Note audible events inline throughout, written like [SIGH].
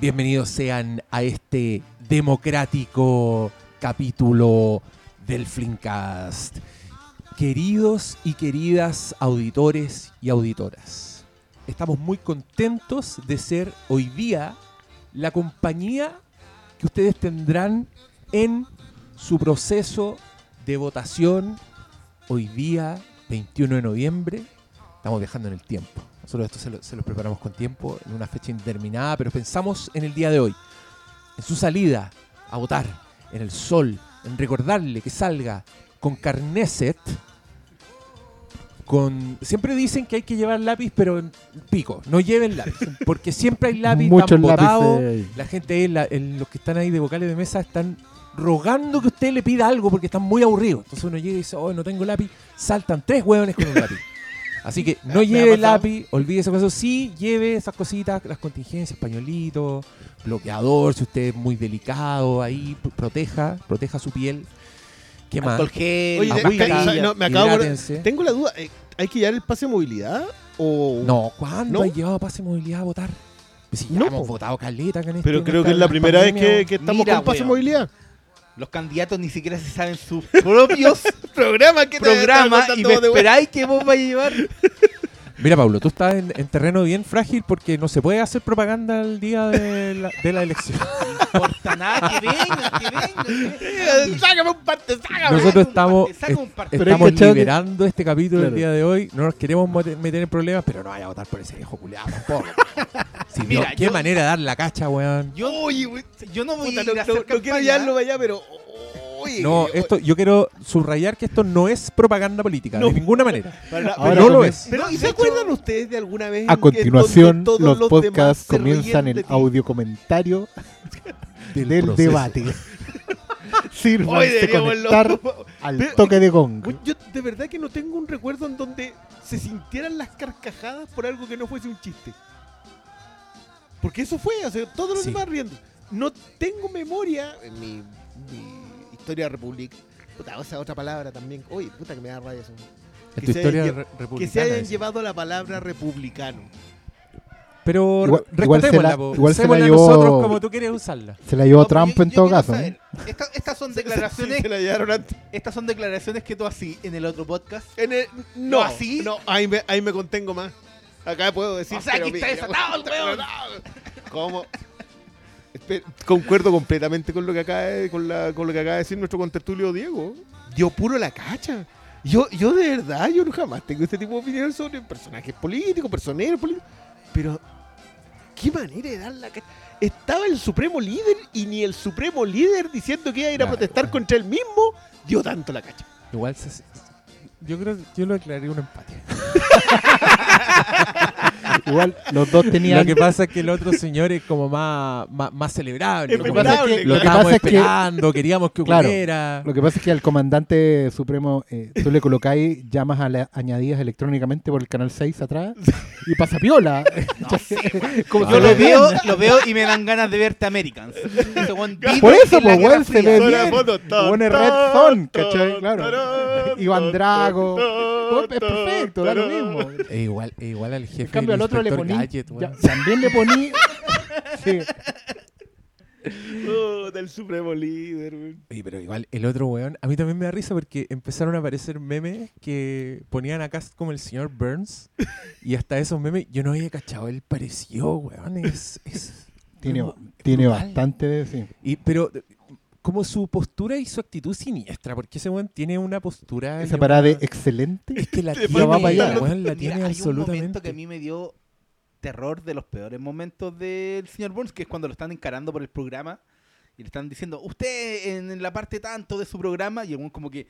Bienvenidos sean a este democrático capítulo del Flinkcast. Queridos y queridas auditores y auditoras, estamos muy contentos de ser hoy día la compañía que ustedes tendrán en su proceso de votación hoy día, 21 de noviembre. Estamos viajando en el tiempo. Nosotros esto se lo, se lo preparamos con tiempo, en una fecha indeterminada, pero pensamos en el día de hoy, en su salida a votar, en el sol, en recordarle que salga con carneset. Con, siempre dicen que hay que llevar lápiz, pero en pico, no lleven lápiz, [LAUGHS] porque siempre hay lápiz tan botado, la gente, la- el- los que están ahí de vocales de mesa, están rogando que usted le pida algo porque están muy aburridos. Entonces uno llega y dice, oh, no tengo lápiz. Saltan tres hueones con un lápiz. Así que no Me ha lleve lápiz, olvide esas cosas. Sí, lleve esas cositas, las contingencias, pañuelitos, bloqueador, si usted es muy delicado, ahí proteja, proteja su piel. ¿Qué más? Gel, Oye, no, me acabo hidrátense. Tengo la duda, eh, ¿hay que llevar el pase de movilidad? O... No, ¿cuándo ¿No? has llevado pase de movilidad a votar? Pues si ya No, hemos po. votado caleta en este- Pero creo que es la primera vez que, que estamos Mira, con pase de movilidad. Los candidatos ni siquiera se saben sus [LAUGHS] propios Programa que programas y me esperáis que vos vayas a llevar. [LAUGHS] Mira, Pablo, tú estás en, en terreno bien frágil porque no se puede hacer propaganda el día de la, de la elección. No importa nada, que venga, que venga. que venga. Sácame un parte, sácame. Nosotros un estamos, parte, saca un parte. Pero hay estamos cachado que- liberando este capítulo Claro. el día de hoy. No nos queremos meter en problemas, pero no vaya a votar por ese viejo culiado tampoco. Si Mira, no, qué yo- manera de dar la cacha, weón. Yo, Oye, güey, yo no voy puta, a no- hacer no quiero llevarlo allá, pero... Oye, No, oye, esto, yo quiero subrayar que esto no es propaganda política, No. de ninguna manera. [LAUGHS] para- Ahora pero- no lo es. Pero, ¿y ¿se hecho- acuerdan ustedes de alguna vez A en- continuación, donde todos los demás podcasts comienzan el audio comentario [LAUGHS] Del del, debate. [LAUGHS] Deberíamos conectar al Pero- toque de gong. Yo de verdad que no tengo un recuerdo en donde se sintieran las carcajadas por algo que no fuese un chiste. Porque eso fue, o sea, todos los Sí. demás riendo. No tengo memoria en mi, mi historia republicana. Puta, esa otra palabra también. Oye, puta que me da rabia eso. Que tu se historia hayan re- Que se republicana. hayan esa. llevado la palabra republicano. Pero Igual- igual se la- igual se la llevó- nosotros como tú quieres usarla. Se la llevó No, Trump yo- en yo todo caso. ¿eh? esta- estas son [LAUGHS] declaraciones, se la estas son declaraciones que tú así en el otro podcast. En el- no, ¿No así? No, ahí me, ahí me contengo más. Acá puedo decir. O sea, aquí está desatado el [LAUGHS] weón. ¿Cómo? Concuerdo completamente con lo que acaba de, con la, con lo que acaba de decir nuestro contertulio Diego. Dio puro la cacha. Yo, yo de verdad, yo no jamás tengo este tipo de opiniones sobre personajes políticos, personeros políticos. Pero, ¿qué manera de dar la cacha? Estaba el supremo líder y ni el supremo líder diciendo que iba a ir a Claro, protestar bueno. contra él mismo, dio tanto la cacha. Igual se- yo creo yo lo declararía un empate. [LAUGHS] Igual los dos Lo tenían. que pasa es que el otro señor es como más, más, más celebrable. Es memorable, que claro. lo Lo que estábamos pasa es que- esperando, queríamos que Claro. ocurriera. Lo que pasa es que al comandante supremo eh, tú le colocáis llamas a la- añadidas electrónicamente por el canal 6 atrás y pasa piola. [LAUGHS] [LAUGHS] Como se Yo lo veo, lo veo y me dan ganas de verte Americans. Por eso, pues, weón, se ve bien. Red Zone, ¿cachai? Claro. Iván Drago. Es perfecto, da lo mismo. E igual, igual al jefe En cambio del al otro le poní. Gadget, ya, también le poní. [LAUGHS] Sí. Oh, del supremo líder. weón. Oye, pero igual el otro weón, a mí también me da risa porque empezaron a aparecer memes que ponían acá como el señor Burns y hasta esos memes yo no había cachado, él pareció, weón, es... es Tiene, tiene bastante de sí. Y, pero como su postura y su actitud siniestra, porque ese weón tiene una postura... Esa parada de excelente. Es que la [LAUGHS] tiene, va para allá. weón, la Mira, tiene hay un momento absolutamente. que a mí me dio terror de los peores momentos del señor Burns, que es cuando lo están encarando por el programa y le están diciendo, usted en, la parte tanto de su programa, y el weón como que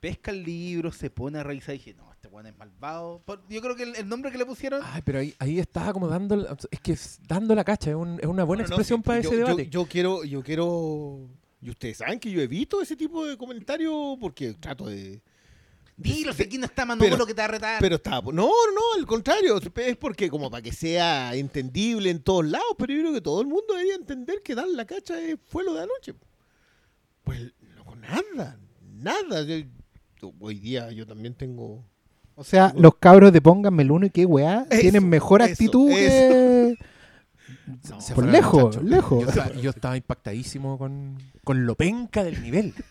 pesca el libro, se pone a revisar y dije, no, este weón es malvado. Yo creo que el, el nombre que le pusieron... Ay, pero ahí, ahí estaba como dando, es que es dando la cacha, es, un- es una buena No, no, expresión sí, para yo- ese yo- debate. Yo, quiero, yo quiero. Y ustedes saben que yo evito ese tipo de comentarios porque trato de. Dilo, si aquí no está pero- Manolo que te va a retar. Pero está. No, no, al contrario. Es porque, como para que sea entendible en todos lados, pero yo creo que todo el mundo debería entender que dar la cacha es- fue lo de anoche. Pues, no, nada. Nada. Yo- yo- hoy día yo también tengo. O sea, los cabros de Pónganme el uno y qué weá Eso, tienen mejor eso, actitud que. Se Por lejos, lejos. Yo estaba, yo estaba impactadísimo con, con lo penca del nivel. [LAUGHS]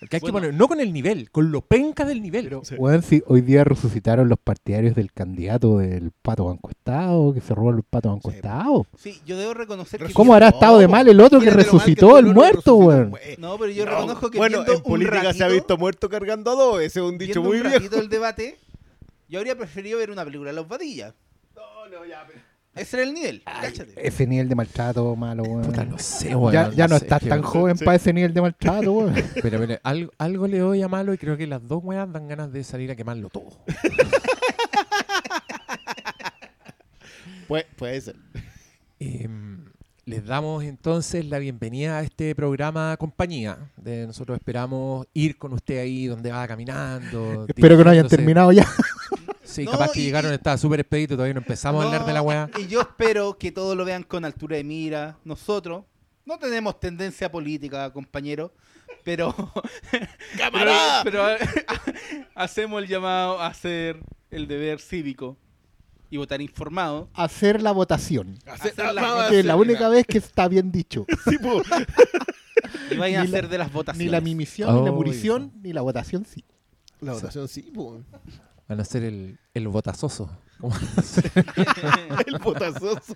Porque hay que Bueno. poner, no con el nivel, con lo penca del nivel. Pero, Sí. weón, si hoy día resucitaron los partidarios del candidato del Pato Banco Estado, que se robó el Pato Banco Sí. Sí, yo debo reconocer que... ¿Cómo habrá estado de mal el otro que resucitó estuvo el muerto, weón? el mue- No, pero yo No, reconozco que bueno, en política un se ha ratito- visto muerto cargando a dos, ese es un dicho muy un viejo. ratito el debate, yo habría preferido ver una película de los Vadillas. No, no, ya, pero- Ese era el nivel. Ese nivel de maltrato malo, weón. Puta, no sé, weón. ya ya no, sé, estás tan joven sí. para ese nivel de maltrato, weón. [LAUGHS] Pero, pero algo, algo le doy a malo y creo que las dos weas dan ganas de salir a quemarlo todo. Puede, puede ser. Em, les damos entonces la bienvenida a este programa Compañía. De nosotros esperamos ir con usted ahí donde va caminando. Espero que no hayan terminado ya. [LAUGHS] Sí, No, capaz que y- llegaron, estaba súper expedito, todavía no empezamos a hablar de la weá. Y yo espero que todos lo vean con altura de mira. Nosotros no tenemos tendencia política, compañero, pero, ¡Camarada! [LAUGHS] pero, pero hacemos el llamado a hacer el deber cívico y votar informado. Hacer la votación. Hacer- Hacer la- a Que es la única vez que está bien dicho. [LAUGHS] Sí, po. Y vayan a la- hacer de las votaciones. Ni la mimisión, ni la Oh, munición, ni la votación, sí. La votación sí, po. Van a ser el, el botazoso. ¿Cómo? [LAUGHS] El potazoso.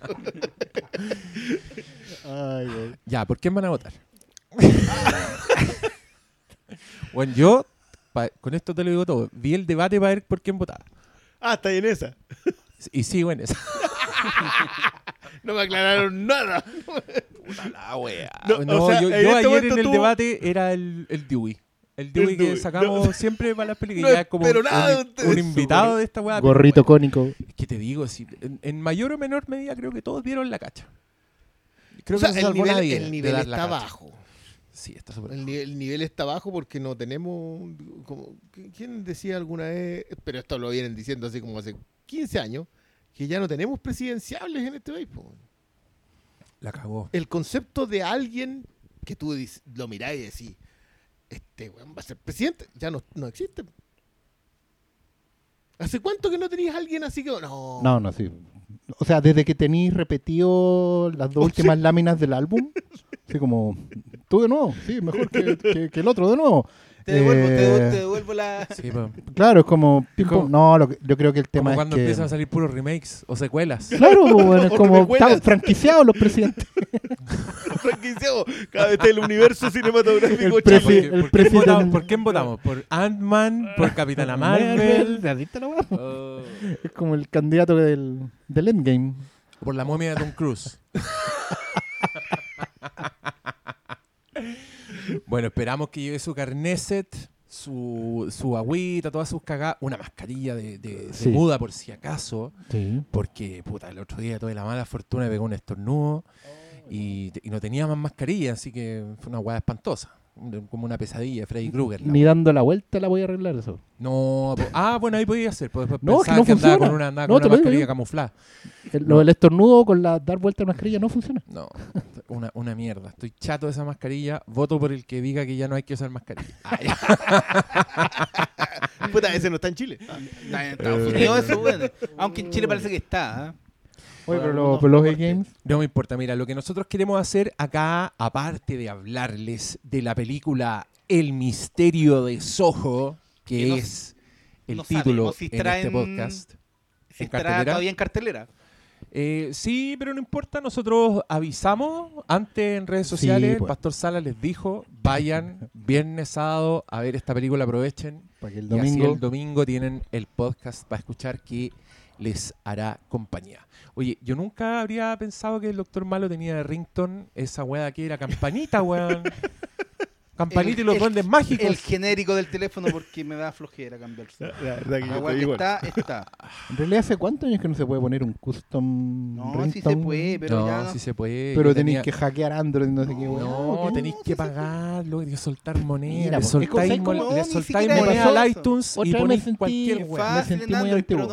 Ay, güey. ya, ¿por quién van a votar? [LAUGHS] bueno, yo, pa- con esto te lo digo todo, vi el debate para ver por quién votaba. Ah, está ahí en esa. Y sigo en esa. [LAUGHS] No me aclararon nada. la wea. No, No, o sea, yo, en yo este ayer momento en el tú- debate era el, el Dewey. El Dewey que sacamos No. siempre para las películas. No ya es como un, invitado de esta weá. pero Gorrito bueno, cónico. Es que te digo, si, en, en mayor o menor medida creo que todos vieron la cacha. Creo O sea, que el nivel, nadie el está bajo. Sí, está súper El nivel, el nivel está bajo porque no tenemos. Como, ¿Quién decía alguna vez? Pero esto lo vienen diciendo así como hace 15 años. Que ya no tenemos presidenciables en este país. La cagó. El concepto de alguien que tú lo mirás y decís, este weón va a ser presidente, ya no, no existe. ¿Hace cuánto que no tenías a alguien así que no? No, no, sí. O sea, desde que tenéis repetido las dos [LAUGHS] últimas láminas del álbum, así como, tú de nuevo, sí, mejor que, que- que el otro de nuevo. Te devuelvo, te Eh, devuelvo, te devuelvo la... Sí. Claro, es como, como- no, lo que- yo creo que el tema Como es cuando que... empiezan a salir puros remakes o secuelas. Claro, [LAUGHS] bueno, es como, están franquiciados los presidentes. [LAUGHS] franquiciado. Cada vez está el universo cinematográfico El chafa. prefi- ¿Por, el por quién presidente- votamos? ¿Por quién votamos? ¿Por Ant-Man? ¿Por Capitana [LAUGHS] Marvel? Oh, Es como el candidato del, del Endgame. ¿Por la momia de Tom Cruise? Bueno, esperamos que lleve su carneset, su, su agüita, todas sus cagadas, una mascarilla de, de- de Sí. muda por si acaso, Sí. porque puta, el otro día tuve la mala fortuna de pegar un estornudo y, y no tenía más mascarilla, así que fue una hueá espantosa, como una pesadilla, Freddy Krueger. la Ni dando la vuelta la voy a arreglar eso. No, po- ah, bueno, ahí podía ser, pues después No, es que pensaba no que andaba funciona. con una, andaba No, con te una lo digo mascarilla yo. camuflada. El, lo del estornudo con la dar vuelta a una mascarilla no funciona. No, una, una mierda. Estoy chato de esa mascarilla. Voto por el que diga que ya no hay que usar mascarilla. [LAUGHS] Ya. Puta, ese no está en Chile. Está en Estados Unidos eso, bueno. Aunque en Chile parece que está. ¿ah? Oye, pero, Por lo- algunos pero los recortes. games No me importa. Mira, lo que nosotros queremos hacer acá, aparte de hablarles de la película El misterio de Soho, que Que no- es el no título si en este podcast. Si ¿En estará cartelera? todavía en cartelera. Eh, sí, pero no importa. Nosotros avisamos antes en redes sociales. Sí, pues. Pastor Sala les dijo: vayan [LAUGHS] viernes, sábado a ver esta película, aprovechen. para que el Y así domingo el domingo tienen el podcast para escuchar que les hará compañía. Oye, yo nunca habría pensado que el Doctor Malo tenía de rington esa weá que era campanita, weón. [LAUGHS] campanita y los duendes mágicos. El genérico del teléfono porque me da flojera cambiarse. La verdad que yo La weá estoy que igual. está, está. En realidad, ¿hace cuántos años que no se puede poner un custom No, sí se ringtone? puede, pero no, ya no. sí se puede. Pero Yo tenéis tenía- que hackear Android, no sé qué, weón. No, ¿qué? tenéis No, que sí pagarlo, hay que soltar moneda. Mira, le pues, soltáis, es como- mon- no, le soltáis moneda al iTunes Otra y ponéis cualquier weá. me sentí en muy antiguo.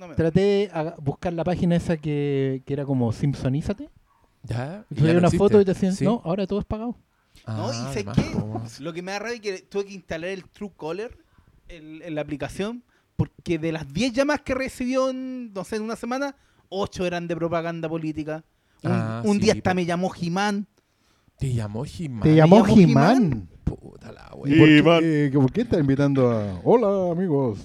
No, me Traté de buscar la página esa que, que era como Simpsonízate. ¿Ya? Y ya no una existe. foto y te decían, ¿Sí? no, ahora todo es pagado. No, y Ah, sé weón. Lo que me da rabia es que tuve que instalar el Truecaller en, en la aplicación porque de las 10 llamadas que recibió en, no sé, en una semana, 8 eran de propaganda política. Un, Ah, un sí, día hasta me llamó Jimán. Te llamó He-Man. Te llamó He-Man. Puta la ¿Y wea. por, qué, eh, por qué está invitando a.? Hola, amigos.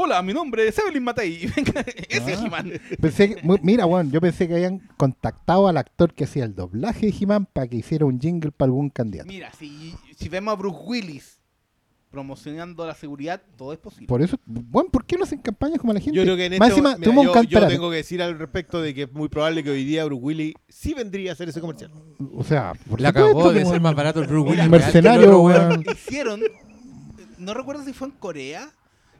Hola, mi nombre es Evelyn Matei. [LAUGHS] Venga, ese es Ah. Jimán. Pensé que- mira, Juan, yo pensé que habían contactado al actor que hacía el doblaje de He-Man para que hiciera un jingle para algún candidato. Mira, si, si vemos a Bruce Willis promocionando la seguridad, todo es posible. Por eso, bueno, ¿por qué no hacen campañas como la gente? Yo creo que en Más este encima, mira, yo, can- yo espérate. tengo que decir al respecto de que es muy probable que hoy día Bruce Willis sí vendría a hacer ese comercial. O sea, por La que, de ser más barato el Bruce Willis. mercenario, weón. Hicieron, no recuerdo si fue en Corea,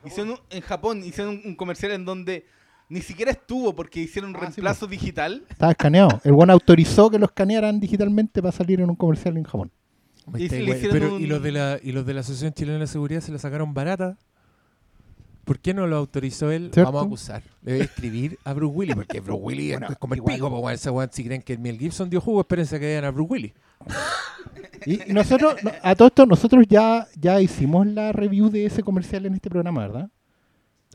hicieron un- en Japón, hicieron un, un comercial en donde ni siquiera estuvo porque hicieron un Ah, sí, reemplazo digital. Estaba escaneado. El buen autorizó que lo escanearan digitalmente para salir en un comercial en Japón. Y hicieron Pero, un- ¿y, los de la, ¿y los de la Asociación Chilena de Seguridad se la sacaron barata? ¿Por qué no lo autorizó él? ¿Cierto? Vamos a acusar. Le voy a escribir a Bruce Willis, porque Bruce Willis Bueno, es como el igual. pico. Ese weón, si creen que el Mel Gibson dio jugo, espérense que vean a Bruce Willis. Y nosotros, no, a todo esto, nosotros ya, ya hicimos la review de ese comercial en este programa, ¿verdad?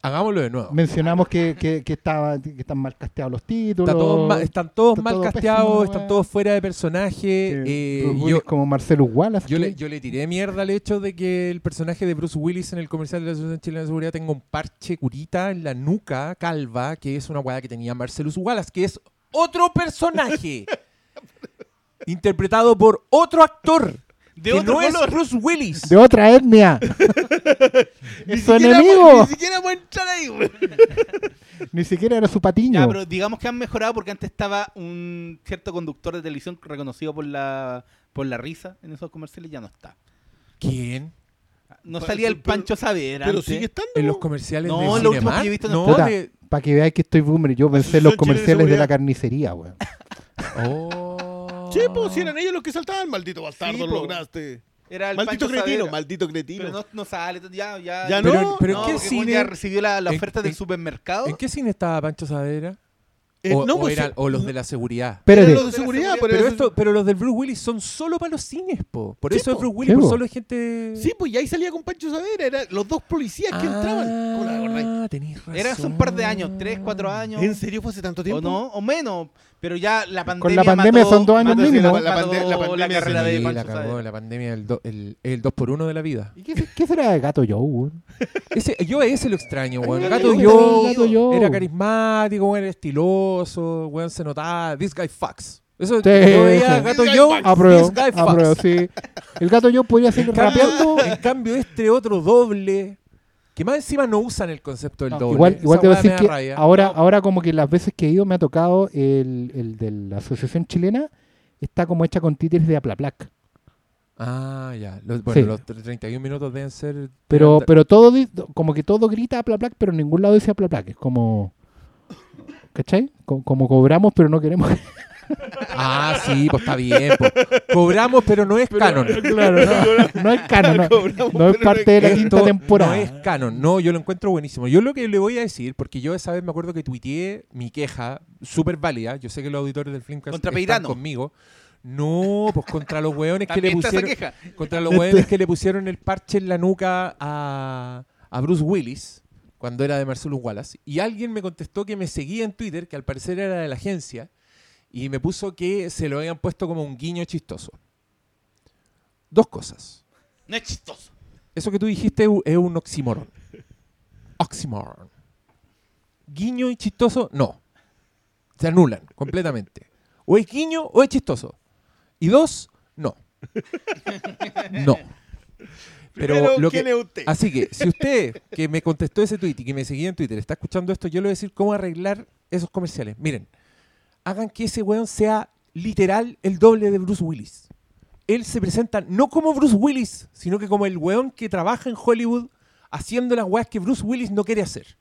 Hagámoslo de nuevo. Mencionamos que, que, que, estaba, que están mal casteados los títulos. Está todo ma- están todos está mal todo casteados, pésimo, están weón. todos fuera de personaje. eh, Bruce yo, como Marcelo Wallace. yo, le, yo le tiré mierda al hecho de que el personaje de Bruce Willis en el comercial de la Asociación Chilena de Seguridad tenga un parche curita en la nuca, calva, que es una weá que tenía Marcelus Wallace, que es otro personaje. [LAUGHS] interpretado por otro actor. De que otro no color. es Bruce Willis. De otra etnia. [LAUGHS] Es su enemigo. Ni siquiera puede entrar ahí, güey. [LAUGHS] Ni siquiera era su patiño. Ya, pero digamos que han mejorado porque antes estaba un cierto conductor de televisión reconocido por la por la risa en esos comerciales ya no está. ¿Quién? No Pa- salía el pero- Pancho Saavedra. Pero antes. sigue estando. En los ¿no? comerciales No, de lo último que he visto en no, de- Para que veáis que estoy boomer. Yo pensé en los comerciales de la carnicería. [LAUGHS] Oh. Sí, pues si eran ellos los que saltaban, maldito bastardo, Sí, lo lograste. Era el Maldito Pancho cretino, Saavedra. maldito cretino. Pero no, no sale, ya, ya. Ya Pero, no, pero no, ¿en qué porque cine? ya recibió la, la en- oferta del en- supermercado. ¿En qué cine estaba Pancho Saavedra? Eh, o, no, o pues, eran- o los de la seguridad. Eran los de seguridad, pero, Pero, esto, pero los del Bruce Willis son solo para los cines, po. Por Sí, eso es. Bruce Willis, Sí, por po. solo gente. Sí, pues y ahí salía con Pancho Savera, eran los dos policías que entraban. ¿Cómo la? Ah, tenés razón. Era hace un par de años, tres, cuatro años. ¿En serio fue hace tanto tiempo? O no, o menos. Pero ya la pandemia. Con la pandemia mató- son dos años mínimo. La pande- la la pandemia carrera Sí, de Pancho la cagó, la pandemia, el, do- el, el 2 por 1 de la vida. ¿Y qué, qué será de Gato Joe, weón? Ese, yo a ese lo extraño, weón. Gato Joe. era carismático, era estiloso, weón, se notaba. This guy fucks. Eso Sí, yo veía sí. Gato This guy Joe. Apruebo, this guy fucks. apruebo, sí. El Gato Joe En cambio, rapeando. en cambio, este otro doble, que más encima no usan el concepto del No, doble. igual igual te voy a decir que rabia. ahora, ahora como que las veces que he ido me ha tocado el, el de la Asociación Chilena, está como hecha con títeres de Aplaplac. Ah, ya. Los, bueno, Sí. los 31 minutos deben ser. Pero, pero todo, como que todo grita Aplaplac, pero en ningún lado dice Aplaplac. Es como... ¿Cachai? Co- Como, cobramos, pero no queremos... [LAUGHS] Ah, sí, pues está bien. pues. Cobramos, pero no es canon. [LAUGHS] claro, no, [LAUGHS] no es canon, no, Cobramos, no es parte de la Esto quinta temporada. No es canon, no, yo lo encuentro buenísimo. Yo lo que le voy a decir, porque yo esa vez me acuerdo que tuiteé mi queja, súper válida, yo sé que los auditores del Filmcast Contra están Peirano. conmigo. No, pues contra los hueones que le pusieron. queja. Contra los hueones que le pusieron el parche en la nuca a, a Bruce Willis cuando era de Marcelo Wallace. Y alguien me contestó que me seguía en Twitter, que al parecer era de la agencia, y me puso que se lo habían puesto como un guiño chistoso. Dos cosas. No es chistoso. Eso que tú dijiste es un oxímoron. Oxímoron. Guiño y chistoso, no. Se anulan completamente. O es guiño o es chistoso. Y dos, no. No. Pero, Primero, lo ¿quién que, es usted? Así que, si [LAUGHS] usted que me contestó ese tweet y que me seguía en Twitter está escuchando esto, yo le voy a decir cómo arreglar esos comerciales. Miren, hagan que ese weón sea literal el doble de Bruce Willis. Él se presenta no como Bruce Willis, sino que como el weón que trabaja en Hollywood haciendo las weas que Bruce Willis no quiere hacer.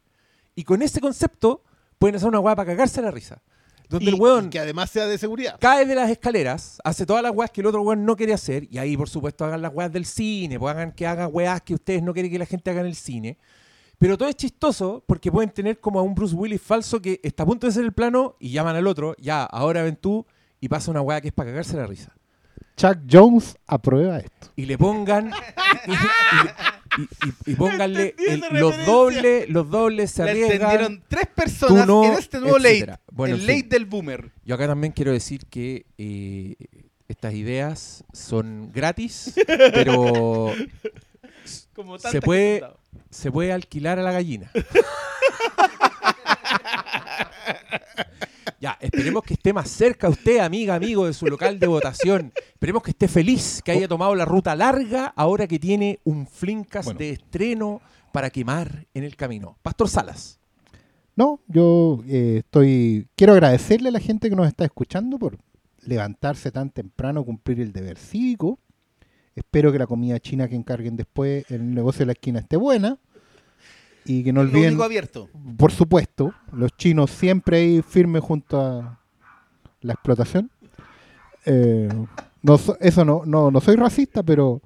Y con ese concepto pueden hacer una wea para cagarse la risa. Donde Y- el weón y que además sea de seguridad. cae de las escaleras, hace todas las weas que el otro weón no quiere hacer, y ahí por supuesto hagan las weas del cine, pues hagan que hagan weas que ustedes no quieren que la gente haga en el cine. Pero todo es chistoso porque pueden tener como a un Bruce Willis falso que está a punto de ser el plano y llaman al otro, ya, ahora ven tú, y pasa una wea que es para cagarse la risa. Chuck Jones aprueba esto. Y le pongan. [LAUGHS] y, y le, y, y- y pónganle el- los dobles, los dobles se La arriesgan. entendieron tres personas tú no, en este nuevo late. etcétera. Bueno, el late del boomer. Yo acá también quiero decir que eh, estas ideas son gratis, [LAUGHS] pero Como Se puede- se puede alquilar a la gallina. [LAUGHS] Ya, esperemos que esté más cerca usted, amiga, amigo de su local de votación. Esperemos que esté feliz, que haya tomado la ruta larga ahora que tiene un Flinkas Bueno. de estreno para quemar en el camino. Pastor Salas. No, yo eh, estoy. Quiero agradecerle a la gente que nos está escuchando por levantarse tan temprano, cumplir el deber cívico. Espero que la comida china que encarguen después en el negocio de la esquina esté buena. Y que no olviden, único abierto. por supuesto, los chinos siempre ahí firmes junto a la explotación. Eh, no, so- eso no, no, no soy racista, pero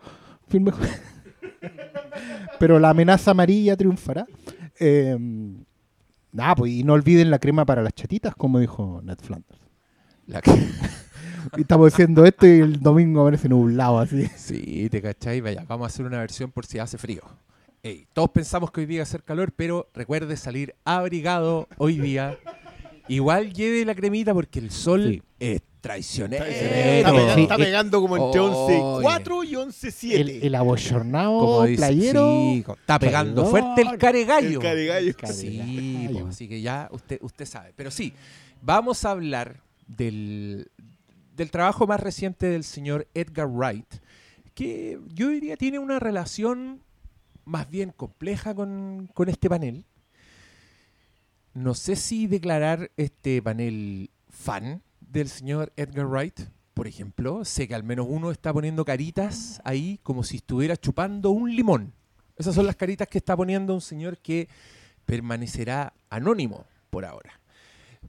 firme. [LAUGHS] pero la amenaza amarilla triunfará. Eh, nada, pues, y no olviden la crema para las chatitas, como dijo Ned Flanders. La que- Y [LAUGHS] estamos diciendo esto y el domingo aparece nublado así. Sí, te cachai, vaya, vamos a hacer una versión por si hace frío. Ey, todos pensamos que hoy día va a hacer calor, pero recuerde salir abrigado hoy día. Igual lleve la cremita porque el sol Sí. es traicionero. Está, pegando, Sí, está pegando como entre oye. 11-4 y 11-7. El, el abochornado Como dice, playero. sí, co- está pegando traidor. fuerte el caregallo. El caregallo. Sí, Caregallo. po, así que ya usted, usted sabe. Pero sí, vamos a hablar del, del trabajo más reciente del señor Edgar Wright, que yo diría tiene una relación más bien compleja con, con este panel. No sé si declarar este panel fan del señor Edgar Wright, por ejemplo. Sé que al menos uno está poniendo caritas ahí como si estuviera chupando un limón. Esas son las caritas que está poniendo un señor que permanecerá anónimo por ahora.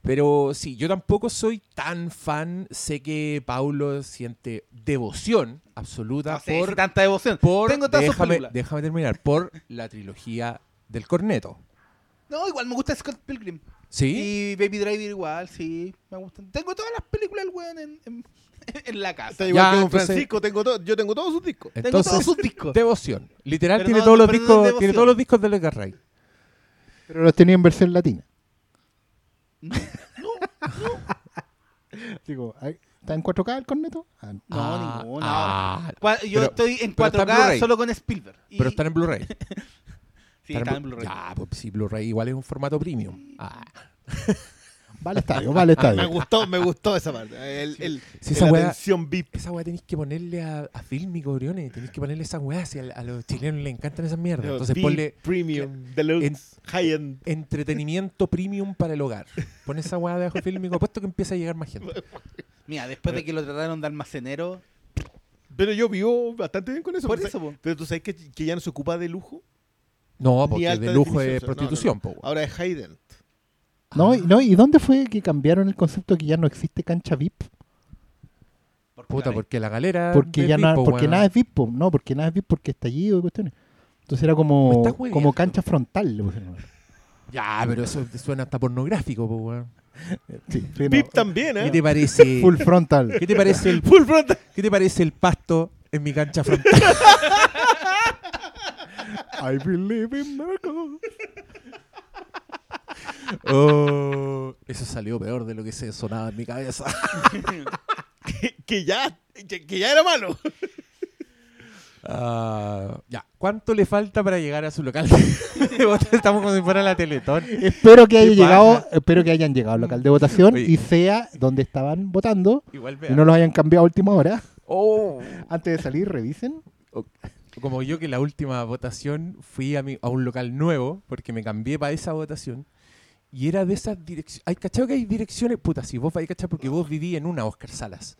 Pero sí, yo tampoco soy tan fan. Sé que Paulo siente devoción absoluta No sé por si tanta devoción. por Tengo déjame, déjame terminar por la trilogía del corneto. No, igual me gusta Scott Pilgrim. ¿Sí? Y Baby Driver igual, sí. Me gustan. Tengo todas las películas del weón en, en, [LAUGHS] en la casa. Está igual Ya, que con entonces- Francisco, tengo todo- yo tengo todos sus discos. Tengo todos sus discos. devoción. Literal Pero tiene no- todos los no discos, devoción. tiene todos los discos de Edgar Wright. Pero los tenía en versión latina. [LAUGHS] Digo, ay, ¿está en 4K el corneto? Ah, No, Ah, ninguno. ah, Yo pero- estoy en pero está en 4K Blu-ray. solo con Spielberg. Y- pero están en Blu-ray. [LAUGHS] Sí, Están está en Blu-ray. Ya, pues sí, Blu-ray igual es un formato premium. Ah. [LAUGHS] Vale estadio, vale [LAUGHS] Me estadio. gustó, me gustó esa parte. El, el, Sí, esa weá- VIP. Esa weá tenéis que ponerle a, a Filmico, Briones. Tenéis que ponerle esa weá. Si a, a los chilenos les encantan esas mierdas. Entonces VIP, ponle Premium, Deluxe, High-End. entretenimiento premium para el hogar. Pon esa weá debajo de Filmico. Apuesto que empieza a llegar más gente. Mira, después de que lo trataron de almacenero. Pero yo vivo bastante bien con eso. Por pero eso, po. Pero tú sabes que, que ya no se ocupa de lujo. No, porque de lujo definición, es no, prostitución, no, po, no. weón. Ahora es High-End. No, y- no, ¿Y dónde fue que cambiaron el concepto de que ya no existe cancha VIP? Puta, porque la galera. Porque ya VIP, po, porque nada es VIP, po. no, porque nada es VIP porque estallido y cuestiones. Entonces era como, como cancha frontal. le pusieron. Ya, pero eso suena hasta pornográfico, po, weón. [LAUGHS] Sí, sí, no. VIP también, ¿Qué ¿eh? te parece? [LAUGHS] Full frontal. ¿Qué te parece el [LAUGHS] Full frontal. ¿Qué te parece el pasto en mi cancha frontal? I believe in miracles. Oh, eso salió peor de lo que se sonaba en mi cabeza. [LAUGHS] Que, que ya, que, que ya era malo. Ah, ya, ¿cuánto le falta para llegar a su local? de [LAUGHS] votación? Estamos como si fuera la Teletón. Espero que haya ¿Qué llegado, pasa? espero que hayan llegado al local de votación Oye. y sea donde estaban votando Igual y no los hayan cambiado a última hora. Oh. Antes de salir, revisen. Como yo que la última votación fui a, mi- a un local nuevo porque me cambié para esa votación y era de esas direcciones. Hay cachado que hay direcciones, puta, si vos vais a cachar porque vos viví en una Oscar Salas.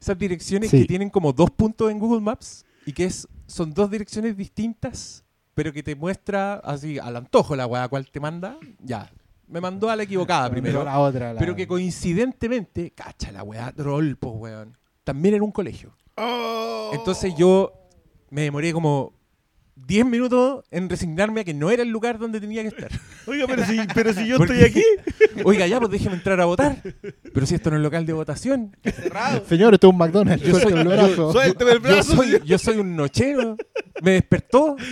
Esas direcciones Sí. que tienen como dos puntos en Google Maps y que es, son dos direcciones distintas, pero que te muestra así al antojo la weá cual te manda. Ya, me mandó a la equivocada primero. La otra, la- Pero que coincidentemente, cacha la weá, troll, pues weón. También en un colegio. Oh. Entonces yo me demoré como 10 minutos en resignarme a que no era el lugar donde tenía que estar. [LAUGHS] Oiga, pero si, pero si yo Porque- estoy aquí. [LAUGHS] Oiga, ya, pues déjeme entrar a votar. Pero si esto no es local de votación. Cerrado. Señor, esto es un McDonald's. Yo soy- el brazo. Suélteme el Yo brazo. soy, yo soy un nochero. Me despertó. [LAUGHS]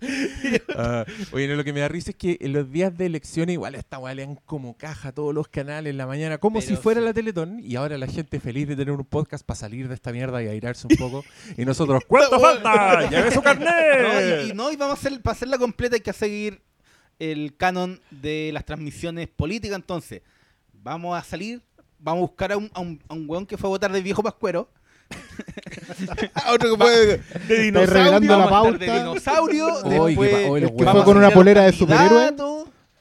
[LAUGHS] Ah, oye, no, lo que me da risa es que en los días de elecciones igual esta weá como caja todos los canales en la mañana, como Pero si fuera sí. la Teletón, y ahora la gente feliz de tener un podcast para salir de esta mierda y airarse un poco. Y nosotros, [LAUGHS] ¿cuánto falta? ¡Lleve su No, y, y carnet! no, y vamos a hacer, para hacerla completa hay que seguir el canon de las transmisiones políticas, entonces vamos a salir, vamos a buscar a un, a un, a un weón que fue a votar de viejo pascuero, [LAUGHS] Otro que fue de, de dinosaurio. la vamos a estar de pauta. dinosaurio, después El que fue con una polera de superhéroe.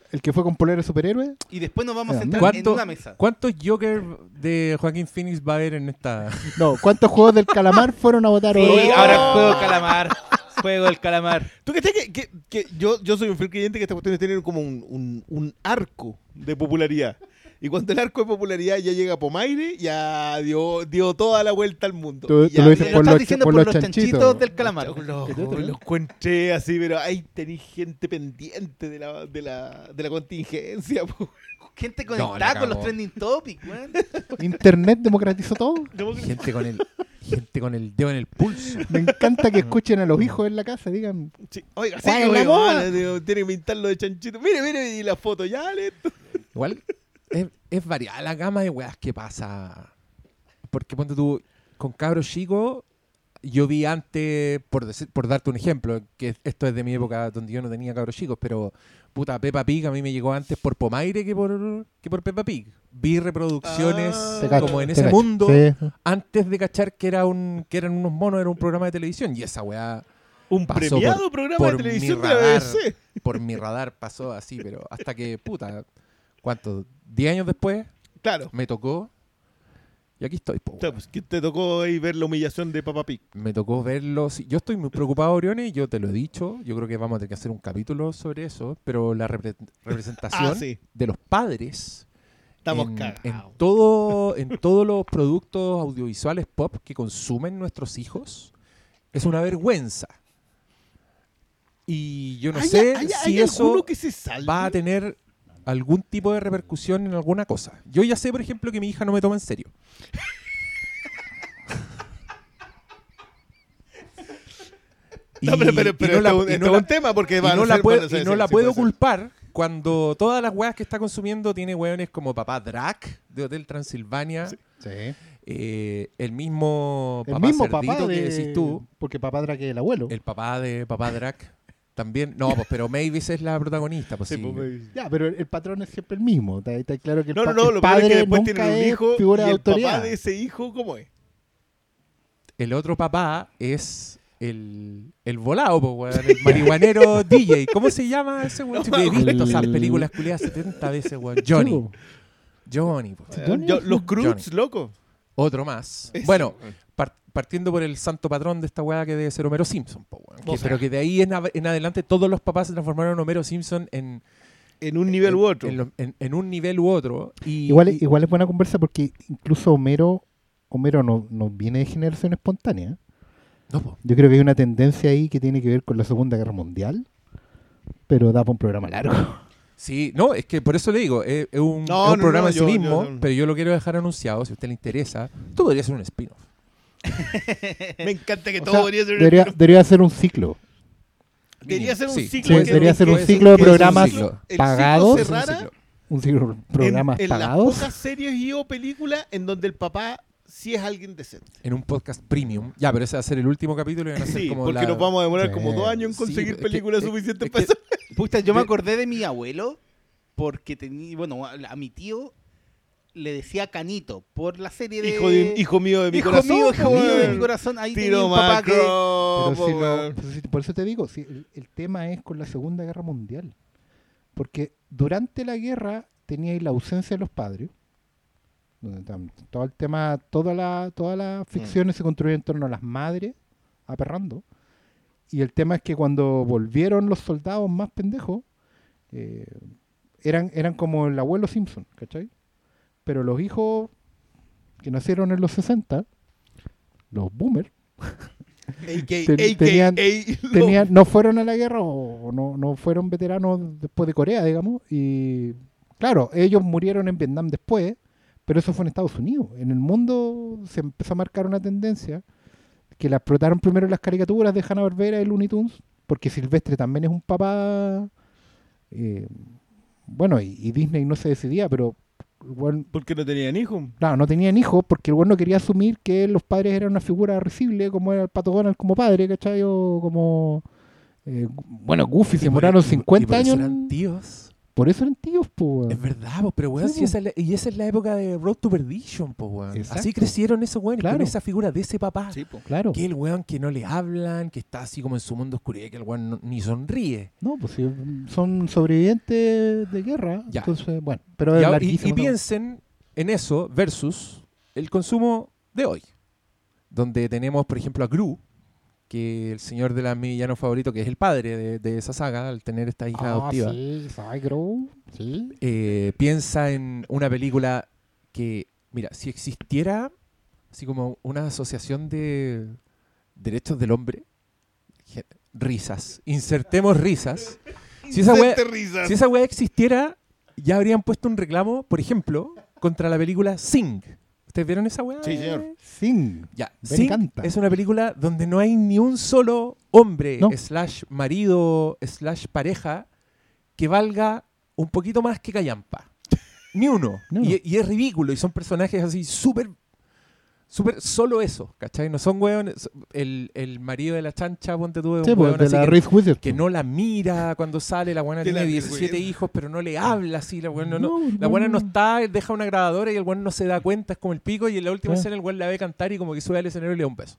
El que fue con polera de superhéroe. Y después nos vamos a Ya, sentar en ¿Cuánto- una mesa. ¿Cuántos Joker de Joaquín Phoenix va a haber en esta? [LAUGHS] No, ¿cuántos juegos del calamar fueron a votar Sí, hoy? ahora juego del calamar. Juego del calamar. ¿Tú crees que, que, que yo, yo soy un fiel creyente que estas cuestiones tienen como un, un, un arco de popularidad? Y cuando el arco de popularidad ya llega a Pomaire, ya dio, dio toda la vuelta al mundo. Tú- lo dices por estás los diciendo por por los los chanchitos. chanchitos del calamar. Lo, ¿Qué te otro? lo encontré así, pero ahí tenéis gente pendiente de la, de la, de la contingencia. [LAUGHS] po. Gente conectada con los trending topics. [LAUGHS] Internet democratizó todo. Gente con el, gente con el dedo en el pulso. Me encanta que escuchen a los hijos en la casa, digan. Sí, Oiga, sí, ¿Cuál es la oiga, tiene que pintarlo de chanchito. Mire, mire, y la foto, ya, listo. Igual es, es variada la gama de weas que pasa. Porque ponte tú, con cabros chicos, yo vi antes, por, decir- por darte un ejemplo, que esto es de mi época donde yo no tenía cabros chicos, pero puta, Peppa Pig a mí me llegó antes por Pomaire que por, que por Peppa Pig. Vi reproducciones Ah. Como en ese cacho. mundo Sí. antes de cachar que, era un, que eran unos monos, era un programa de televisión. Y esa wea Un Pasó premiado por- programa por de mi televisión de la radar. BBC. por mi radar pasó así, pero hasta que, puta, ¿cuánto? ¿10 años después Claro. me tocó? Y aquí estoy, po, pues, que te tocó ahí ver la humillación de Papa Pig. me tocó verlo. sí, Yo estoy muy preocupado, Oriones, yo te lo he dicho. Yo creo que vamos a tener que hacer un capítulo sobre eso. Pero la repre- representación Ah, sí. de los padres Estamos en, cagados. en todo, en todos los productos audiovisuales pop que consumen nuestros hijos es una vergüenza. Y yo no ¿Hay- sé hay- si hay eso que se va a tener algún tipo de repercusión en alguna cosa. Yo ya sé, por ejemplo, que mi hija no me toma en serio. [LAUGHS] No, pero, pero, y pero no la- esto, y esto no es la- un tema porque y no a la puedo, van a ser- y no sí, la sí, puedo puede ser. culpar cuando todas las weas que está consumiendo tiene weones como papá Drac de Hotel Transilvania, Sí. eh, el mismo El papá mismo que de... decís tú, Porque papá Drake es el abuelo. el papá de papá Drac también. No, pues, pero Mavis es la protagonista. Pues, Sí, sí. pues, Ya, pero el, el patrón es siempre el mismo. Está, está claro que el, No, no, pa- no, el lo peor es padre que después nunca tienen un es hijo y figura de el papá autoridad. de ese hijo, ¿cómo es? El otro papá es el, el volado, po, weón, el marihuanero [LAUGHS] DJ. ¿Cómo se llama ese weón? Si he visto esas El- películas culiadas 70 veces, weón. Johnny. Johnny, po. Sí, Johnny. Yo- los Cruz, loco. Otro más. Bueno, partiendo por el santo patrón de esta weá que debe ser Homero Simpson, po, weón. Que- pero que de ahí en, adelante todos los papás se transformaron en Homero Simpson en, En un nivel en- u otro. En, lo- en- en un nivel u otro. Y, Igual, y- igual es buena conversa porque incluso Homero, Homero no, no viene de generación espontánea. no, po. Yo creo que hay una tendencia ahí que tiene que ver con la Segunda Guerra Mundial, pero da para un programa largo. Sí, no, es que por eso le digo, es, es un, No, es un no, programa no, en sí yo- mismo, yo- pero yo lo quiero dejar anunciado, si a usted le interesa. Esto podría ser un spin-off. [LAUGHS] Me encanta que O todo sea, debería ser debería, debería ser un ciclo. Debería ser un Sí, ciclo. Sí, que- debería ser un ciclo de programas ciclo- pagados. cerrara Un ciclo de programas en, en pagados. las pocas series y o películas en donde el papá sí es alguien decente. En un podcast premium. Ya, pero ese va a ser el último capítulo y van a [LAUGHS] ser Sí, como porque la- nos vamos a demorar Sí. como dos años en conseguir películas es- suficientes es para eso. Puta, yo me acordé de mi abuelo porque tenía, bueno, a mi tío le decía Canito por la serie de Hijo, de- hijo mío de mi Hijo corazón. mío, hijo mío de mi corazón. Ahí Tiro un papá que. Pero si lo- por eso te digo, si el, el tema es con la Segunda Guerra Mundial. Porque durante la guerra teníais la ausencia de los padres. donde todo el tema, toda la, todas las ficciones se construyen en torno a las madres aperrando. Y el tema es que cuando volvieron los soldados más pendejos, eh, eran, eran como el abuelo Simpson, ¿cachai? Pero los hijos que nacieron en los 60, los boomers, [LAUGHS] Ten- tenían- tenían, no fueron a la guerra o no, no fueron veteranos después de Corea, digamos. Y claro, ellos murieron en Vietnam después, pero eso fue en Estados Unidos. En el mundo se empezó a marcar una tendencia que la explotaron primero las caricaturas de Hanna-Barbera y Looney Tunes, porque Silvestre también es un papá... eh, bueno, y, y Disney no se decidía, pero... weón- Porque no tenían hijos. Claro, no tenían hijos porque el güey no quería asumir que los padres eran una figura risible, como era el Pato Donald como padre, ¿cachai? O como... eh, bueno, Goofy se por- demoraron y- y 50 por eso años. eran tíos. Por eso eran tíos, pues. Es verdad, po, pero weón, Sí, si po. esa es la- y esa es la época de Road to Perdition, po, weón. Exacto. Así crecieron esos weones, Claro. con esa figura de ese papá. Sí, po. Claro. Que el weón que no le hablan, que está así como en su mundo oscuridad, que el weón no- ni sonríe. No, pues sí, son sobrevivientes de guerra. Ya. Entonces, bueno, pero es Y, y- piensen en eso versus el consumo de hoy. Donde tenemos, por ejemplo, a Gru, que el señor de la mi villano favorito, que es el padre de, de esa saga, al tener esta hija Ah, adoptiva. sí, sí. eh, piensa en una película que, mira, si existiera así como una asociación de derechos del hombre, risas, insertemos risas. Si esa wea- Si esa weá existiera, ya habrían puesto un reclamo, por ejemplo, contra la película Sing. ¿Ustedes vieron esa weá? Sí, señor. Sing. Ya, Me encanta. es una película donde no hay ni un solo hombre, No. slash marido, slash pareja, que valga un poquito más que Callampa. [LAUGHS] Ni uno. Ni uno. Y, y es ridículo. Y son personajes así súper. Súper solo eso, ¿cachai? No son weones. El, el marido de la chancha, ponte tú, es Sí, un pues, de así la que- Witherspoon. que no la mira cuando sale, la buena la tiene Reese 17 Witherspoon. hijos, pero no le habla así, la buena no, la buena no está, deja una grabadora y el buen no se da cuenta, es como el pico, y en la última escena el buen la ve cantar y como que sube al escenario y le da un beso.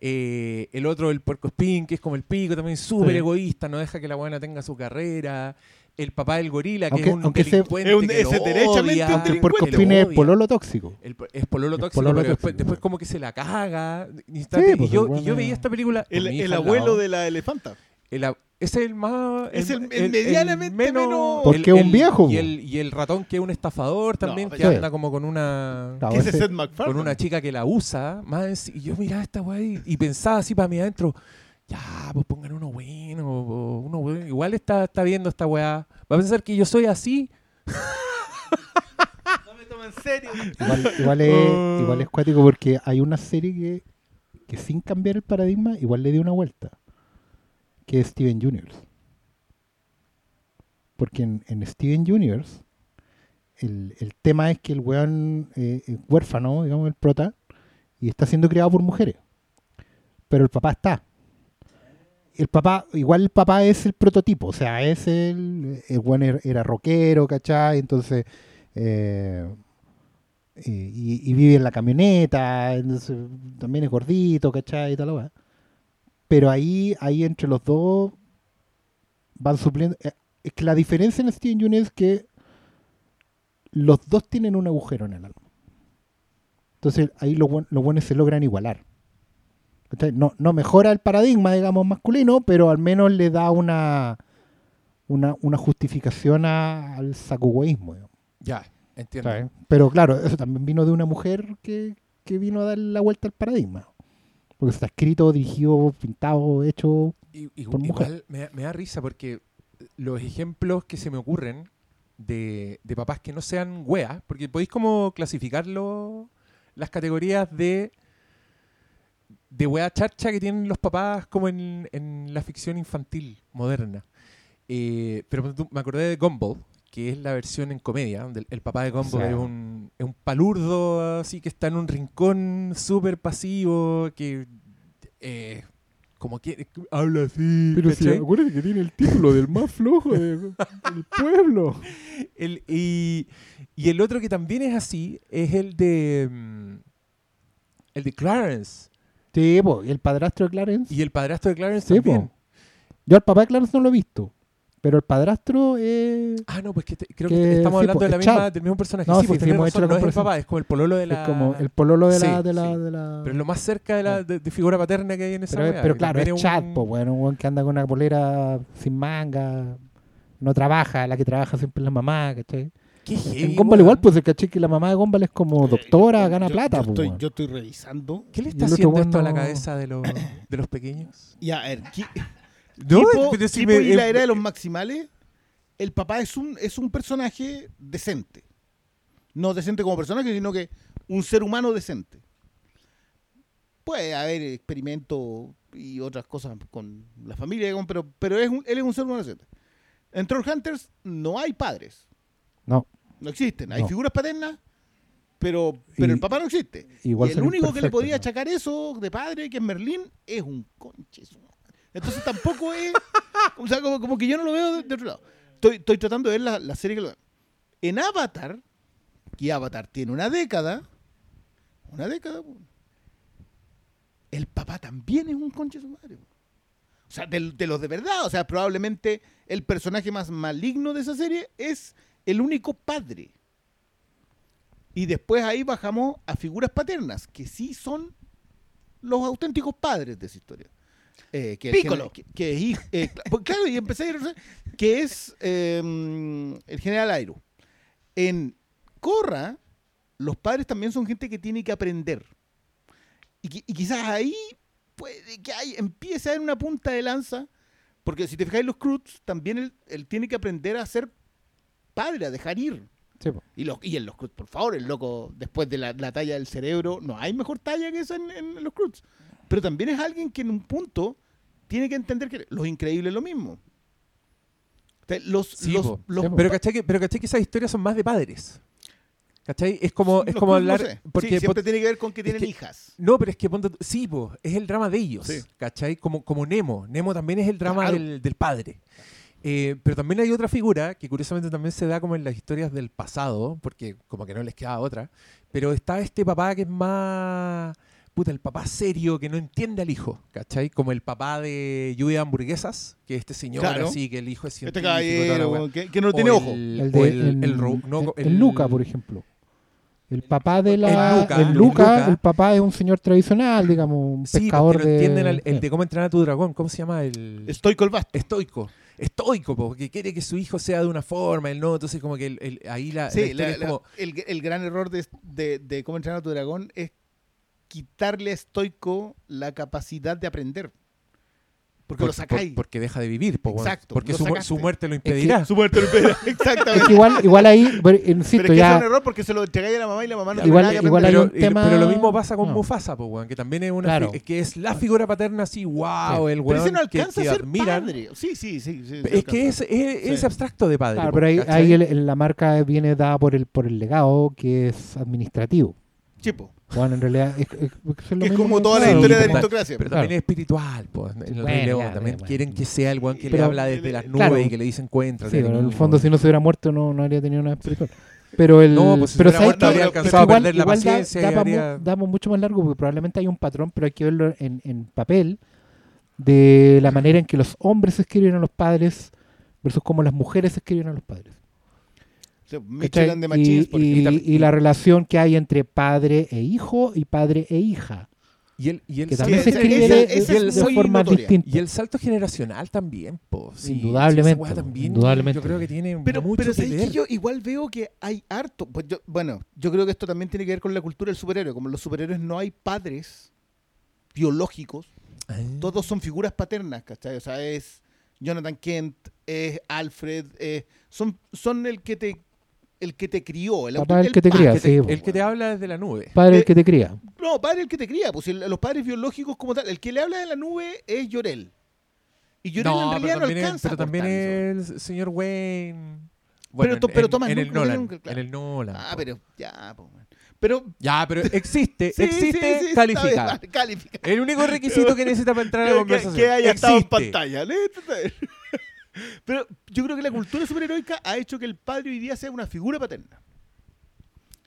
Eh, el otro, el puerco spin, que es como el pico, también súper Sí. egoísta, no deja que la buena tenga su carrera. El papá del gorila, que Aunque- es un aunque se- delincuente Es un- que ese lo derechamente odia, un Que el puerco que lo spin es pololo tóxico. El es pololo Es tóxico, pololo pero después, tóxico. después como que se la caga. instante, Sí, pues, y, yo, el weón y yo es- veía esta película. El, el abuelo de la elefanta. El es el más. Es el- el medianamente menos- Porque es un viejo, Y el, y el ratón que es un estafador también, No, que sí. anda como con una. Claro, ese es ese- Seth MacFarlane. Con una chica que la usa. Más, y yo miraba esta weá y, y pensaba así para mí adentro. Ya, pues pongan uno bueno, uno bueno. Igual está, está viendo esta weá. Va a pensar que yo soy así. No me tomo en serio. Igual, igual es, igual es cuático porque hay una serie que, que sin cambiar el paradigma igual le dio una vuelta. Que es Steven Universe. Porque en, en Steven Universe el, el tema es que el weón eh, es huérfano, digamos, el prota, y está siendo criado por mujeres. Pero el papá está. El papá, igual el papá es el prototipo, o sea, es el, el weón era, era rockero, ¿cachai? Entonces, eh, y, vive en la camioneta, entonces también es gordito, ¿cachai? Y tal, weá. Pero ahí, ahí entre los dos van supliendo. eh, Es que la diferencia en Steven Universe es que los dos tienen un agujero en el alma. Entonces ahí los, los buenos se logran igualar. No, no mejora el paradigma, digamos, masculino, pero al menos le da una, una, una justificación a- al sacugueísmo. digamos. Ya, entiendo. ¿sabes? Pero claro, eso también vino de una mujer que, que vino a dar la vuelta al paradigma. Porque está escrito, dirigido, pintado, hecho. Y- y- por mujer. igual me, da- me da risa porque los ejemplos que se me ocurren de, de papás que no sean weas, porque podéis como clasificarlo las categorías de de wea charcha que tienen los papás como en, en la ficción infantil moderna. Eh, pero me acordé de Gumball, que es la versión en comedia, donde el, el papá de Gumball es, un, es un palurdo así que está en un rincón súper pasivo, que eh, como que habla así. ¿cachai? acuérdate que tiene el título del más flojo del pueblo. El- y, y el otro que también es así es el de mm, el de Clarence Sí, po, y el padrastro de Clarence. y el padrastro de Clarence Sí, también. po. Yo al papá de Clarence no lo he visto. Pero el padrastro es. Ah, no, pues que te- creo Que que estamos sí, hablando po, de la misma, Chad. del mismo personaje. No, sí, pues sí, hemos hecho la no es el papá, es como el pololo de la... Es como el pololo de la. De la, de la- Pero es lo más cerca de la de, de figura paterna que hay en esa Pero, wea, pero claro, es un- Chad, po, bueno, un que anda con una polera sin manga, no trabaja, la que trabaja siempre es la mamá, ¿cachai? Qué heavy, En Gumball igual, pues el caché que la mamá de Gumball es como doctora, gana Yo- plata. Yo, pues, estoy, yo estoy revisando. ¿Qué le está haciendo esto a la no- cabeza de los, de los pequeños? [COUGHS] Y a ver, ¿qué- No, tipo, si me- y la eh, era de los maximales, el papá es un, es un personaje decente. No decente como personaje, sino que un ser humano decente. Puede haber experimentos y otras cosas con la familia, pero, pero es un- él es un ser humano decente. En Trollhunters no hay padres. No. No existen. Hay No. figuras paternas, pero, pero Y- el papá no existe. igual y el único que le podía achacar eso de padre, que es Merlín, es un conche. Entonces tampoco es. O sea, como, como que yo no lo veo de, de otro lado. Estoy, estoy tratando de ver la, la serie que lo En Avatar, que Avatar tiene una década, una década, el papá también es un conche su madre. O sea, de, de los de verdad. O sea, probablemente el personaje más maligno de esa serie es el único padre. Y después ahí bajamos a figuras paternas, que sí son los auténticos padres de esa historia. Eh, que, Piccolo. Que, que eh, pues claro, y empecé a ir, que es eh, el general Airo. En Corra, los padres también son gente que tiene que aprender. Y, qui- y quizás ahí puede que hay, empiece a haber una punta de lanza, porque si te fijáis los Cruz, también él, él tiene que aprender a ser padre, a dejar ir. Sí. Y, los, y en los Cruz, por favor, el loco, después de la, la talla del cerebro, no hay mejor talla que esa en, en los Cruz. Pero también es alguien que en un punto tiene que entender que los increíbles es lo mismo. Los, Sí, los, po. los- Sí, po. Pero cachai que, pero cachai que esas historias son más de padres. ¿Cachai? Es como, es como Cruz, no hablar. sé. Sí, Porque siempre tiene que ver con que tienen que- hijas. No, pero es que ponte sí, po, es el drama de ellos, Sí. ¿cachai? Como, como Nemo. Nemo también es el drama Claro. del, del padre. Eh, pero también hay otra figura que curiosamente también se da como en las historias del pasado, porque como que no les queda otra. Pero está este papá que es más. Puta, el papá serio que no entiende al hijo, ¿cachai? Como el papá de Lluvia de Hamburguesas, que este señor Claro. así, que el hijo es Este científico. wea. caballero que, que no O tiene ojo. el- El o de el- el no, el- Luca, por ejemplo. El papá de la. En Luca, el papá es un señor tradicional, digamos, un Sí, pescador porque no de. entienden al- el de cómo entrenar a tu dragón. ¿Cómo se llama? El Estoy colbasto. estoico. Estoico, po, porque quiere que su hijo sea de una forma, él no. Entonces, como que el- el- ahí la, Sí, historia la- es la- como. el, el gran error de, de, de cómo entrenar a tu dragón es quitarle a Stoico la capacidad de aprender. Porque por- lo sacáis. por- porque deja de vivir, po. Exacto, porque su, su muerte lo que- impedirá. Su muerte lo impide. [LAUGHS] Es Exactamente. que igual, igual ahí, pero, insisto, Pero es que ya. es un error porque se lo entregáis a la mamá y la mamá no Igual- tiene nada que igual hay aprender. pero, tema- pero lo mismo pasa con no. Mufasa, po, weón, que también es una Claro. que es la figura paterna así, wow, el Pero weón ese no que, alcanza que a ser admiran. padre. Sí, sí, sí. sí, sí Es que es, es, es Sí. abstracto de padre. Claro, po, pero ahí, ahí el- el- la marca viene dada por el, por el legado, que es administrativo. Chipo. Bueno, en realidad es, es- es lo Que es mismo como que- toda la claro, historia de la aristocracia. Pero Claro. también es espiritual, pues. En el Bueno, Rey León ya, también bueno. quieren que sea el weón que le habla desde las nubes Claro. y que le dice encuentra. Sí, pero en el fondo si no se hubiera muerto no, no habría tenido nada espiritual. Pero el No, pues si pero ¿sabes muerto qué? habría alcanzado a igual- perder la igual paciencia da habría... damos mucho más largo porque probablemente hay un patrón, pero hay que verlo en, en papel de la manera en que los hombres escriben a los padres versus cómo las mujeres escriben a los padres. Y, ejemplo. y- y la relación que hay entre padre e hijo y padre e hija, Y el, y el que también Sí, se escribe de, de- es de notoria. distintas. y el salto generacional también. Sí, Indudablemente, también, indudablemente. Yo creo que tiene Pero, mucho pero que ¿sabéis ver. que yo igual veo que hay harto. Pues yo, bueno, yo creo que esto también tiene que ver con la cultura del superhéroe. Como en los superhéroes no hay padres biológicos, Ah. todos son figuras paternas, ¿cachai? O sea, es Jonathan Kent, es Alfred, es- son, son el que te el que te crió. El, Papá auto- el que te padre. cría, el, que sí, te, el que te habla desde la nube. Padre Eh, el que te cría. No, padre el que te cría. Pues el- los padres biológicos como tal. El que le habla de la nube es Llorel. Y Llorel en realidad no es, alcanza. pero también es el señor Wayne. Pero en- pero en- Thomas en el nunca- Nolan. nunca- claro. En el Nolan. Ah, pero ya, pues, bueno. Pero Ya, pero existe, [LAUGHS] sí, existe, sí, sí, está bien, [LAUGHS] califica. El único requisito que necesita para entrar a la conversación. que haya estado en pantalla. Pero yo creo que la cultura superheroica ha hecho que el padre hoy día sea una figura paterna.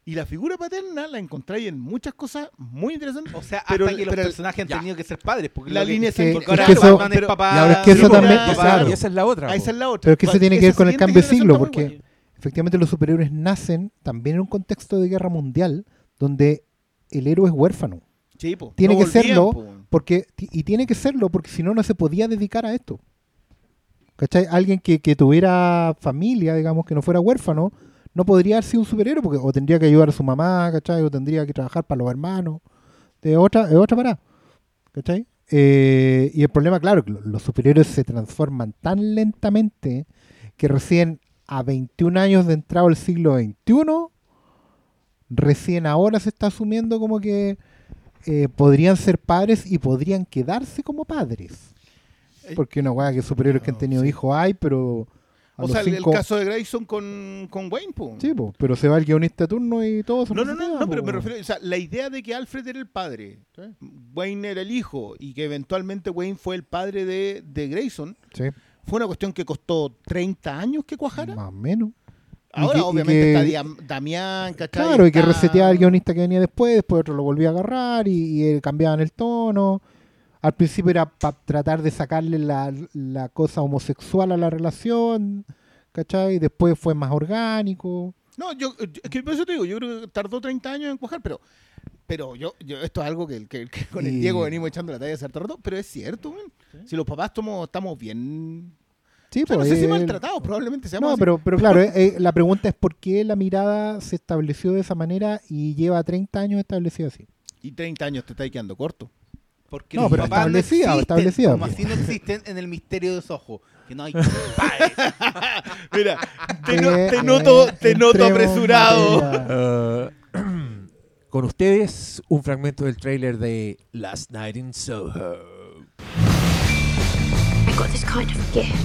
Y la figura paterna la encontráis en muchas cosas muy interesantes. O sea, Pero- hasta que los pero- personajes han tenido que ser padres. Porque La que- línea que- porque ahora es que eso- es papá. y ahora es que eso Sí, también- Esa- claro. Y esa es la otra. Ah, esa es la otra. Pero es que eso tiene que ver con el cambio de siglo, porque efectivamente los superhéroes nacen también en un contexto de guerra mundial donde el héroe es huérfano. Sí, po. Tiene No que volvían, serlo po. porque Y tiene que serlo porque si no, no se podía dedicar a esto. ¿Cachai? Alguien que, tuviera familia, digamos, que no fuera huérfano, no podría haber sido un superhéroe porque o tendría que ayudar a su mamá, ¿cachai? O tendría que trabajar para los hermanos. De otra, de otra parada. ¿Cachai? Eh, y el problema, claro, los superhéroes se transforman tan lentamente que recién a 21 años de entrado al siglo XXI, recién ahora se está asumiendo como que eh, podrían ser padres y podrían quedarse como padres. Porque una weá que superhéroes que han tenido hijos hay, pero. a O sea, el- caso de Grayson con, con Wayne, po. Sí, po, pero se va el guionista de turno y todo se No, no, no, no, pero me refiero, o sea, la idea de que Alfred era el padre, Wayne era el hijo y que eventualmente Wayne fue el padre de, de Grayson, Sí, fue una cuestión que costó 30 años que cuajara. más o menos. Ahora, que- obviamente, que- está Damián, ¿cachai? Claro, y que reseteaba al guionista que venía después, después otro lo volvía a agarrar y, y, cambiaban el tono. Al principio era para tratar de sacarle la, la cosa homosexual a la relación, ¿cachai? Después fue más orgánico. No, yo, yo- es que por eso te digo, yo creo que tardó 30 años en cuajar, pero pero yo, yo esto es algo que, que- que con el Y- Diego venimos echando la talla hace rato, pero es cierto. Si los papás tomo- estamos bien... Sí, o sea, no pues, sé si él- maltratados, probablemente seamos No, así. pero, pero claro, [LAUGHS] eh, eh, la pregunta es por qué la mirada se estableció de esa manera y lleva 30 años establecida así. Y 30 años te estáis quedando corto. Porque No, los pero papás establecida, no existen, establecida, Como así no existen en el misterio de Soho. Que no hay padres. [LAUGHS] Mira, te, no- te noto, te noto apresurado. Eh, con ustedes, un fragmento del tráiler de Last Night in Soho. I got this kind of gift.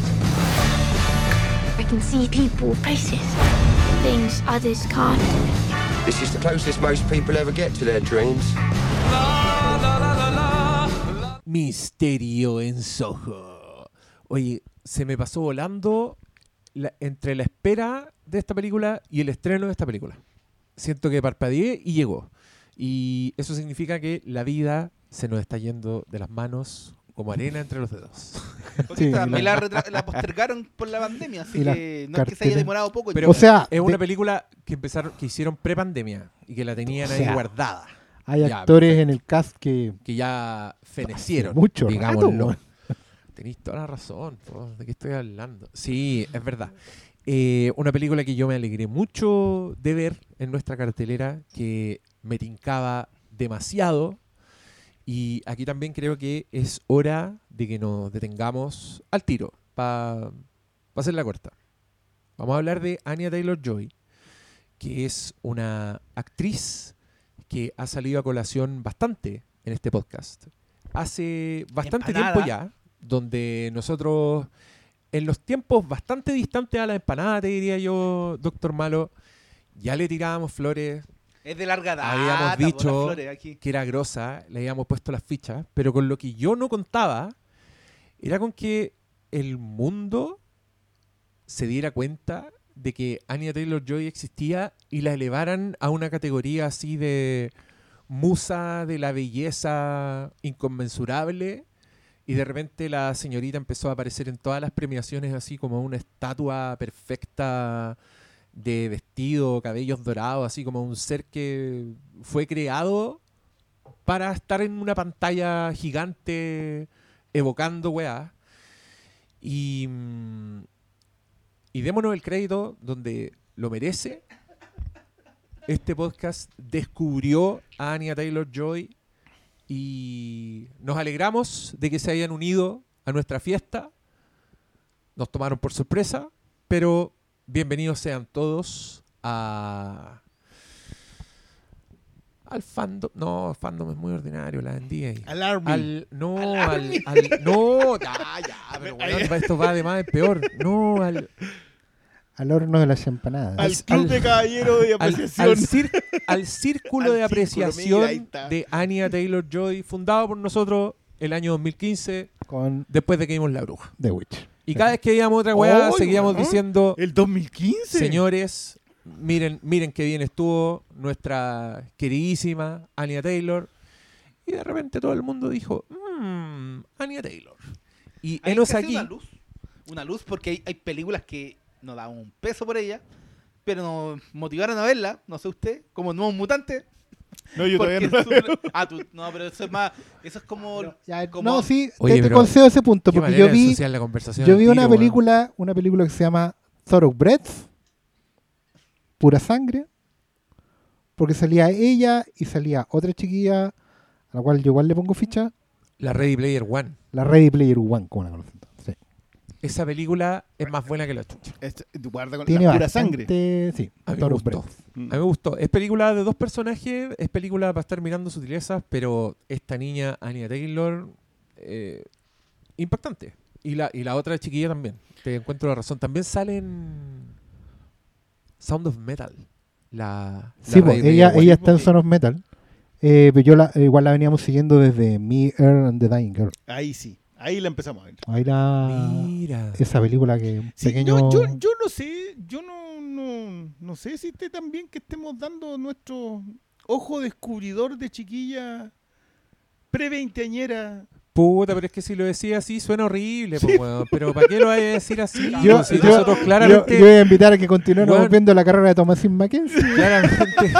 I can see people, places, things others can't. This is the closest most people ever get to their dreams. Misterio en Soho. Oye, se me pasó volando la- entre la espera de esta película y el estreno de esta película. Siento que parpadeé y llegó. Y eso significa que la vida se nos está yendo de las manos como arena entre los dedos. [LAUGHS] Sí, la- la, retra- la postergaron por la pandemia, así que no es que se haya demorado poco. Pero O sea, es una de- película que empezaron, que hicieron pre-pandemia y que la tenían O ahí guardada. Hay Ya, actores en el cast que Que ya fenecieron. mucho digámoslo. Tenéis toda la razón, po, ¿de qué estoy hablando? Sí, es verdad. Eh, una película que yo me alegré mucho de ver en nuestra cartelera, que me tincaba demasiado. Y aquí también creo que es hora de que nos detengamos al tiro, para hacer la corta. Vamos a hablar de Anya Taylor Joy, que es una actriz que ha salido a colación bastante en este podcast. Hace bastante Empanada. tiempo ya, donde nosotros, en los tiempos bastante distantes a la empanada, te diría yo, doctor Malo, ya le tirábamos flores, Es de larga data. Habíamos las dicho- aquí. que era grosa, le habíamos puesto las fichas, pero con lo que yo no contaba era con que el mundo se diera cuenta de que Anya Taylor Joy existía y la elevaran a una categoría así de musa de la belleza inconmensurable y de repente la señorita empezó a aparecer en todas las premiaciones así como una estatua perfecta de vestido, cabellos dorados, así como un ser que fue creado para estar en una pantalla gigante evocando weá. Y, mm, y démonos el crédito donde lo merece. Este podcast descubrió a Anya Taylor Joy y nos alegramos de que se hayan unido a nuestra fiesta. Nos tomaron por sorpresa, pero bienvenidos sean todos a al fandom. No, fandom es muy ordinario, la ahí. Al Army. Al, no, al, al- no, ya, ya, pero [LAUGHS] weón, esto va de más en peor. No, al, al horno de las empanadas. al al- Club al- de Caballeros de Apreciación. al cir- al círculo [LAUGHS] Al de círculo, apreciación de Anya Taylor Joy, fundado por nosotros el año 2015, con después de que vimos La Bruja. The Witch. Y cada vez que veíamos otra weá, ¡Ay, seguíamos diciendo, El 2015. señores, miren, miren qué bien estuvo nuestra queridísima Anya Taylor. Y de repente todo el mundo dijo, mmm, Anya Taylor. Y enos aquí, Una luz, una luz porque hay, hay películas que no dan un peso por ella, pero nos motivaron a verla, no sé usted, como Nuevos Mutantes. No, yo todavía no Ah, tú, no, pero eso es más, eso es como... Ya, como- no, sí, Oye, te, te concedo ese punto, porque yo vi, ensuciar la conversación yo vi tiro, una película, una película que se llama Thoroughbreds, pura sangre, porque salía ella y salía otra chiquilla, a la cual yo igual le pongo ficha, La Ready Player One. la Ready Player One, como la conocen. Esa película es más buena que la chucha. Este- guarda con Tiene la pura sangre. sí, A mí me gustó. Mm. A mí me gustó. Es película de dos personajes, es película para estar mirando sutilezas, pero esta niña, Anya Taylor, eh, impactante. Y la, y la otra chiquilla también. Te encuentro la razón. También sale en Sound of Metal. La, la Sí, pues, Ready ella, ella está en Son of Metal. Eh, pero yo la, igual la veníamos siguiendo desde Me, Earl and the Dying Girl. Ahí sí, ahí la empezamos a ver. Ahí la. Mira. Esa película que un Sí, pequeño. yo, yo, yo no sé, yo no, no, no sé si esté también que estemos dando nuestro ojo descubridor de chiquilla pre-veinteañera. Puta, pero es que si lo decía así suena horrible, po, weón. Pero ¿para qué lo vaya a decir así? [LAUGHS] Yo, si yo- nosotros claramente... yo voy a invitar a que continuemos Weón. viendo la carrera de Thomasin Mackenzie. [LAUGHS] claramente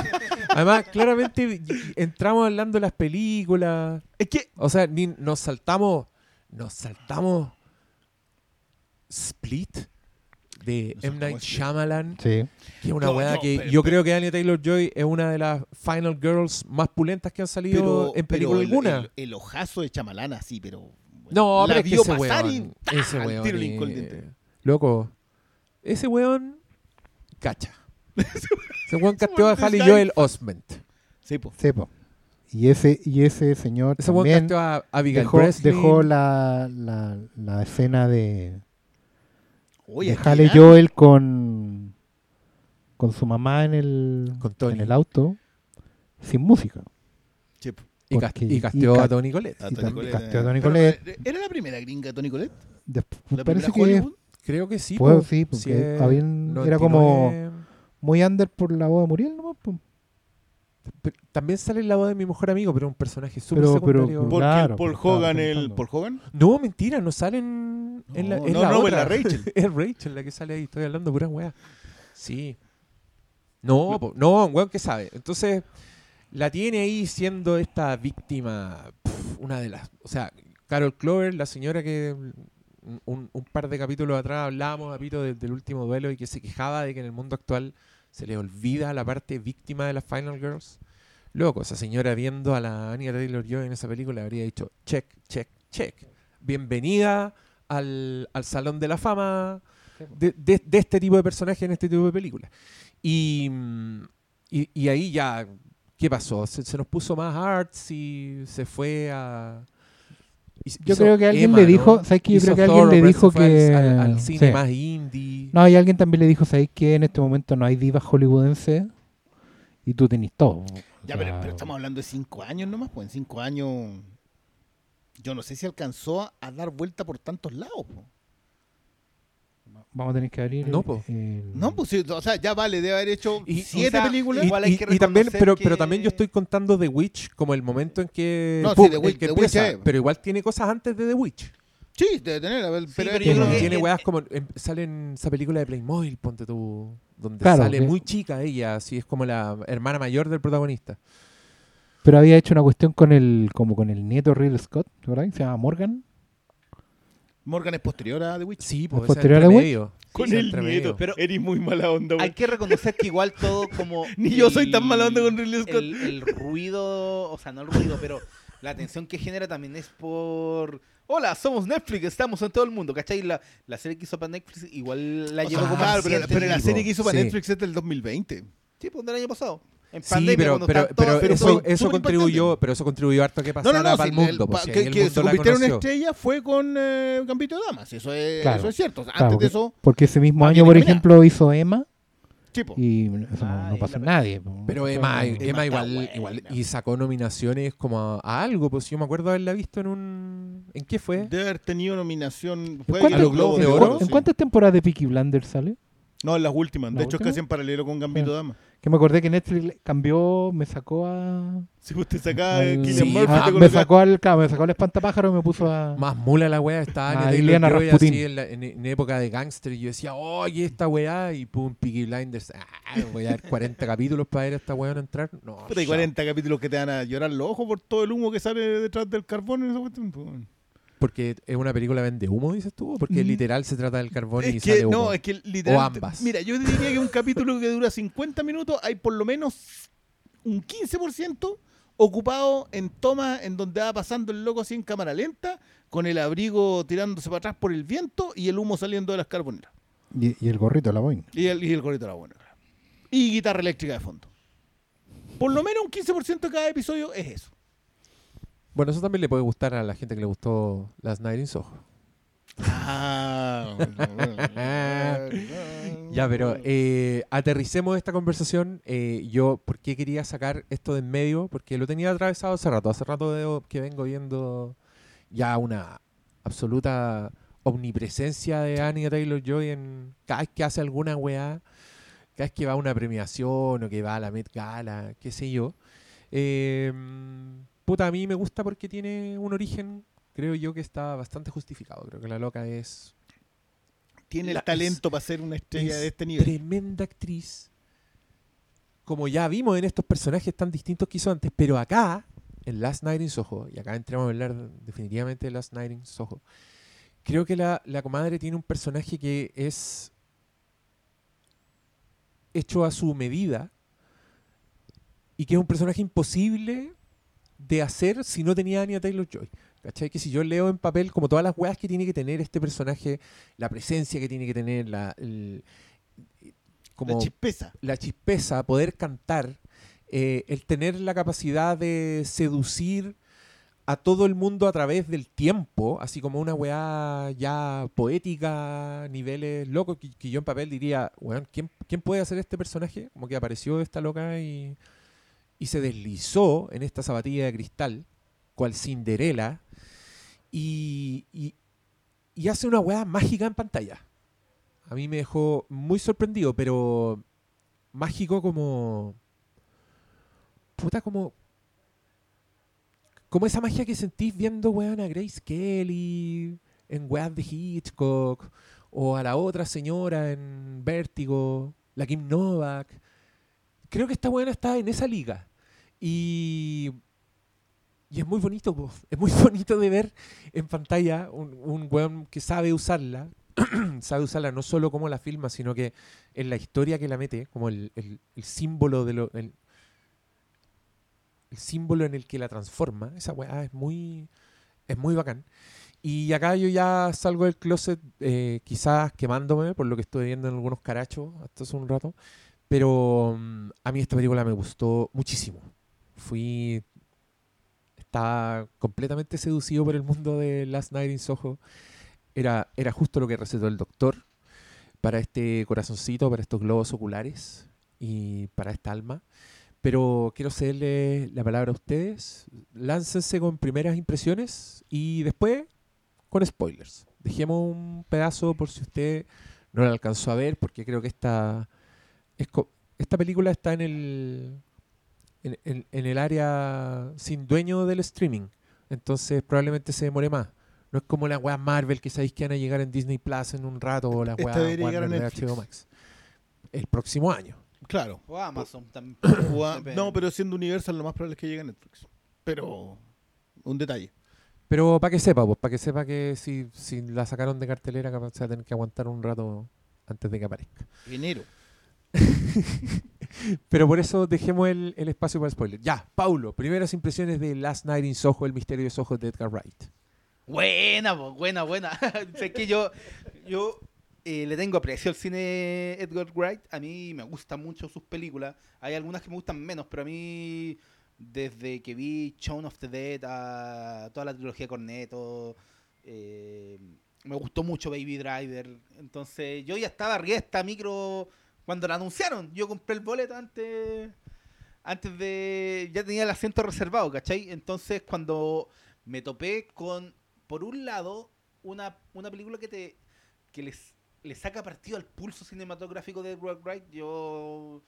además claramente entramos hablando de las películas Es que o sea ni nos saltamos nos saltamos Split de M. Night Shyamalan Sí. que es una No, weá no, que pero- yo pero- creo que Anya Taylor-Joy es una de las Final Girls más pulentas que han salido pero, en película el, alguna el- el ojazo de chamalana, sí, pero. bueno, no la pero es que ese pasar weón ese weón tiro eh, loco ese weón cacha [LAUGHS] ese weón casteó a Halle. Joel Osment Sí, po. Sí, po. Y ese, y ese señor ese también a Abigail dejó, dejó la, la, la escena de, Oye, de Halle ya- Joel con, con su mamá en el, Con Tony. en el auto sin música. Po. Y, y y casteó ca- a Tony. A casteó a eh, pero, eh, ¿Era la primera gringa Tony Colette? Después, ¿La parece primera que? Creo que sí. Puedo, sí, porque habían- era 99. como- muy under por la voz de Muriel, ¿no? También sale en la voz de mi mejor amigo, pero un personaje súper Pero- pero- secundario. Por- Porque Claro, el Paul pues, Hogan, el. Paul Hogan. No, mentira, no salen en la, No, es no, la no, otra. es la Rachel. [LAUGHS] es Rachel la que sale ahí. Estoy hablando pura weá. Sí. No, po, no, un weón que sabe. Entonces, la tiene ahí siendo esta víctima, pf, una de las... O sea, Carol Clover, la señora que un, un- par de capítulos atrás hablábamos, Apito, del, del último duelo y que se quejaba de que en el mundo actual se le olvida la parte víctima de las Final Girls. Loco, esa señora viendo a la Anya Taylor-Joy en esa película habría dicho, check, check, check. Bienvenida al, al Salón de la Fama de, de- de este tipo de personajes en este tipo de películas. Y, y, y ahí ya, ¿qué pasó? Se, se nos puso más arts y se fue a... Yo creo que alguien Emma, le ¿no? dijo, ¿sabes qué? Yo Hizo creo que alguien le dijo que... Al, al- cine sí. más indie. No, y alguien también le dijo, ¿sabéis que en este momento no hay divas hollywoodenses? Y tú tenés todo. Ya, O pero, estamos hablando de cinco años nomás, pues en cinco años. Yo no sé si alcanzó a, a dar vuelta por tantos lados. po. Vamos a tener que abrir... No, po. el- No, pues sí, o sea, ya vale, debe haber hecho Y- siete o sea, películas. Y, Igual hay y- que y también, pero, que- pero también yo estoy contando The Witch como el momento en que, No, sí, ¡pum! The el Witch- que The Witch empieza, es- pero igual tiene cosas antes de The Witch. Sí, debe tener. a ver, pero, pero yo creo que- tiene en- weas como em, sale en esa película de Playmobil, ponte tú, donde Claro, sale que- muy chica ella, así es como la hermana mayor del protagonista. Pero había hecho una cuestión con el como con el nieto Real Scott, ¿verdad? Se llama Morgan. Morgan es posterior a The Witch. Sí, pues posterior a The medio. Con Sí, el medio. Pero- Eres muy mala onda, Hay que reconocer que igual todo [LAUGHS] como... Ni yo soy tan mala onda con Ridley Scott. El, el ruido, o sea, no el ruido, pero la atención que genera también es por... Hola, somos Netflix, estamos en todo el mundo, ¿cachai? La, la serie que hizo para Netflix igual la O llevó sea, como claro, pero, siete pero la serie que hizo para Sí. Netflix es del 2020. Sí, pues del año pasado. En Sí, pero, cuando pero, estaban pero todos- pero eso, contribuyó, pero eso contribuyó harto a que pasara no, no. para el mundo, pues, que, el que se mundo la convirtiera en una estrella fue con eh, Gambito de Damas. Eso es, Claro. eso es cierto. O sea, Claro, antes de porque- eso, Porque ese mismo Ah, año, por ejemplo, hizo Emma tipo. y eso no- Ah, pasó nadie. Pero Emma, no- Emma igual, buena. igual y sacó nominaciones como a, a algo, pues yo me acuerdo haberla visto en un ¿en qué fue? Debe haber tenido nominación. ¿En Fue cuántas- ¿A los Globos de Oro? ¿En cuántas temporadas de Peaky Blinders sale? No, en las últimas. De ¿La hecho, es casi en paralelo con Gambito de Damas. Que me acordé que Netflix cambió, me sacó a... Si usted saca al- Killian Sí, Murphy, ah, te me sacó al, claro, me sacó al espantapájaro y me puso a... Más mula la weá, estaba Rasputin. así en, la- en- en época de gangster y yo decía, oye, esta weá, y pum, Peaky Blinders, ah, voy a ver 40 [LAUGHS] capítulos para ver a esta weá no entrar. No, Puta, hay chao. 40 capítulos que te van a llorar los ojos por todo el humo que sale detrás del carbón en esa cuestión. Porque es una película vende humo, dices tú, porque Mm. literal se trata del carbón y Es sale que, humo. no, es que literal. O ambas. Mira, yo diría que un capítulo que dura 50 minutos, hay por lo menos un 15% ocupado en tomas en donde va pasando el loco así en cámara lenta, con el abrigo tirándose para atrás por el viento y el humo saliendo de las carboneras. Y, y el gorrito de la boina. Y el, y el gorrito de la buena. claro. Y guitarra eléctrica de fondo. Por lo menos un 15% de cada episodio es eso. Bueno, eso también le puede gustar a la gente que le gustó Last Night in Soho. Ah, Ya, pero eh, aterricemos esta conversación. Eh, yo, ¿por qué quería sacar esto de en medio? Porque lo tenía atravesado hace rato. Hace rato veo que vengo viendo ya una absoluta omnipresencia de Anya Taylor Joy en cada vez que hace alguna weá, cada vez que va a una premiación o que va a la Met Gala, qué sé yo. Eh, puta, a mí me gusta porque tiene un origen, creo yo, que está bastante justificado. Creo que la loca es Tiene La- el talento para ser una estrella es de este nivel. Tremenda actriz. Como ya vimos en estos personajes tan distintos que hizo antes, pero acá, en Last Night in Soho, y acá entramos a hablar definitivamente de Last Night in Soho, creo que la, la comadre tiene un personaje que es hecho a su medida y que es un personaje imposible de hacer si no tenía a Anya Taylor-Joy. ¿Cachai? Que si yo leo en papel como todas las weas que tiene que tener este personaje, la presencia que tiene que tener, la, el- como La chispeza. la chispeza, poder cantar, eh, el tener la capacidad de seducir a todo el mundo a través del tiempo, así como una weá ya poética, niveles locos, que, que yo en papel diría, weón, ¿quién, quién puede hacer este personaje? Como que apareció esta loca y, y se deslizó en esta zapatilla de cristal, cual Cinderela, y, hace una weá mágica en pantalla. A mí me dejó muy sorprendido, pero mágico como. Puta, como. Como esa magia que sentís viendo, weón, a Grace Kelly en weas de Hitchcock, o a la otra señora en Vértigo, la Kim Novak. Creo que esta weona está en esa liga. Y. Y es muy bonito, po. [LAUGHS] es muy bonito de ver en pantalla un, un weón que sabe usarla, [CLEARS THROAT] sabe usarla no solo como la filma, sino que en la historia que la mete, como el, el- el símbolo de lo. El, el símbolo en el que la transforma. Esa weá es muy. Es muy bacán. Y acá yo ya salgo del closet, eh, quizás quemándome por lo que estoy viendo en algunos carachos hasta hace un rato. Pero mm, a mí esta película me gustó muchísimo. Fui. Estaba completamente seducido por el mundo de Last Night in Soho era, era justo lo que recetó el doctor para este corazoncito, para estos globos oculares y para esta alma. Pero quiero cederle la palabra a ustedes. Láncense con primeras impresiones y después con spoilers. Dejemos un pedazo por si usted no la alcanzó a ver, porque creo que esta, es esta película está en el, en, en- en el área sin dueño del streaming. Entonces probablemente se demore más. No es como las weas Marvel que sabéis que van a llegar en Disney Plus en un rato o las Esta weas debería llegar a Warner de. HBO Max. El próximo año. Claro. O Amazon también. [COUGHS] No, pero siendo Universal lo más probable es que llegue a Netflix. Pero un detalle. Pero para que sepa, pues, para que sepa que si, si la sacaron de cartelera, capaz se va a tener que aguantar un rato antes de que aparezca. Enero. [LAUGHS] Pero por eso dejemos el, el espacio para spoiler. Ya, Paulo, primeras impresiones de Last Night in Soho, el misterio de Soho de Edgar Wright. Buena, buena, buena. [LAUGHS] sé que yo, yo eh, le tengo aprecio al cine Edgar Wright. A mí me gustan mucho sus películas. Hay algunas que me gustan menos, pero a mí, desde que vi Shaun of the Dead a toda la trilogía Cornetto, eh, me gustó mucho Baby Driver. Entonces, yo ya estaba arriba micro cuando la anunciaron. Yo compré el boleto antes. Antes de. Ya tenía el asiento reservado, ¿cachai? Entonces, cuando me topé con, por un lado, una, una película que te que les, le saca partido al pulso cinematográfico de Edward Wright, yo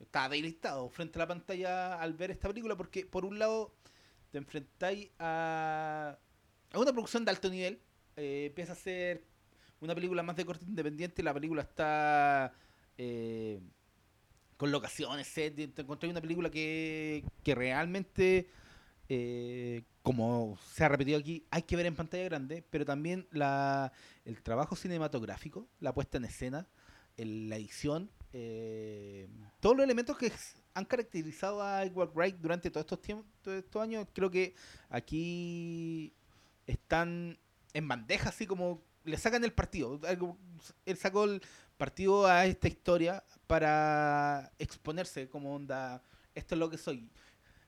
estaba delistado frente a la pantalla al ver esta película, porque por un lado te enfrentáis a, a una producción de alto nivel, eh, empieza a ser una película más de corte independiente, la película está eh, con locaciones, set, te encontré una película que, que realmente eh, como se ha repetido aquí, hay que ver en pantalla grande, pero también la, el trabajo cinematográfico, la puesta en escena, la edición, eh, todos los elementos que han caracterizado a Edward Wright durante todos estos tiempos, todos estos años, creo que aquí están en bandeja, así como le sacan el partido. Él sacó el partido a esta historia para exponerse como onda, esto es lo que soy.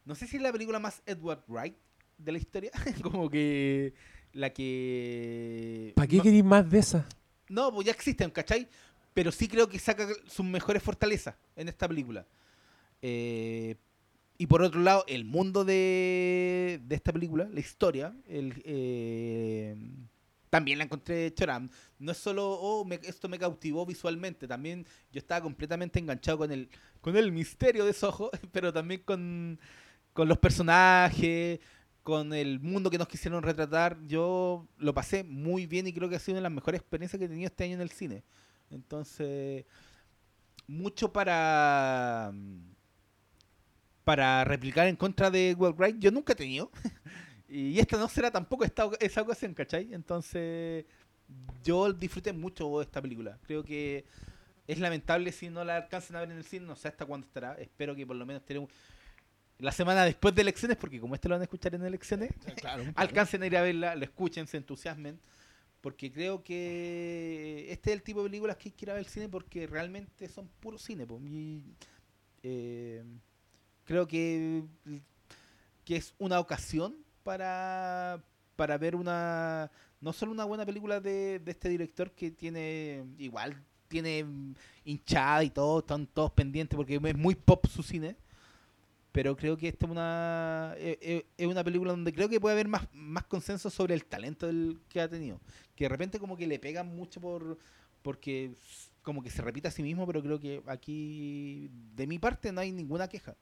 No sé si es la película más Edward Wright de la historia, [LAUGHS] como que la que... ¿Para qué no- queréis más de esa? no, pues ya existen, ¿cachai? Pero sí creo que saca sus mejores fortalezas en esta película. Eh, y por otro lado, el mundo de, de esta película, la historia, el, eh, también la encontré chora. No es solo, oh, me- esto me cautivó visualmente, también yo estaba completamente enganchado con el, con el misterio de Soho, [LAUGHS] pero también con, con los personajes, con el mundo que nos quisieron retratar. Yo lo pasé muy bien y creo que ha sido una de las mejores experiencias que he tenido este año en el cine. Entonces, mucho para para replicar en contra de Edward Wright yo nunca he tenido. [LAUGHS] y esta no será tampoco esta, esa ocasión, ¿cachai? Entonces, yo disfruté mucho de esta película. Creo que es lamentable si no la alcancen a ver en el cine, no sé hasta cuándo estará. Espero que por lo menos esté un- la semana después de elecciones, porque como este lo van a escuchar en elecciones, alcancen a ir a verla, lo escuchen, se entusiasmen. Porque creo que este es el tipo de películas que a ver al cine porque realmente son puro cine. po. Y, eh, creo que, que es una ocasión para, para ver una no solo una buena película de, de este director que tiene igual tiene hinchada y todo, están todos pendientes porque es muy pop su cine. Pero creo que esta es una, eh, eh, es una película donde creo que puede haber más, más consenso sobre el talento del, que ha tenido. Que de repente como que le pegan mucho por porque como que se repite a sí mismo, pero creo que aquí de mi parte no hay ninguna queja.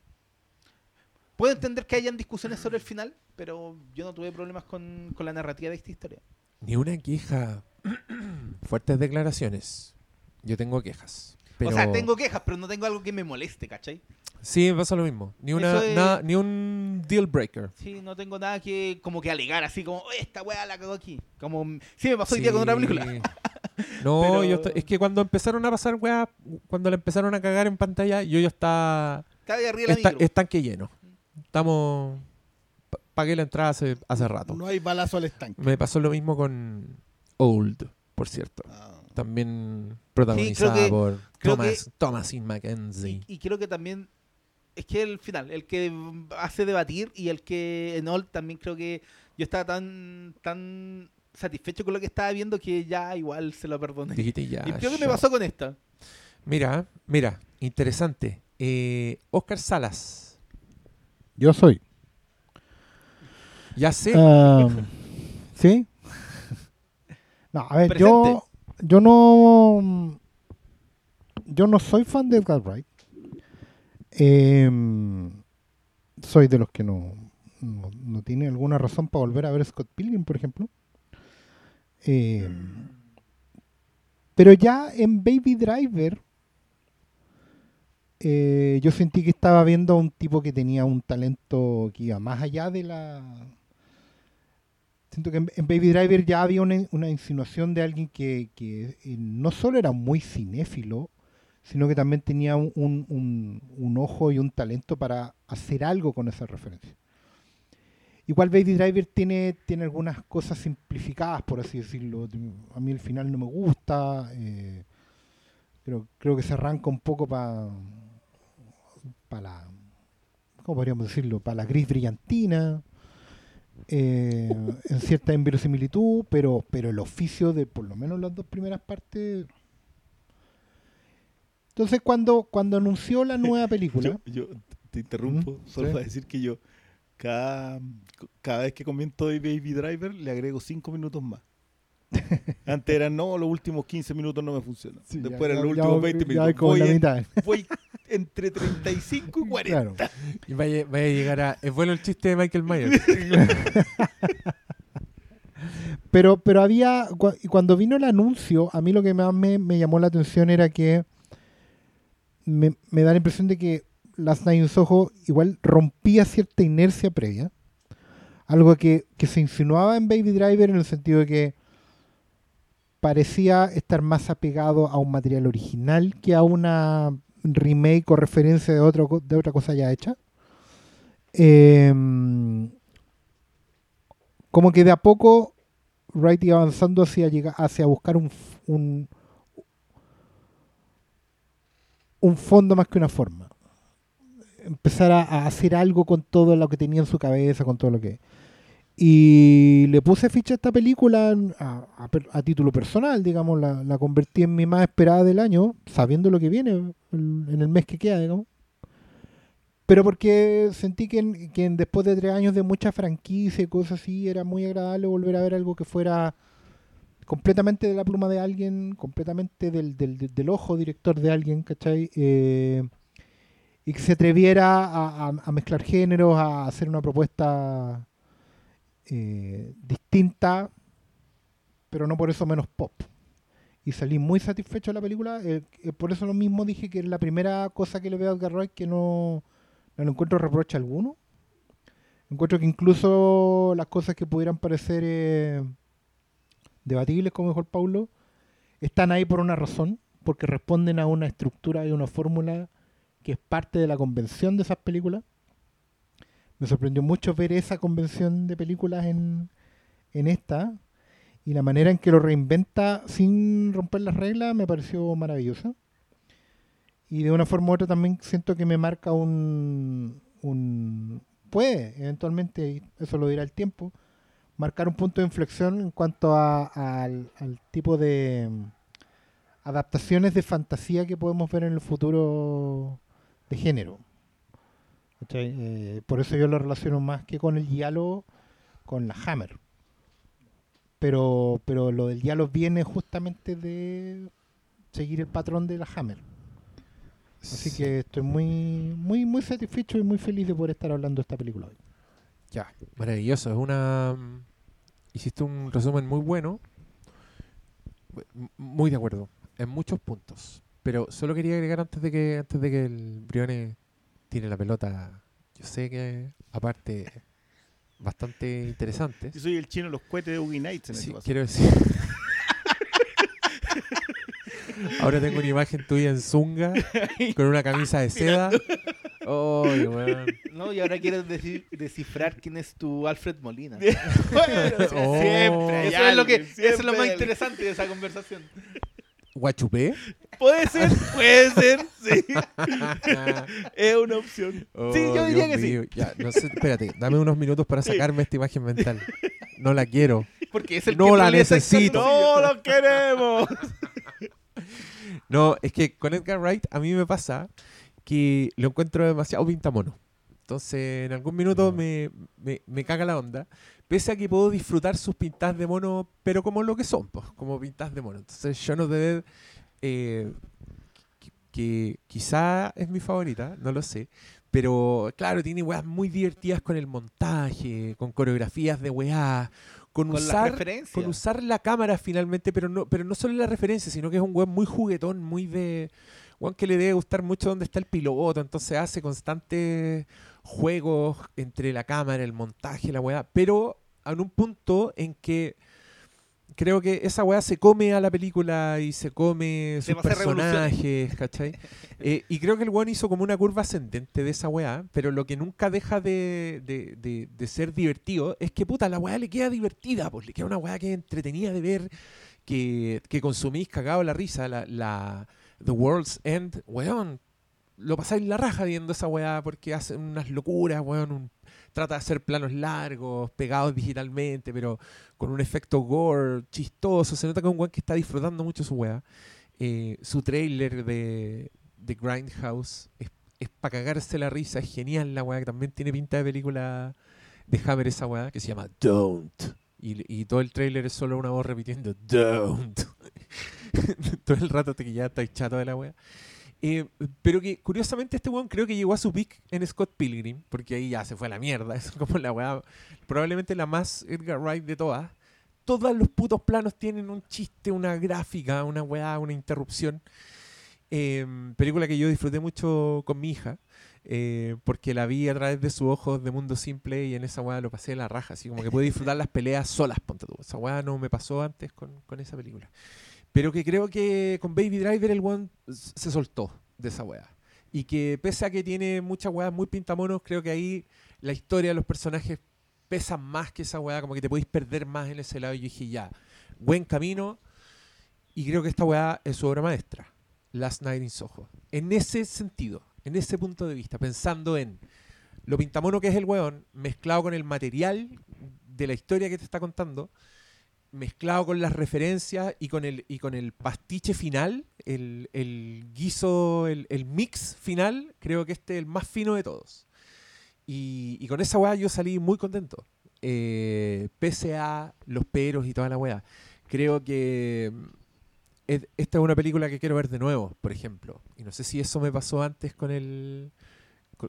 Puedo entender que hayan discusiones sobre el final, pero yo no tuve problemas con, con la narrativa de esta historia. Ni una queja. [CLEARS THROAT] Fuertes declaraciones. Yo tengo quejas. Pero... O sea, tengo quejas, pero no tengo algo que me moleste, ¿cachai? Sí, me pasa lo mismo. Ni, una, es- ni un deal breaker. Sí, no tengo nada que como que alegar así como, "Oh, esta weá la cago aquí. Como, sí me pasó hoy día con otra película. [LAUGHS] No, Pero- yo estoy- es que cuando empezaron a pasar weá, cuando la empezaron a cagar en pantalla, yo ya está, Estaba ahí arriba de la está micro. estanque lleno. Estamos pa- pagué la entrada hace, hace rato. No hay balazo al estanque. Me pasó lo mismo con Old, por cierto. Ah. También protagonizada que- por Thomas, Thomasin McKenzie. Y, y creo que también es que el final, el que hace debatir y el que en Old también creo que yo estaba tan tan satisfecho con lo que estaba viendo que ya igual se lo perdoné. Dijiste ya. y creo que me pasó con esta. Mira, mira, interesante. Eh, Oscar Salas. Yo soy. Ya sé. [LAUGHS] ¿Sí? No, a ver, Presente. yo, yo no. Yo no soy fan de Edgar Wright. Em, soy de los que no, no, no tiene alguna razón para volver a ver Scott Pilgrim, por ejemplo. Em, pero ya en Baby Driver, eh, yo sentí que estaba viendo a un tipo que tenía un talento que iba más allá de la. Siento que en, Baby Driver ya había una, una insinuación de alguien que, que, eh, no solo era muy cinéfilo, sino que también tenía un- un ojo y un talento para hacer algo con esa referencia. Igual Baby Driver tiene, tiene algunas cosas simplificadas, por así decirlo. A mí el final no me gusta. eh, creo, creo que se arranca un poco para la... ¿Cómo podríamos decirlo? Para la gris brillantina. eh, en cierta inverosimilitud, pero, pero el oficio de por lo menos las dos primeras partes... Entonces cuando, cuando anunció la nueva película... [LAUGHS] Yo, yo te interrumpo Mm, solo sí. para decir que yo cada, cada vez que comento de Baby Driver le agrego 5 minutos más. [LAUGHS] Antes eran, no, los últimos 15 minutos no me funcionan. Sí, ya- Después eran los ya últimos voy- 20 ya voy minutos. Voy, la en- mitad. [LAUGHS] voy entre 35 y 40. Claro. Y vaya, vaya a llegar a. Es bueno el chiste de Michael Myers. [LAUGHS] Pero, pero había, cuando vino el anuncio, a mí lo que más me, me llamó la atención era que me, me da la impresión de que Last Night in Soho igual rompía cierta inercia previa. algo que, que se insinuaba en Baby Driver en el sentido de que parecía estar más apegado a un material original que a una remake o referencia de, otro, de otra cosa ya hecha. Em, como que de a poco Wright iba avanzando hacia, hacia buscar un, un, fondo más que una forma. Empezar a hacer algo con todo lo que tenía en su cabeza, con todo lo que... Y le puse ficha a esta película a, título personal, digamos, la, la convertí en mi más esperada del año, sabiendo lo que viene en, el mes que queda, digamos. Pero porque sentí que, que después de tres años de mucha franquicia y cosas así, era muy agradable volver a ver algo que fuera completamente de la pluma de alguien, completamente del, del, del- ojo director de alguien, ¿cachai? Eh, y que se atreviera a mezclar géneros, a hacer una propuesta eh, distinta, pero no por eso menos pop. Y salí muy satisfecho de la película. eh, eh, por eso lo mismo dije que es la primera cosa que le veo a Edgar Wright que no, no le encuentro reproche alguno. Encuentro que incluso las cosas que pudieran parecer eh, debatibles, como dijo el Paulo, están ahí por una razón, porque responden a una estructura y una fórmula que es parte de la convención de esas películas. Me sorprendió mucho ver esa convención de películas en, en esta. Y la manera en que lo reinventa sin romper las reglas me pareció maravillosa. Y de una forma u otra también siento que me marca un, un puede eventualmente, eso lo dirá el tiempo, marcar un punto de inflexión en cuanto a- al, al tipo de mm, adaptaciones de fantasía que podemos ver en el futuro de género. Eh, por eso yo lo relaciono más que con el diálogo, con la Hammer. Pero, pero lo del diálogo viene justamente de seguir el patrón de la Hammer. Así que estoy muy, muy, muy satisfecho y muy feliz de poder estar hablando de esta película hoy. Ya, maravilloso. Es una. mm, Hiciste un resumen muy bueno. Muy de acuerdo. En muchos puntos. Pero solo quería agregar antes de que antes de que el Brione tire la pelota. Yo sé que, aparte, bastante interesante. Yo soy el chino de los cohetes de Boogie Nights en Sí, ese caso. quiero decir. [LAUGHS] Ahora tengo una imagen tuya en Zunga [LAUGHS] con una camisa de seda. No, y ahora quieres deci- descifrar quién es tu Alfred Molina. [LAUGHS] Bueno, Oh. siempre Eso es, lo que, eso es lo más interesante de esa conversación. ¿Guachupé? Puede ser, puede ser, sí. [LAUGHS] es una opción. sí, Oh, yo diría Dios que sí. Ya, no sé, espérate, dame unos minutos para sacarme esta imagen mental. No la quiero. Porque es el No que la necesito. ¡No lo queremos! [LAUGHS] No, es que con Edgar Wright a mí me pasa que lo encuentro demasiado pintamono. Entonces, en algún minuto me, me, me caga la onda. Pese a que puedo disfrutar sus pintas de mono, pero como lo que son, pues, como pintas de mono. Entonces, Shaun of the Dead, eh, que, que quizá es mi favorita, no lo sé. Pero, claro, tiene weas muy divertidas con el montaje, con coreografías de weá, con, usar con usar la cámara finalmente, pero no, pero no solo la referencia, sino que es un weón muy juguetón, muy de. Weón que le debe gustar mucho dónde está el piloto, entonces hace constantes juegos entre la cámara, el montaje, la weá, pero en un punto en que creo que esa weá se come a la película y se come sus personajes, ¿cachai? [LAUGHS] Eh, y creo que el weón hizo como una curva ascendente de esa weá, pero lo que nunca deja de, de- de- de ser divertido es que puta, la weá le queda divertida, pues le queda una weá que es entretenida de ver, que, que consumís cagado la risa, la, la The World's End, weón. Lo pasáis la raja viendo esa weá porque hacen unas locuras, weón. un- trata de hacer planos largos, pegados digitalmente, pero con un efecto gore chistoso. Se nota que es un weón que está disfrutando mucho su weá. Eh, su trailer de, de Grindhouse es, para cagarse la risa, es genial la weá, que también tiene pinta de película de Hammer esa weá, que se llama Don't. Y, y todo el trailer es solo una voz repitiendo Don't. [LAUGHS] todo el rato hasta que ya estáis chato de la weá. Eh, pero que curiosamente este weón creo que llegó a su peak en Scott Pilgrim, porque ahí ya se fue a la mierda. [LAUGHS] Es como la weá, probablemente la más Edgar Wright de todas. Todos los putos planos tienen un chiste, una gráfica, una weá, una interrupción. Em, película que yo disfruté mucho con mi hija. eh, porque la vi a través de sus ojos de mundo simple y en esa weá lo pasé de la raja. Así como que pude disfrutar las peleas solas, ponte tú. Esa weá no me pasó antes con, con esa película. Pero que creo que con Baby Driver el one se soltó de esa weá. Y que pese a que tiene muchas weas muy pintamonos, creo que ahí la historia de los personajes pesa más que esa weá, como que te podéis perder más en ese lado. Y yo dije, ya, buen camino. Y creo que esta weá es su obra maestra, Last Night in Soho. En ese sentido, en ese punto de vista, pensando en lo pintamono que es el weón, mezclado con el material de la historia que te está contando, mezclado con las referencias y con el, y con el pastiche final, el, el guiso, el, el mix final, creo que este es el más fino de todos. Y, y con esa weá yo salí muy contento. Eh, pese a los peros y toda la weá. Creo que mm, es- esta es una película que quiero ver de nuevo, por ejemplo. Y no sé si eso me pasó antes con el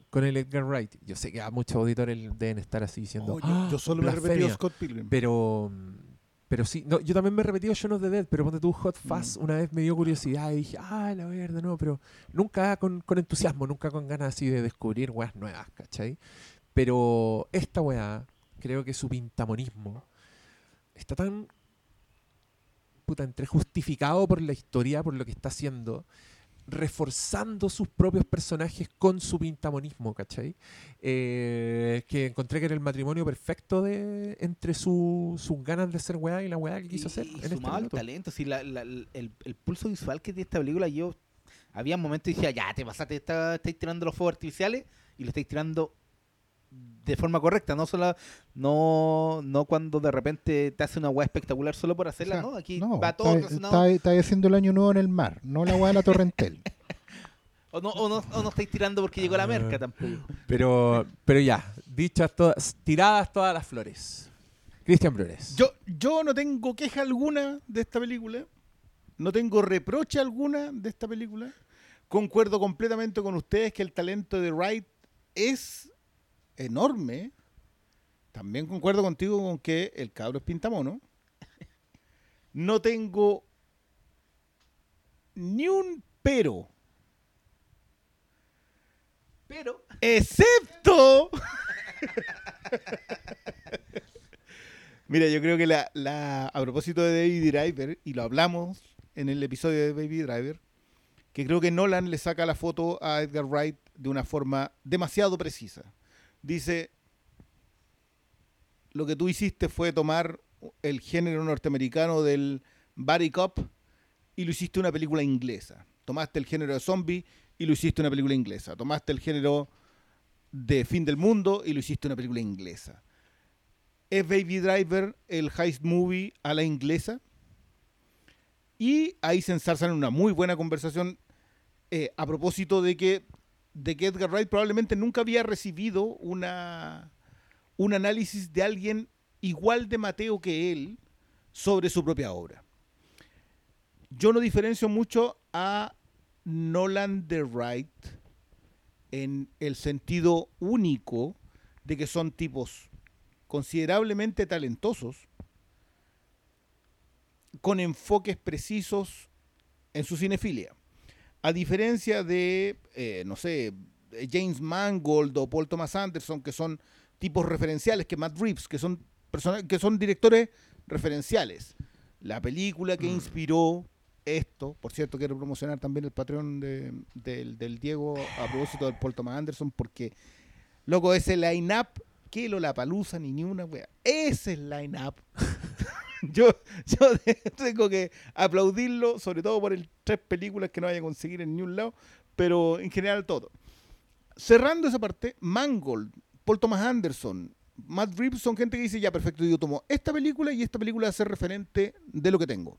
con, el Edgar Wright. Yo sé que a muchos auditores deben estar así diciendo. Oh, yo, "Ah, yo solo me he repetido blasfemia". Scott Pilgrim. Pero, pero sí, no, yo también me he repetido Shaun of the Dead, pero ponte tú Hot Mm. Fuzz una vez me dio curiosidad y dije, ah, la voy a ver de nuevo, pero nunca con, con entusiasmo, nunca con ganas así de descubrir weas nuevas, ¿cachai? Pero esta wea, creo que su pintamonismo está tan puta, entre justificado por la historia, por lo que está haciendo, reforzando sus propios personajes con su pintamonismo, ¿cachai? Eh, que encontré que era el matrimonio perfecto de entre su- sus ganas de ser weá y la weá que quiso hacer. Y, y este sumado al minuto. talento, sí, la- la- el, el pulso visual que tiene esta película, yo había momentos y decía, ya te pasaste, está- estáis tirando los fuegos artificiales y lo estáis tirando de forma correcta, no solo no, no cuando de repente te hace una weá espectacular solo por hacerla, O sea, no, aquí no, va todo está, relacionado. está- está haciendo el año nuevo en el mar, no la weá de la Torrentel. [LAUGHS] [LAUGHS] O, no, o, no, o no estáis tirando porque llegó la Ah. merca tampoco. Pero, pero ya, dichas todas, tiradas todas las flores. Cristian Brures. Yo, yo no tengo queja alguna de esta película. No tengo reproche alguna de esta película. Concuerdo completamente con ustedes que el talento de Wright es enorme. También concuerdo contigo con que el cabro es pintamono. No tengo ni un pero. Pero Excepto. [LAUGHS] Mira, yo creo que la, la- a propósito de Baby Driver, y lo hablamos en el episodio de Baby Driver, que creo que Nolan le saca la foto a Edgar Wright de una forma demasiado precisa. Dice, lo que tú hiciste fue tomar el género norteamericano del body cop y lo hiciste una película inglesa. Tomaste el género de zombie y lo hiciste una película inglesa. Tomaste el género de fin del mundo y lo hiciste una película inglesa. Es Baby Driver el heist movie a la inglesa. Y ahí se ensarzan en una muy buena conversación eh, a propósito de que, de que Edgar Wright probablemente nunca había recibido una, un análisis de alguien igual de Mateo que él sobre su propia obra. Yo no diferencio mucho a Nolan de Wright en el sentido único de que son tipos considerablemente talentosos, con enfoques precisos en su cinefilia. A diferencia de, eh, no sé, James Mangold o Paul Thomas Anderson, que son tipos referenciales, que Matt Reeves, que son, persona- que son directores referenciales. La película que inspiró esto, por cierto, quiero promocionar también el Patreon de- del, del Diego a propósito del Paul Thomas Anderson, porque, loco, ese line-up, que lo la palusa ni ni una wea. Ese es line-up. Yo, [LAUGHS] tengo que aplaudirlo, sobre todo por el tres películas que no vaya a conseguir en ningún lado, pero en general todo. Cerrando esa parte, Mangold, Paul Thomas Anderson, Matt Reeves son gente que dice, ya perfecto, yo tomo esta película y esta película va a ser referente de lo que tengo.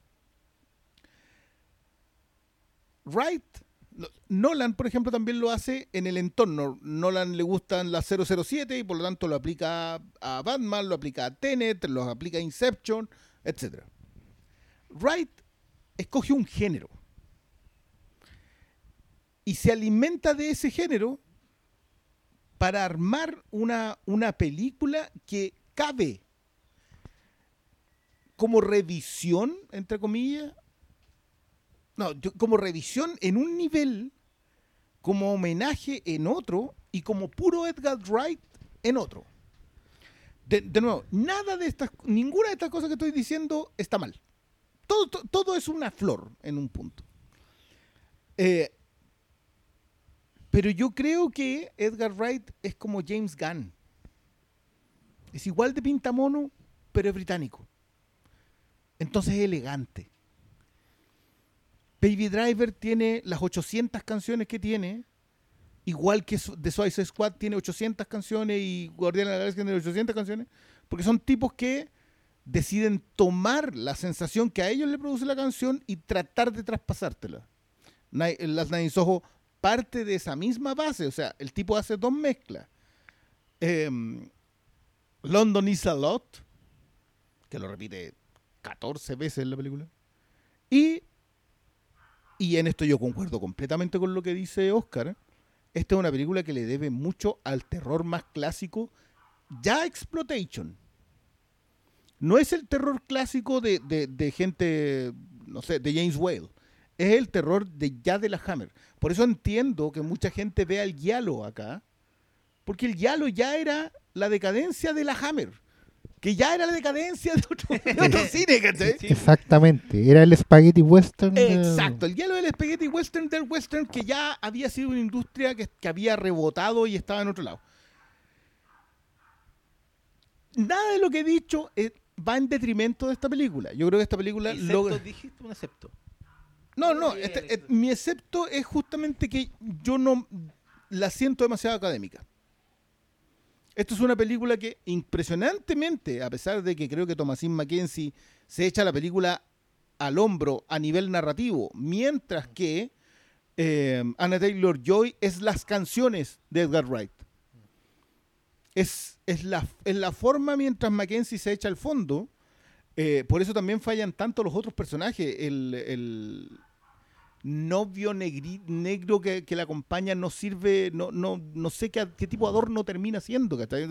Wright, no- Nolan, por ejemplo, también lo hace en el entorno. Nolan le gustan las 007 y por lo tanto lo aplica a Batman, lo aplica a Tenet, lo aplica a Inception, etc. Wright escoge un género y se alimenta de ese género para armar una, una película que cabe como revisión, entre comillas, No, como revisión en un nivel, como homenaje en otro y como puro Edgar Wright en otro. De, nuevo, nada de estas, ninguna de estas cosas que estoy diciendo está mal. Todo, to- todo es una flor en un punto. Eh, pero yo creo que Edgar Wright es como James Gunn. Es igual de pintamono, pero es británico. Entonces es elegante. Baby Driver tiene las 800 canciones que tiene, igual que The Suicide Squad tiene 800 canciones y Guardián de la Galaxia tiene 800 canciones, porque son tipos que deciden tomar la sensación que a ellos le produce la canción y tratar de traspasártela. Las Nine Soho parte de esa misma base, o sea, el tipo hace dos mezclas. Em, London is a lot, que lo repite 14 veces en la película. Y, y en esto yo concuerdo completamente con lo que dice Oscar. Esta es una película que le debe mucho al terror más clásico, ya Exploitation. No es el terror clásico de, de- de gente, no sé, de James Whale. Es el terror de ya de la Hammer. Por eso entiendo que mucha gente vea el Yalo acá, porque el Yalo ya era la decadencia de la Hammer, que ya era la decadencia de otro, de otro [LAUGHS] cine, ¿cachai? Exactamente. Era el spaghetti western. de- Exacto, el hielo del spaghetti western del western que ya había sido una industria que, que había rebotado y estaba en otro lado. Nada de lo que he dicho eh, va en detrimento de esta película. Yo creo que esta película Excepto, logra... dijiste un excepto. No, no, este- eh, mi excepto es justamente que yo no la siento demasiado académica. Esto es una película que impresionantemente, a pesar de que creo que Thomasin Mackenzie se echa la película al hombro a nivel narrativo, mientras que eh, Anna Taylor Joy es las canciones de Edgar Wright. Es, es, la, es la forma mientras Mackenzie se echa al fondo. eh, por eso también fallan tanto los otros personajes. El, novio negri- negro que, que la acompaña no sirve, no, no, no sé qué, qué tipo de adorno termina siendo, ¿cachai?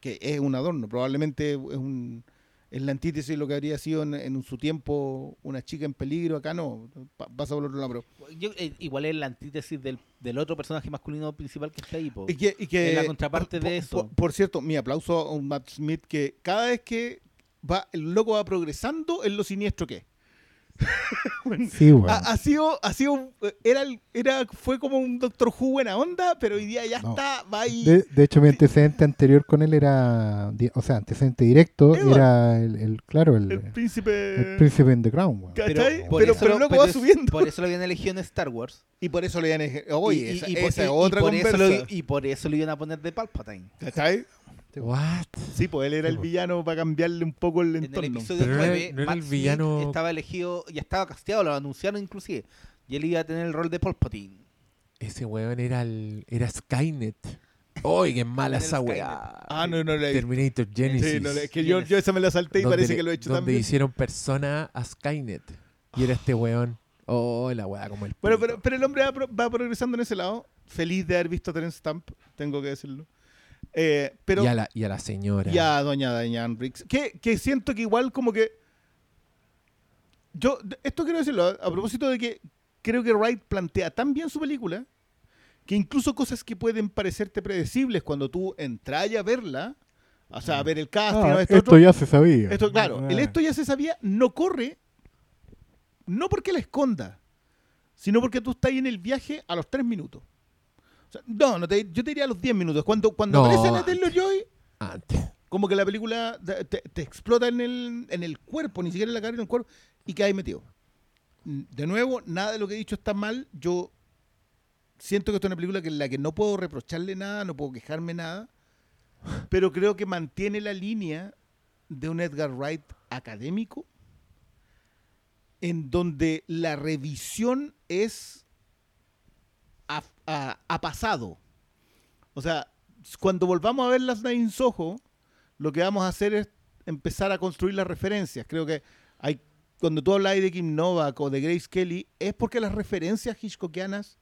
Que es un adorno, probablemente es un es la antítesis de lo que habría sido en, en su tiempo una chica en peligro, acá no, pa- pasa por otro lado. pero- Yo, eh, igual es la antítesis del, del otro personaje masculino principal que está ahí. po. Y que, y que- Es la contraparte por, de eso. Por, por cierto, mi aplauso a un Matt Smith que cada vez que va, el loco va progresando en lo siniestro que es. [LAUGHS] Sí, weón. Ha, ha sido, ha sido, era, era, fue como un Doctor Who buena onda, pero hoy día ya No. está, va ahí. De, de hecho, mi antecedente anterior con él era. O sea, antecedente directo Edward. era el, el- claro, el, el príncipe. el príncipe in the Crown, weón. ¿cachai? por Pero, eso pero lo- loco pero va es- subiendo. Por eso lo habían elegido en Star Wars. y por eso le iban a Oye, y, esa, y por, esa y- es y otra por eso lo, y por eso lo iban a poner de Palpatine. ¿Cachai? What? Sí, pues él era el villano para cambiarle un poco el En el entorno. episodio Pero no era- 9, no era el villano- Smith estaba elegido, ya estaba casteado, lo anunciaron inclusive. Y él iba a tener el rol de Palpatine. Ese weón era el, era Skynet. ¡Uy, qué mala esa weá! Ah, no, no, la Terminator Genesis. Sí, no, es que yo, yo esa me la salté y donde parece que lo he hecho donde también. hicieron persona a Skynet. Y era este weón. Oh, la weá como el Bueno, pero, pero el hombre va, pro- va progresando en ese lado. Feliz de haber visto a Terence Stamp, tengo que decirlo. Eh, pero y, a la, y a la señora. y a doña Diane Riggs, que, que siento que igual como que... Yo, esto quiero decirlo a, a propósito de que creo que Wright plantea tan bien su película que incluso cosas que pueden parecerte predecibles cuando tú entras a verla, o sea, a ver el casting, Ah, esto, esto, otro, ya se sabía. esto, claro, el Ah. esto ya se sabía, no corre, no porque la esconda, sino porque tú estás ahí en el viaje a los tres minutos. Sea, no, no te- yo te diría a los 10 minutos. Cuando, cuando No, aparece la Taylor Joy, Antes. como que la película te, te- te explota en el, en el cuerpo, ni siquiera en la cara, en el cuerpo, y que ahí metido. Mm, De nuevo, nada de lo que he dicho está mal. Yo siento que esta es una película que en la que no puedo reprocharle nada, no puedo quejarme nada, pero creo que mantiene la línea de un Edgar Wright académico, en donde la revisión es a, a- a pasado. O sea, cuando volvamos a ver las Nine Soho, lo que vamos a hacer es empezar a construir las referencias. Creo que hay cuando tú hablas de Kim Novak o de Grace Kelly, es porque las referencias hitchcockianas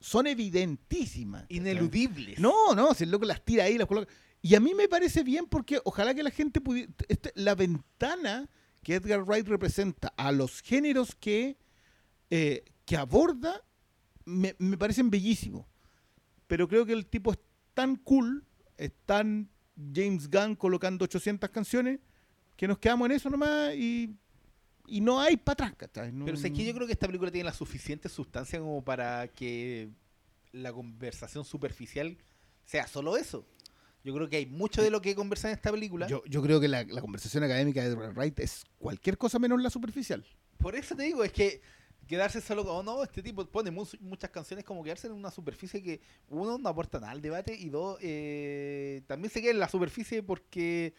son evidentísimas. Ineludibles. No, no, si el loco las tira ahí, las coloca. Y a mí me parece bien porque ojalá que la gente pudiera. este, la ventana que Edgar Wright representa a los géneros que eh, que aborda me, me parecen bellísimos. Pero creo que el tipo es tan cool, es tan James Gunn colocando 800 canciones, que nos quedamos en eso nomás y, y no hay para atrás, ¿cachai? No- Pero es que yo creo que esta película tiene la suficiente sustancia como para que la conversación superficial sea solo eso. Yo creo que hay mucho de lo que conversar en esta película. yo, yo creo que la, la conversación académica de Edgar Wright es cualquier cosa menos la superficial. Por eso te digo, es que quedarse solo con, oh no, este tipo pone mu- muchas canciones como quedarse en una superficie que, uno, no aporta nada al debate y dos, eh, también se queda en la superficie porque,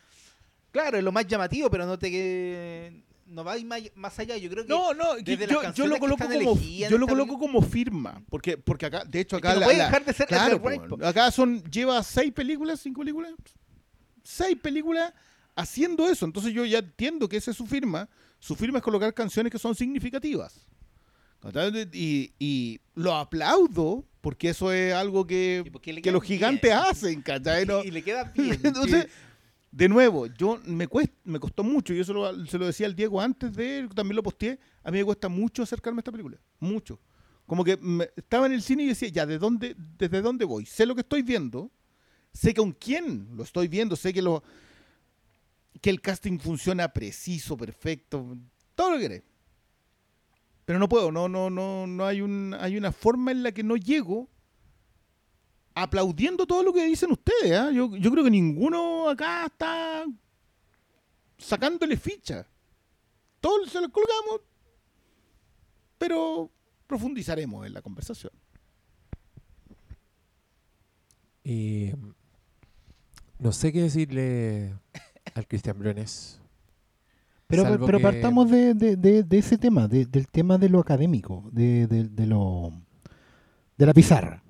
claro, es lo más llamativo, pero no te no va más, allá. Yo creo que No, no, que las yo, yo lo que coloco como yo lo coloco como firma, porque porque acá de hecho Es que acá no la- puede la- dejar de ser claro, Edgar Wright, po, po. acá son lleva seis películas, cinco películas, seis películas haciendo eso, entonces yo ya entiendo que esa es su firma, su firma es colocar canciones que son significativas. Y, y lo aplaudo porque eso es algo que, que los gigantes bien. hacen, ¿cachai? [LAUGHS] No- y le queda bien. [LAUGHS] entonces, de nuevo, yo me cuesta, me costó mucho, yo se lo, se lo decía al Diego antes de, también lo posteé, a mí me cuesta mucho acercarme a esta película, mucho. Como que me- estaba en el cine y decía, ya, ¿de dónde, ¿desde dónde voy? Sé lo que estoy viendo, sé con quién lo estoy viendo, sé que, lo, que el casting funciona preciso, perfecto, todo lo que querés. Pero no puedo, no, no, no, no hay, un, hay una forma en la que no llego aplaudiendo todo lo que dicen ustedes. ¿ah? Yo, yo creo que ninguno acá está sacándole ficha. Todos se lo colgamos, pero profundizaremos en la conversación. Eh, no sé qué decirle al Cristian Briones. Pero, Salvo pero que- partamos de, de- de- de ese tema, de- del tema de lo académico, de, lo de la pizarra.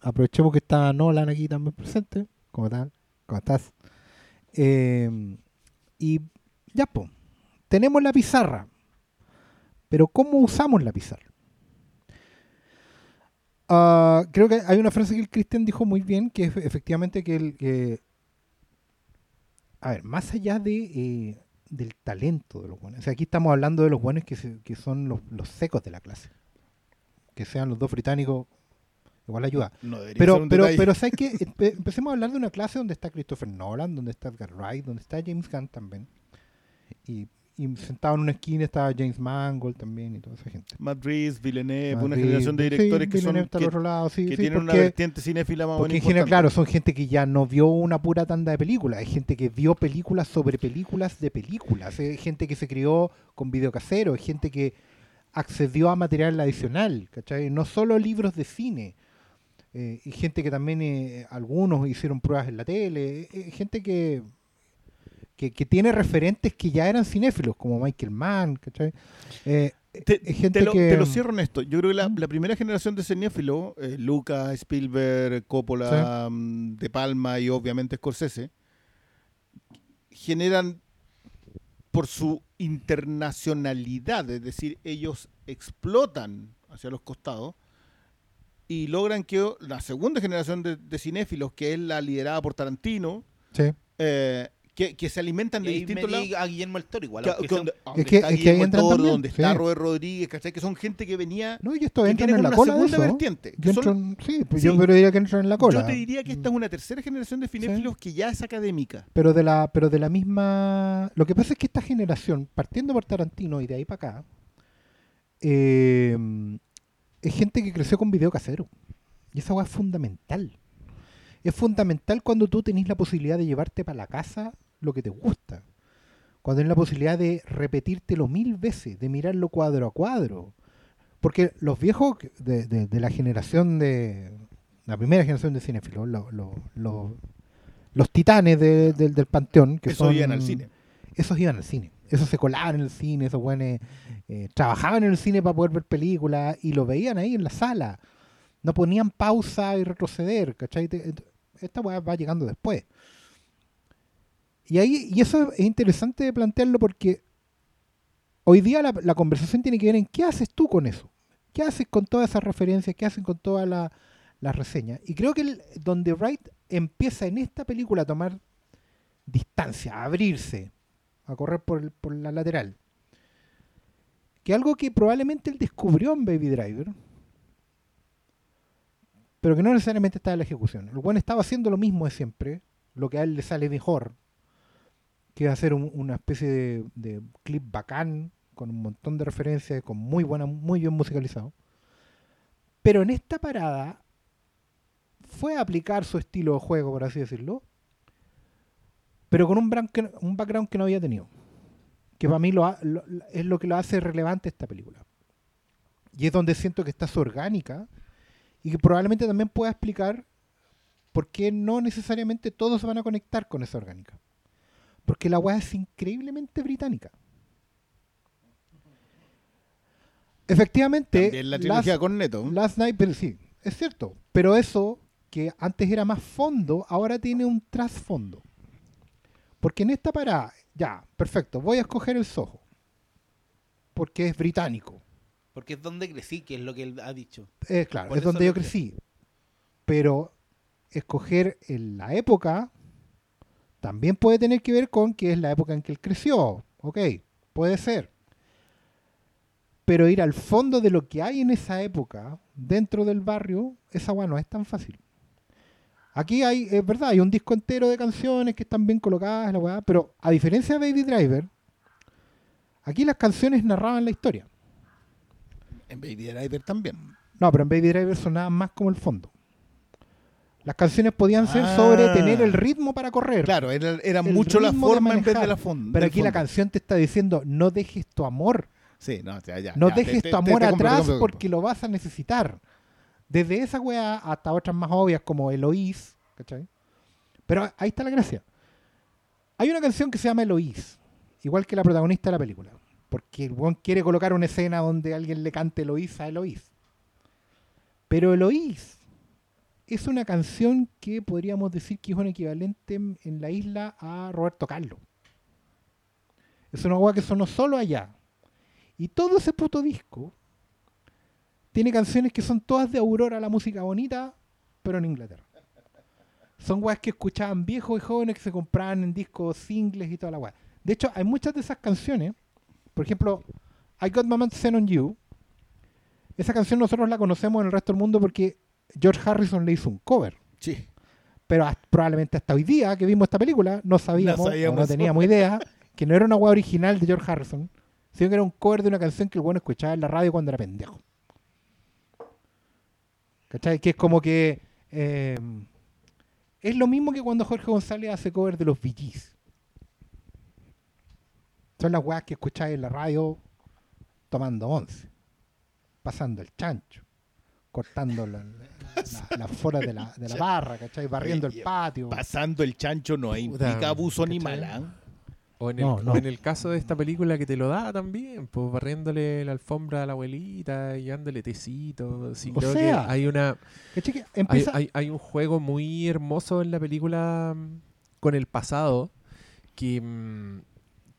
Aprovechemos que está Nolan aquí también presente. ¿Cómo tal? ¿Cómo estás? Eh, y ya, pues, tenemos la pizarra. Pero ¿cómo usamos la pizarra? Ah, creo que hay una frase que el Cristian dijo muy bien, que es efectivamente que el... a ver, más allá de... eh, del talento de los buenos. O sea, aquí estamos hablando de los buenos que, se- que son los, los secos de la clase. Que sean los dos británicos, igual ayuda. No Pero, pero, detalle. pero ¿sabes qué? [LAUGHS] Empe- empecemos a hablar de una clase donde está Christopher Nolan, donde está Edgar Wright, donde está James Gunn también. Y, y sentado en una esquina estaba James Mangold también y toda esa gente. Matt Reeves, Villeneuve, una generación de sí, directores que, son, Villeneuve al que, otro lado, sí, que sí, tienen una vertiente cinéfila más porque en general, claro, son gente que ya no vio una pura tanda de películas, hay gente que vio películas sobre películas de películas, hay gente que se crió con videocasero, hay gente que accedió a material adicional, ¿cachai? No solo libros de cine, eh, y gente que también, eh, algunos hicieron pruebas en la tele, eh, gente que, que, que tiene referentes que ya eran cinéfilos, como Michael Mann, ¿cachai? Eh, Te, eh, gente te lo, que- te lo cierro en esto. Yo creo que la, la primera generación de cinéfilo, eh, Lucas, Spielberg, Coppola, mm, De Palma y obviamente Scorsese, generan por su internacionalidad, es decir, ellos explotan hacia los costados y logran que la segunda generación de, de cinéfilos, que es la liderada por Tarantino, sí. eh, que, que se alimentan y de distintos me lados. a Guillermo el Toro igual. Que- que Es que- está es que ahí Guillermo entran Toro, también, donde está sí. Robert Rodríguez, ¿cachai? Que son gente que venía No, y esto que entra tiene en la cola de segunda eso. vertiente. que son- sí, pues Sí. yo pero diría que entran en la cola. Yo te diría que esta es una tercera generación de cinéfilos que ya es académica. Pero de la, pero de la misma. Lo que pasa es que esta generación, partiendo por Tarantino y de ahí para acá, eh, es gente que creció con video casero. Y esa weá es fundamental. Es fundamental cuando tú tenés la posibilidad de llevarte para la casa lo que te gusta. Cuando tenés la posibilidad de repetírtelo mil veces, de mirarlo cuadro a cuadro. Porque los viejos de, de- de la generación de. La primera generación de cinéfilos, lo- lo- lo- los titanes de- del- del panteón, que Eso son, iban al cine. esos iban al cine. Esos se colaban en el cine, esos buenos trabajaban en el cine para poder ver películas y lo veían ahí en la sala. No ponían pausa y retroceder, ¿cachai? Esta weá va llegando después. Y ahí, y eso es interesante plantearlo porque hoy día la, la conversación tiene que ver en qué haces tú con eso. ¿Qué haces con todas esas referencias? ¿Qué haces con todas la- las reseñas? Y creo que donde Wright empieza en esta película a tomar distancia, a abrirse, a correr por, por la lateral, que algo que probablemente él descubrió en Baby Driver, pero que no necesariamente estaba en la ejecución. El buen estaba haciendo lo mismo de siempre, lo que a él le sale mejor, que es hacer un- una especie de, clip bacán, con un montón de referencias, con muy buena, muy bien musicalizado. Pero en esta parada fue a aplicar su estilo de juego, por así decirlo, pero con un, background que no había tenido. Que para mí lo- es lo que lo hace relevante esta película. Y es donde siento que está su orgánica y que probablemente también pueda explicar por qué no necesariamente todos se van a conectar con esa orgánica. Porque la weá es increíblemente británica. Efectivamente, También la trilogía con Neto. Last Night, pero sí, es cierto. Pero eso, que antes era más fondo, ahora tiene un trasfondo. Porque en esta parada, ya, perfecto, voy a escoger el Soho. Porque es británico. Porque es donde crecí, que es lo que él ha dicho. Eh, claro, Por es donde yo crecí. Pero escoger en la época también puede tener que ver con que es la época en que él creció. Ok, puede ser. Pero ir al fondo de lo que hay en esa época, dentro del barrio, esa weá no es tan fácil. Aquí hay, es verdad, hay un disco entero de canciones que están bien colocadas, la weá, pero a diferencia de Baby Driver, aquí las canciones narraban la historia. En Baby Driver también. No, pero en Baby Driver sonaban más como el fondo. Las canciones podían ser Ah. sobre tener el ritmo para correr. Claro, era, mucho la forma en vez de manejar. la fondo. Pero aquí la canción te está diciendo, no dejes tu amor, Sí, no, ya, ya, no ya, dejes te- tu amor te compro, te atrás compro, te compro. porque lo vas a necesitar. Desde esa weá hasta otras más obvias como Eloís, ¿cachai? Pero ahí está la gracia. Hay una canción que se llama Eloís, igual que la protagonista de la película. Porque el quiere colocar una escena donde alguien le cante Eloís a Eloís. Pero Eloís es una canción que podríamos decir que es un equivalente en, la isla a Roberto Carlos. Es una weá que sonó solo allá. Y todo ese puto disco tiene canciones que son todas de Aurora, la música bonita, pero en Inglaterra. Son weas que escuchaban viejos y jóvenes que se compraban en discos singles y toda la wea. De hecho, hay muchas de esas canciones. Por ejemplo, I Got My Mind Set on You. Esa canción nosotros la conocemos en el resto del mundo porque George Harrison le hizo un cover. Sí. Pero hasta- probablemente hasta hoy día que vimos esta película no sabíamos, no teníamos idea que no era una wea original de George Harrison, sino que era un cover de una canción que el bueno escuchaba en la radio cuando era pendejo. ¿Cachai? Que es como que eh, es lo mismo que cuando Jorge González hace cover de los Gees. Son las weas que escucháis en la radio tomando once, pasando el chancho, cortando la, la, la fora de la, de la barra, ¿cachai? Barriendo el patio. Pasando el chancho no implica abuso animal. ¿ah? O en el, No, no. o en el caso de esta película que te lo da también, pues barriéndole la alfombra a la abuelita y dándole tecito. Sí, O creo sea, que hay una hay- hay un juego muy hermoso en la película mm, con el pasado que, mm,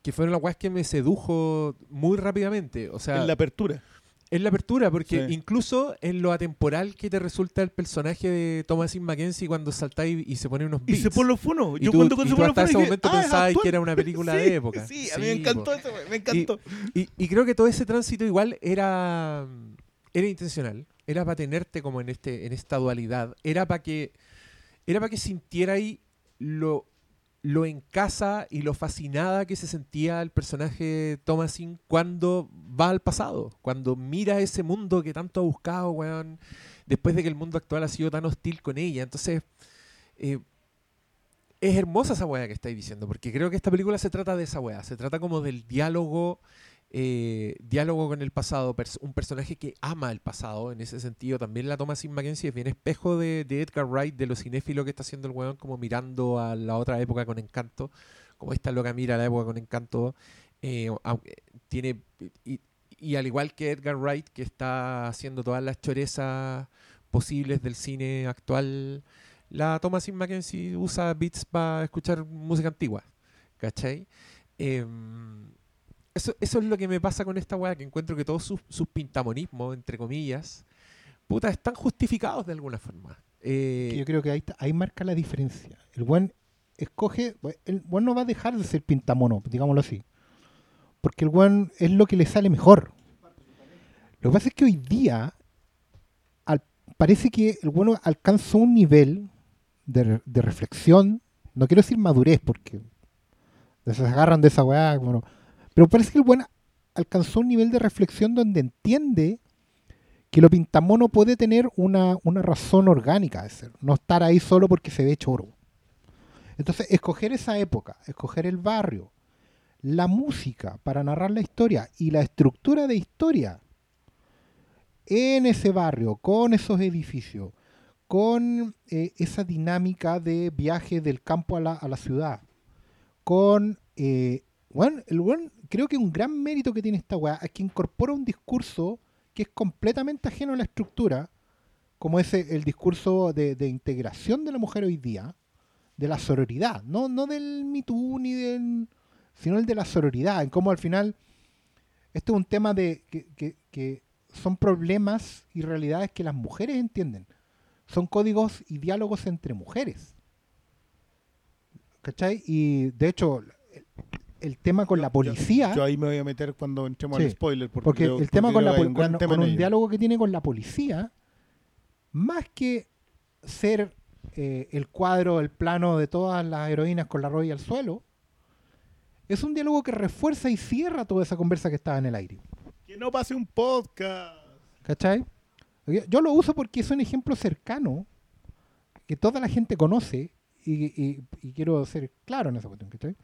que fueron las weas que me sedujo muy rápidamente. O sea, en la apertura. es la apertura, porque Sí. incluso en lo atemporal que te resulta el personaje de Thomasin Mackenzie cuando saltáis y se pone unos Y beats. se pone los fonos. Y Yo tú- cuando y se pone los hasta ese momento "Ah, pensabas que actual". era una película [LAUGHS] Sí, de época. Sí, a mí me encantó po. eso, me encantó. Y, y creo que todo ese tránsito igual era, era intencional. Era para tenerte como en este, en esta dualidad. Era para que, era para que sintierais lo, lo en casa y lo fascinada que se sentía el personaje Thomasin cuando va al pasado, cuando mira ese mundo que tanto ha buscado, weón, después de que el mundo actual ha sido tan hostil con ella. Entonces, eh, es hermosa esa weá que estáis diciendo, porque creo que esta película se trata de esa weá, se trata como del diálogo, eh, diálogo con el pasado, un personaje que ama el pasado, en ese sentido también la toma sin Mackenzie, es bien espejo de, Edgar Wright, de lo cinéfilo que está haciendo el weón, como mirando a la otra época con encanto, como esta loca mira a la época con encanto, eh, tiene, y, y al igual que Edgar Wright, que está haciendo todas las chorezas posibles del cine actual, la Thomasin Mackenzie usa beats para escuchar música antigua. ¿Cachai? Em, eso, eso es lo que me pasa con esta weá, que encuentro que todos sus, sus pintamonismos, entre comillas, puta, están justificados de alguna forma. Eh, yo creo que ahí, está- ahí marca la diferencia. El buen escoge, el buen no va a dejar de ser pintamono, digámoslo así. Porque el buen es lo que le sale mejor. Lo que pasa es que hoy día al- parece que el bueno alcanzó un nivel de, de reflexión, no quiero decir madurez porque se agarran de esa weá, bueno, pero parece que el bueno alcanzó un nivel de reflexión donde entiende que lo pintamono puede tener una, una razón orgánica de ser, no estar ahí solo porque se ve choro. Entonces, escoger esa época, escoger el barrio, la música para narrar la historia y la estructura de historia en ese barrio, con esos edificios, con eh, esa dinámica de viaje del campo a la, a la ciudad, con... eh, bueno, el weón, creo que un gran mérito que tiene esta weá es que incorpora un discurso que es completamente ajeno a la estructura, como ese el discurso de, de integración de la mujer hoy día, de la sororidad, no, no del Me Too ni del sino el de la sororidad, en cómo al final este es un tema de que, que- que son problemas y realidades que las mujeres entienden. Son códigos y diálogos entre mujeres. ¿Cachai? Y de hecho, el, tema con la policía, Yo ahí me voy a meter cuando entremos Sí, al spoiler. Porque, porque el tema porque con, la que hay pol- un gran con- un diálogo que tiene con la policía, más que ser eh, el cuadro, el plano de todas las heroínas con la rodilla al suelo, es un diálogo que refuerza y cierra toda esa conversa que estaba en el aire. Que no pase un podcast. ¿Cachai? Yo- Yo lo uso porque es un ejemplo cercano que toda la gente conoce y, y- y quiero ser claro en esa cuestión. ¿cachai?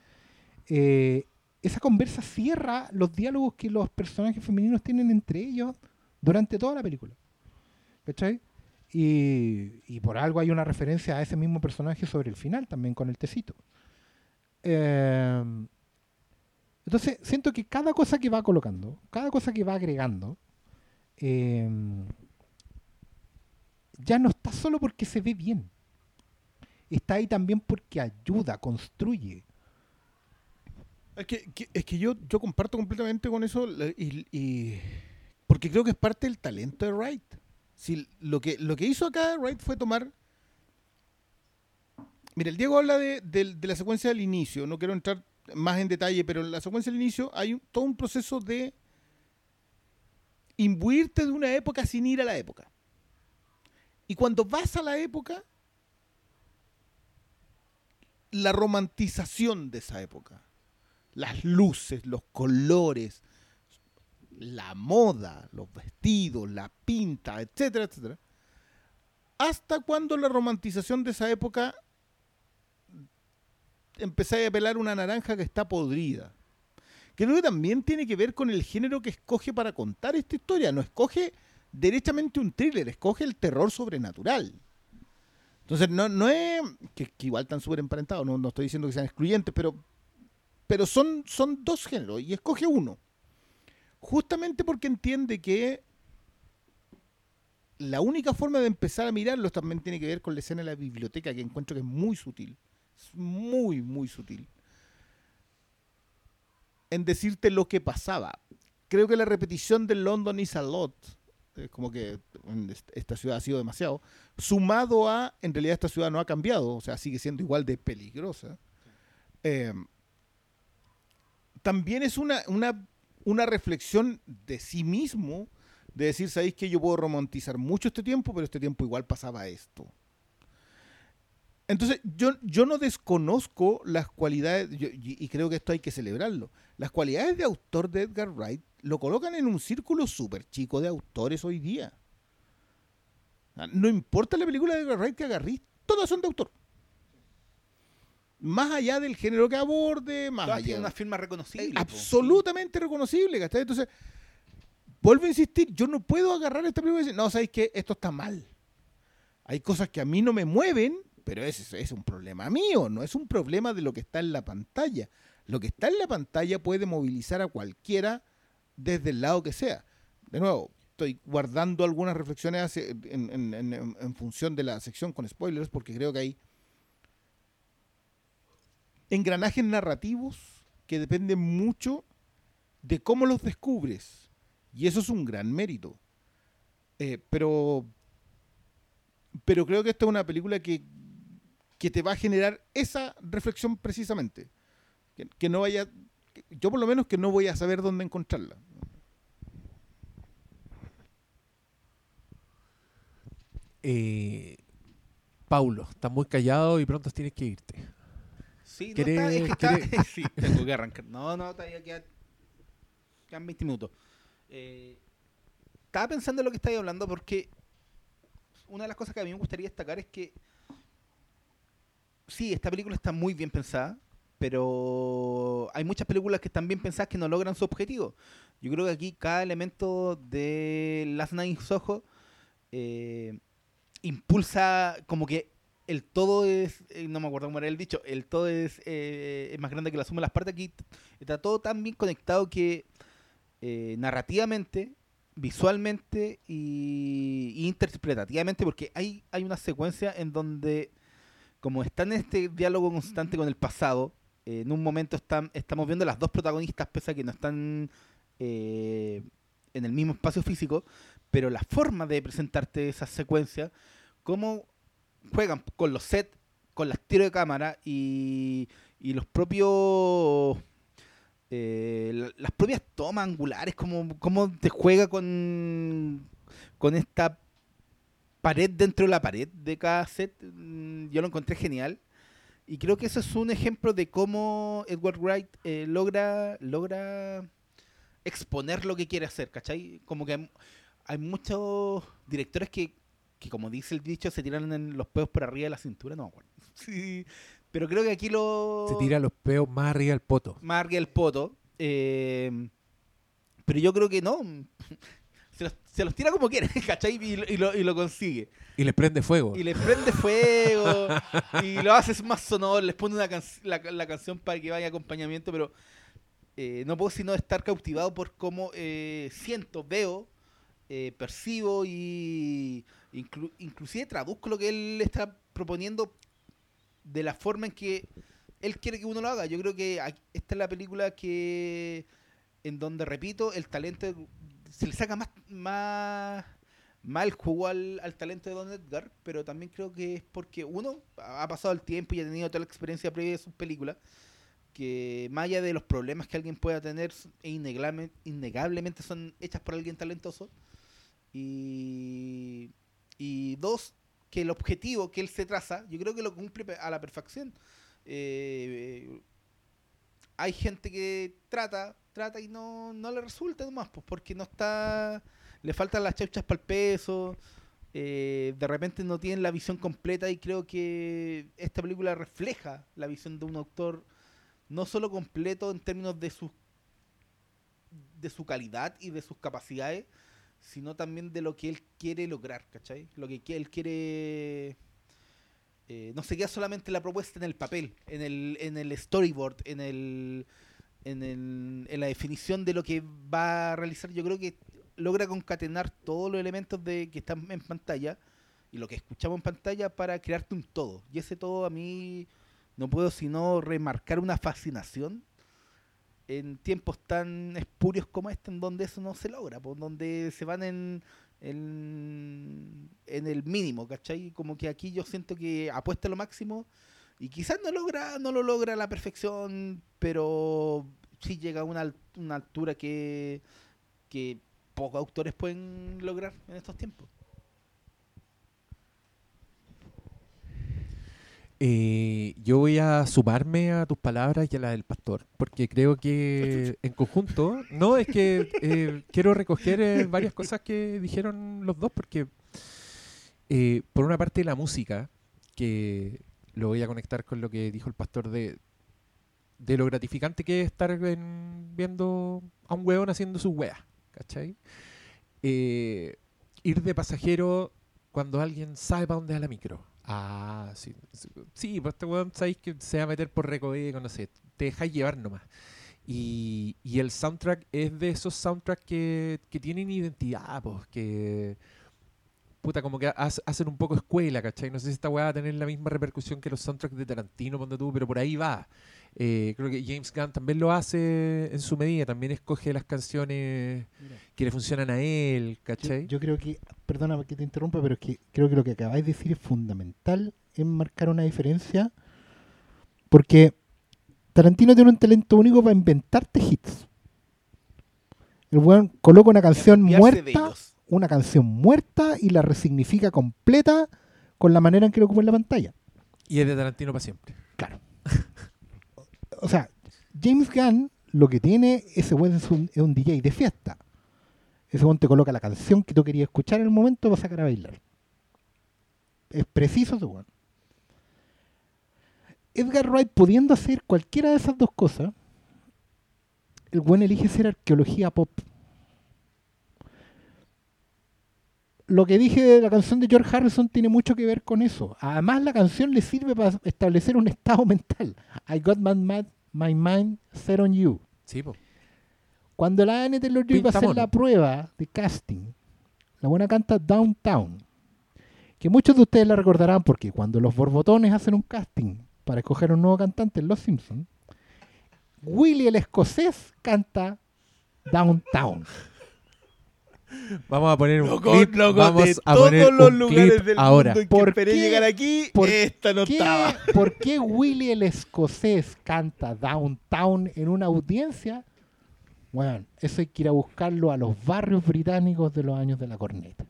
Eh, esa conversa cierra los diálogos que los personajes femeninos tienen entre ellos durante toda la película. ¿Cachai? Y, por algo hay una referencia a ese mismo personaje sobre el final también con el tecito. Eh, entonces, siento que cada cosa que va colocando, cada cosa que va agregando, eh, ya no está solo porque se ve bien. Está ahí también porque ayuda, construye. Es que, es que yo, yo comparto completamente con eso y, porque creo que es parte del talento de Wright. Si lo que lo que hizo acá Wright fue tomar. Mira, el Diego habla de, del- de la secuencia del inicio. No quiero entrar más en detalle, pero en la secuencia del inicio hay un- todo un proceso de imbuirte de una época sin ir a la época. Y cuando vas a la época, la romantización de esa época las luces, los colores, la moda, los vestidos, la pinta, etcétera, etcétera. Hasta cuando la romantización de esa época empezáis a pelar una naranja que está podrida. Creo que también tiene que ver con el género que escoge para contar esta historia. No escoge derechamente un thriller, escoge el terror sobrenatural. Entonces, no, no es. Que, igual están súper emparentados, no, no estoy diciendo que sean excluyentes, pero pero son, son dos géneros y escoge uno. Justamente porque entiende que la única forma de empezar a mirarlos también tiene que ver con la escena de la biblioteca, que encuentro que es muy sutil. Es muy, muy sutil. En decirte lo que pasaba. Creo que la repetición de London is a lot, es como que est- esta ciudad ha sido demasiado, sumado a, en realidad esta ciudad no ha cambiado, o sea, sigue siendo igual de peligrosa. Eh, también es una, una, una reflexión de sí mismo, de decir, sabéis que yo puedo romantizar mucho este tiempo, pero este tiempo igual pasaba esto. Entonces, yo, yo no desconozco las cualidades, y creo que esto hay que celebrarlo, las cualidades de autor de Edgar Wright lo colocan en un círculo súper chico de autores hoy día. Ah, No importa la película de Edgar Wright que agarrís, todas son de autor. Más allá del género que aborde, más Todas allá. tienen una firma reconocible. Eh, absolutamente reconocible, ¿cachai? Entonces, vuelvo a insistir, yo no puedo agarrar esta película y decir, no, sabéis que esto está mal. Hay cosas que a mí no me mueven, pero ese es un problema mío, no es un problema de lo que está en la pantalla. Lo que está en la pantalla puede movilizar a cualquiera desde el lado que sea. De nuevo, estoy guardando algunas reflexiones en- en función de la sección con spoilers, porque creo que hay engranajes narrativos que dependen mucho de cómo los descubres. Y eso es un gran mérito. Eh, pero, pero creo que esta es una película que, que te va a generar esa reflexión precisamente. Que, no vaya, yo por lo menos que no voy a saber dónde encontrarla. Eh, Paulo, estás muy callado y pronto tienes que irte. Sí, no, ¿Querés- está, es que está- querés- [LAUGHS] sí, tengo que arrancar. No, no, todavía quedan, quedan 20 minutos. Eh, estaba pensando en lo que estáis hablando porque una de las cosas que a mí me gustaría destacar es que sí, esta película está muy bien pensada, pero hay muchas películas que están bien pensadas que no logran su objetivo. Yo creo que aquí cada elemento de Last Night in Soho eh, impulsa como que el todo es, eh, no me acuerdo cómo era el dicho, el todo es, eh, es más grande que la suma de las partes. Aquí está todo tan bien conectado que eh, narrativamente, visualmente y, interpretativamente, porque hay, hay una secuencia en donde, como está en este diálogo constante con el pasado, en un momento están, estamos viendo las dos protagonistas, pese a que no están en el mismo espacio físico, pero la forma de presentarte esa secuencia, cómo juegan con los sets, con las tiros de cámara y, y los propios. eh, la- las propias tomas angulares, cómo, cómo te juega con, con esta pared dentro de la pared de cada set. mm, Yo lo encontré genial. Y creo que eso es un ejemplo de cómo Edward Wright eh, logra, exponer lo que quiere hacer, ¿cachai? Como que hay muchos directores que, que, como dice el dicho, se tiran en los pedos por arriba de la cintura, no me acuerdo. [LAUGHS] Sí, pero creo que aquí lo... Se tira los peos más arriba del poto. más arriba el poto. eh, pero yo creo que no. [LAUGHS] Se los, se los tira como quiere, [LAUGHS] ¿cachai? Y, lo- y lo, y lo consigue. Y le prende fuego. Y les prende fuego. y lo haces más sonoro. Les pone una can- la, la canción para que vaya acompañamiento. Pero eh, no puedo sino estar cautivado por cómo eh, siento, veo, eh, percibo y inclu- inclusive traduzco lo que él está proponiendo de la forma en que él quiere que uno lo haga. Yo creo que esta es la película que en donde repito el talento se le saca más más el jugo al, al talento de Don Edgar, pero también creo que es porque uno ha pasado el tiempo y ha tenido toda la experiencia previa de sus películas que más allá de los problemas que alguien pueda tener e innegable- innegablemente son hechas por alguien talentoso y y dos que el objetivo que él se traza yo creo que lo cumple a la perfección. Eh, hay gente que trata trata y no, no le resulta nomás pues porque no está le faltan las chauchas para el peso eh, de repente no tienen la visión completa y creo que esta película refleja la visión de un autor no solo completo en términos de su de su calidad y de sus capacidades sino también de lo que él quiere lograr ¿cachai? lo que él quiere eh, no se queda solamente la propuesta en el papel en el en el storyboard en el en, el- en la definición de lo que va a realizar yo creo que logra concatenar todos los elementos de que están en pantalla y lo que escuchamos en pantalla para crearte un todo. Y ese todo a mí no puedo sino remarcar una fascinación en tiempos tan espurios como este, en donde eso no se logra, por donde se van en, en, el mínimo, ¿cachai? Como que aquí yo siento que apuesta lo máximo y quizás no logra no lo logra a la perfección, pero sí llega a una, una altura que, que pocos autores pueden lograr en estos tiempos. Eh, yo voy a sumarme a tus palabras y a la del pastor, porque creo que en conjunto, no, es que eh, quiero recoger eh, varias cosas que dijeron los dos, porque eh, por una parte la música, que lo voy a conectar con lo que dijo el pastor de, de lo gratificante que es estar en- viendo a un hueón haciendo su wea, ¿cachai? Ir de pasajero cuando alguien sabe para dónde va la micro. Ah, sí. Sí, pues este weón sabéis que se va a meter por recoveco, no sé. Te dejáis llevar nomás. Y, y el soundtrack es de esos soundtracks que, que tienen identidad, pues, que. Puta, como que ha- hacen un poco escuela, ¿cachai? No sé si esta weá va a tener la misma repercusión que los soundtracks de Tarantino, ponte tú, pero por ahí va. Eh, creo que James Gunn también lo hace en su medida, también escoge las canciones que le funcionan a él, Yo, ¿cachai? yo creo que, perdona que te interrumpa, pero es que creo que lo que acabáis de decir es fundamental en marcar una diferencia, porque Tarantino tiene un talento único para inventarte hits. El weón coloca una canción muerta, una canción muerta y la resignifica completa con la manera en que lo ocupa en la pantalla. Y es de Tarantino para siempre. Claro. O sea, James Gunn lo que tiene, ese weón es un, DJ de fiesta. Ese weón te coloca la canción que tú querías escuchar en el momento para sacar a bailar. Es preciso ese weón. Edgar Wright pudiendo hacer cualquiera de esas dos cosas, el weón elige hacer arqueología pop. Lo que dije de la canción de George Harrison tiene mucho que ver con eso. Además, la canción le sirve para establecer un estado mental. I got my, mind- my mind set on you. Sí, po. Cuando la Anne Taylor Joy va a hacer la prueba de casting, la buena canta Downtown. Que muchos de ustedes la recordarán porque cuando los borbotones hacen un casting para escoger un nuevo cantante en Los Simpsons, Willy el escocés canta Downtown. Vamos a poner un Loco, clip. loco, Vamos de a todos poner los un lugares clip del ahora. mundo en que ¿Por esperé qué? llegar aquí, ¿Por esta no ¿Qué- estaba. [LAUGHS] ¿Por qué Willy el escocés canta Downtown en una audiencia? Bueno, eso hay que ir a buscarlo a los barrios británicos de los años de la corneta.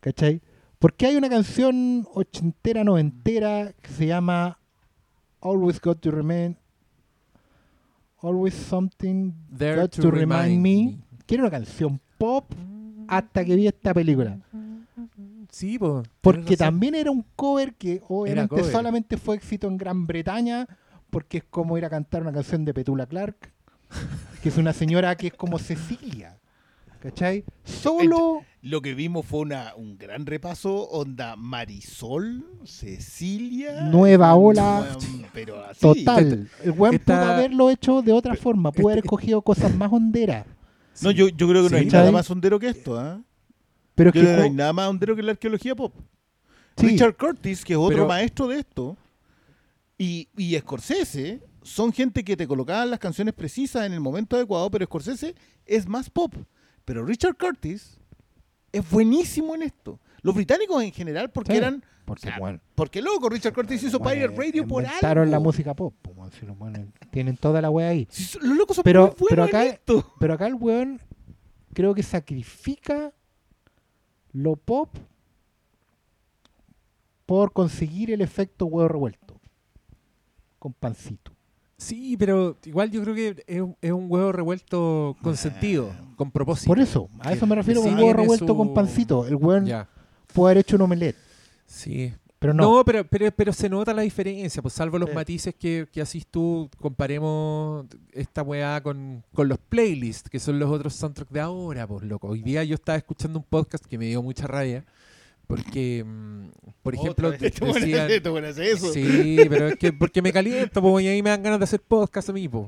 ¿Cachai? Porque hay una canción ochentera, noventera que se llama Always Got to Remain. Always Something There Got to to, Remind remind me. me. Que era una canción pop hasta que vi esta película. Sí, po. Porque también era un cover que obviamente cover. solamente fue éxito en Gran Bretaña, porque es como ir a cantar una canción de Petula Clark, que es una señora que es como Cecilia. ¿Cachai? Solo. Lo que vimos fue una, un gran repaso, onda Marisol, Cecilia. Nueva ola. Pero así. Total. El weón pudo haberlo hecho de otra forma, pudo haber este- escogido cosas más honderas. No, yo, yo creo que no hay nada más hondero que esto, ¿ah? Pero es Yo que. creo que no hay nada más hondero que la arqueología pop. Richard Curtis, que es otro Pero- maestro de esto, y, y Scorsese, son gente que te colocaban las canciones precisas en el momento adecuado, pero Scorsese es más pop. Pero Richard Curtis es buenísimo en esto. Los británicos en general, porque Sí, eran... porque, o sea, bueno, porque loco, Richard Curtis hizo bueno, Pirate Radio por inventaron algo. la música pop. si los tienen toda la wea ahí. Los locos son Pero- muy buenos pero acá- esto. Pero acá el weón creo que sacrifica lo pop por conseguir el efecto huevo revuelto con pancito. Sí, pero igual yo creo que es, un- es un huevo revuelto con sentido, con propósito. Por eso, a eso me refiero sí con huevo revuelto su- con pancito. El weón Ya. Puede haber hecho un omelette, Sí. pero no. No, pero, pero, pero se nota la diferencia, pues salvo los Sí. matices que, que así tú comparemos esta weá con, con los playlists, que son los otros soundtracks de ahora, pues loco. Hoy día yo estaba escuchando un podcast que me dio mucha rabia, porque, mm, por ejemplo, vez decían... eso. Sí, pero es que porque me caliento, pues, y ahí me dan ganas de hacer podcast a mí, pues.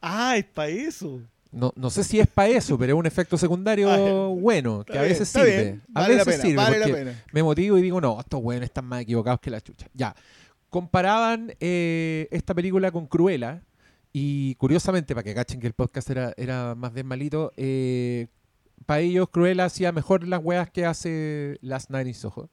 Ah, es para eso. No, no sé si es para eso, pero es un efecto secundario Ah, bueno, que a veces sirve. bien. A la veces pena, sirve. vale la pena. me motivo y digo, no, estos weones están más equivocados que la chucha. Ya. Comparaban eh, esta película con Cruella. Y curiosamente, para que cachen que el podcast era, era más bien malito, eh, para ellos Cruella hacía mejor las weas que hace Last Night in Soho.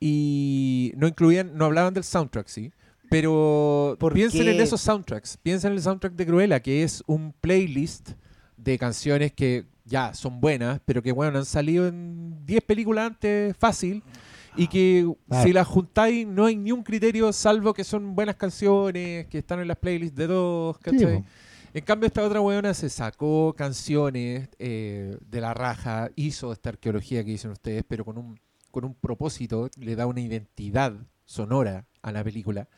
Y no incluían, no hablaban del soundtrack, sí. Pero ¿Por piensen en esos soundtracks. Piensen en el soundtrack de Cruella, que es un playlist de canciones que ya son buenas, pero que bueno, han salido en 10 películas antes fácil. Y que si las juntáis no hay ni un criterio salvo que son buenas canciones, que están en las playlists de Sí, ¿cachai? En cambio, esta otra weona se sacó canciones eh, de la raja, hizo esta arqueología que dicen ustedes, pero con un, con un propósito, le da una identidad sonora a la película.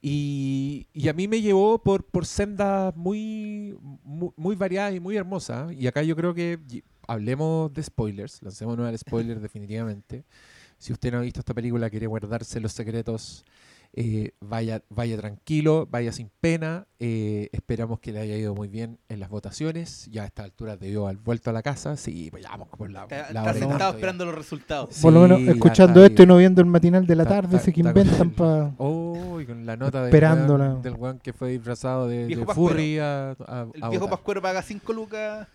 Y, y a mí me llevó por, por sendas muy, muy, muy variadas y muy hermosas. Y acá yo creo que hablemos de spoilers, lancemos nueva spoiler [LAUGHS] definitivamente. Si usted no ha visto esta película, quiere guardarse los secretos, eh, vaya, vaya tranquilo, vaya sin pena. Eh, esperamos que le haya ido muy bien en las votaciones. Ya a esta altura debió haber vuelto a la casa. Sí, pues ya vamos por la, Está, la está hora y sentado tanto ya. esperando los resultados. Por lo Sí, menos escuchando está esto y no viendo el matinal de la Está- tarde, está- ese que está inventan para... Oh, y con la nota del Esperándola. del weón que fue disfrazado de, Viejo de furry a, a- El a viejo votar. Pascuero paga 5 lucas,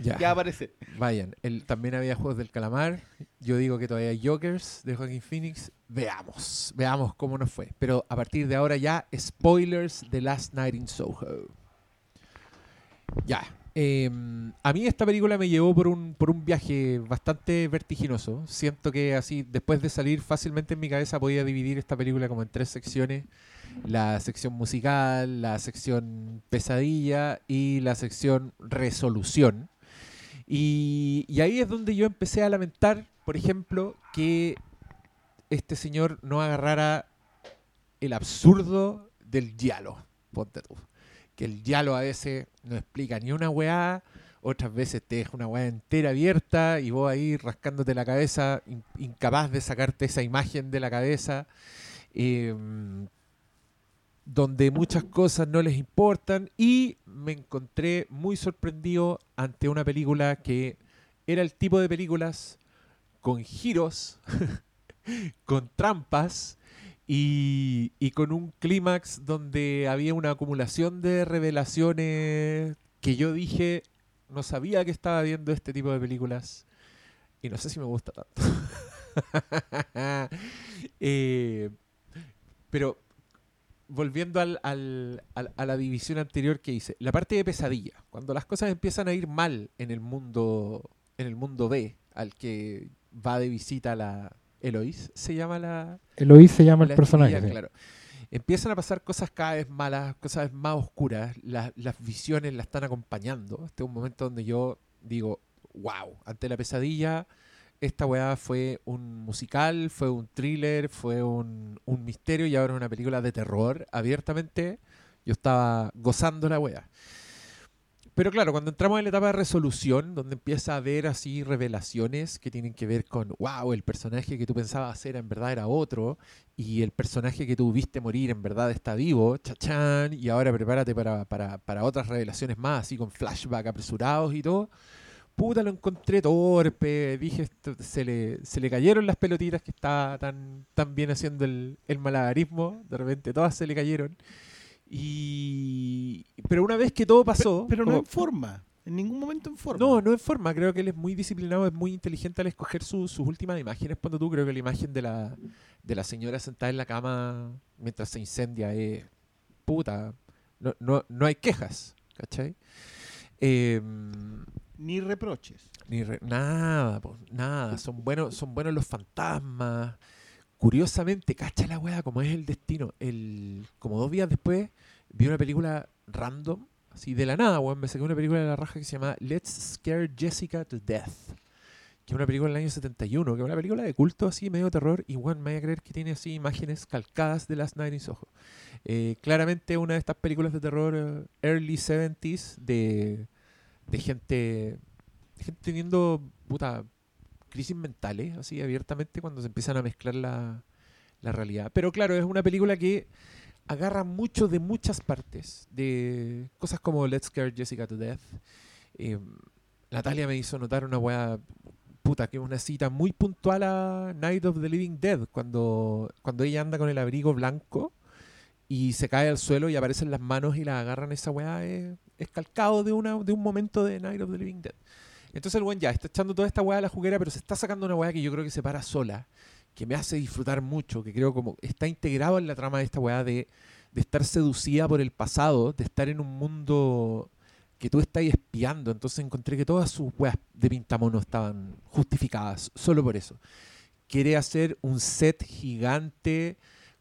Ya, ya aparece. vayan. El, también había Juegos del Calamar. Yo digo que todavía hay Jokers de Joaquin Phoenix. Veamos, veamos cómo nos fue. Pero a partir de ahora ya, spoilers de Last Night in Soho. Ya, Eh, a mí esta película me llevó por un, por un viaje bastante vertiginoso. Siento que así, después de salir fácilmente en mi cabeza, podía dividir esta película como en tres secciones. La sección musical, la sección pesadilla y la sección resolución. Y, ahí es donde yo empecé a lamentar, por ejemplo, que este señor no agarrara el absurdo del diálogo. Ponte tú. Que el diálogo a veces no explica ni una weá, otras veces te deja una weá entera abierta y vos ahí rascándote la cabeza, in- incapaz de sacarte esa imagen de la cabeza. eh, donde muchas cosas no les importan y me encontré muy sorprendido ante una película que era el tipo de películas con giros, [LAUGHS] con trampas y, con un clímax donde había una acumulación de revelaciones que yo dije, no sabía que estaba viendo este tipo de películas y no sé si me gusta tanto. [LAUGHS] Eh, pero volviendo al, al- al- a la división anterior que hice, la parte de pesadilla, cuando las cosas empiezan a ir mal en el mundo, en el mundo B, al que va de visita la Eloís, se llama la, Eloís se llama el personaje. sí. claro. Empiezan a pasar cosas cada vez malas, cosas más oscuras, la- las visiones la están acompañando. Este es un momento donde yo digo, wow, ante la pesadilla, esta weá fue un musical, fue un thriller, fue un, misterio y ahora una película de terror. Abiertamente, yo estaba gozando la weá. Pero claro, cuando entramos en la etapa de resolución, donde empieza a haber así revelaciones que tienen que ver con, wow, el personaje que tú pensabas ser en verdad era otro, y el personaje que tú viste morir en verdad está vivo, chachán, y ahora prepárate para, para, para otras revelaciones más, así con flashback apresurados y todo. Puta, lo encontré torpe, dije, esto- se le, se le cayeron las pelotitas que estaba tan, tan bien haciendo el, el malabarismo, de repente todas se le cayeron. Y... Pero una vez que todo pasó... Pero no como- en forma. En ningún momento en forma. no, no en forma. Creo que él es muy disciplinado, es muy inteligente al escoger su- sus últimas imágenes. Cuando tú creo que la imagen de la, de la señora sentada en la cama mientras se incendia es puta. No, no, no hay quejas, ¿cachai? Em, Ni reproches. ni re- nada, po, nada. Son buenos, son buenos los fantasmas. Curiosamente, cacha la weá, como es el destino. El, como dos días después, vi una película random, así de la nada, weón. Me saqué una película de la raja que se llama Let's Scare Jessica to Death. Que es una película del año 71, que es una película de culto así, medio terror. Y weón, me voy a creer que tiene así imágenes calcadas de Last Night in Soho. Claramente una de estas películas de terror eh, early 70s de, de gente, teniendo puta crisis mentales, así abiertamente, cuando se empiezan a mezclar la, la realidad. Pero claro, es una película que agarra mucho de muchas partes, de cosas como Let's Scare Jessica to Death. Eh, Natalia me hizo notar una weá, puta, que es una cita muy puntual a Night of the Living Dead, cuando, cuando ella anda con el abrigo blanco y se cae al suelo y aparecen las manos y la agarran, esa weá es, es calcado de, una, de un momento de Night of the Living Dead. Entonces el buen ya está echando toda esta weá a la juguera, pero se está sacando una weá que yo creo que se para sola, que me hace disfrutar mucho, que creo como está integrado en la trama de esta weá de, de estar seducida por el pasado, de estar en un mundo que tú estás espiando. Entonces encontré que todas sus weas de pintamono estaban justificadas, solo por eso. Quiere hacer un set gigante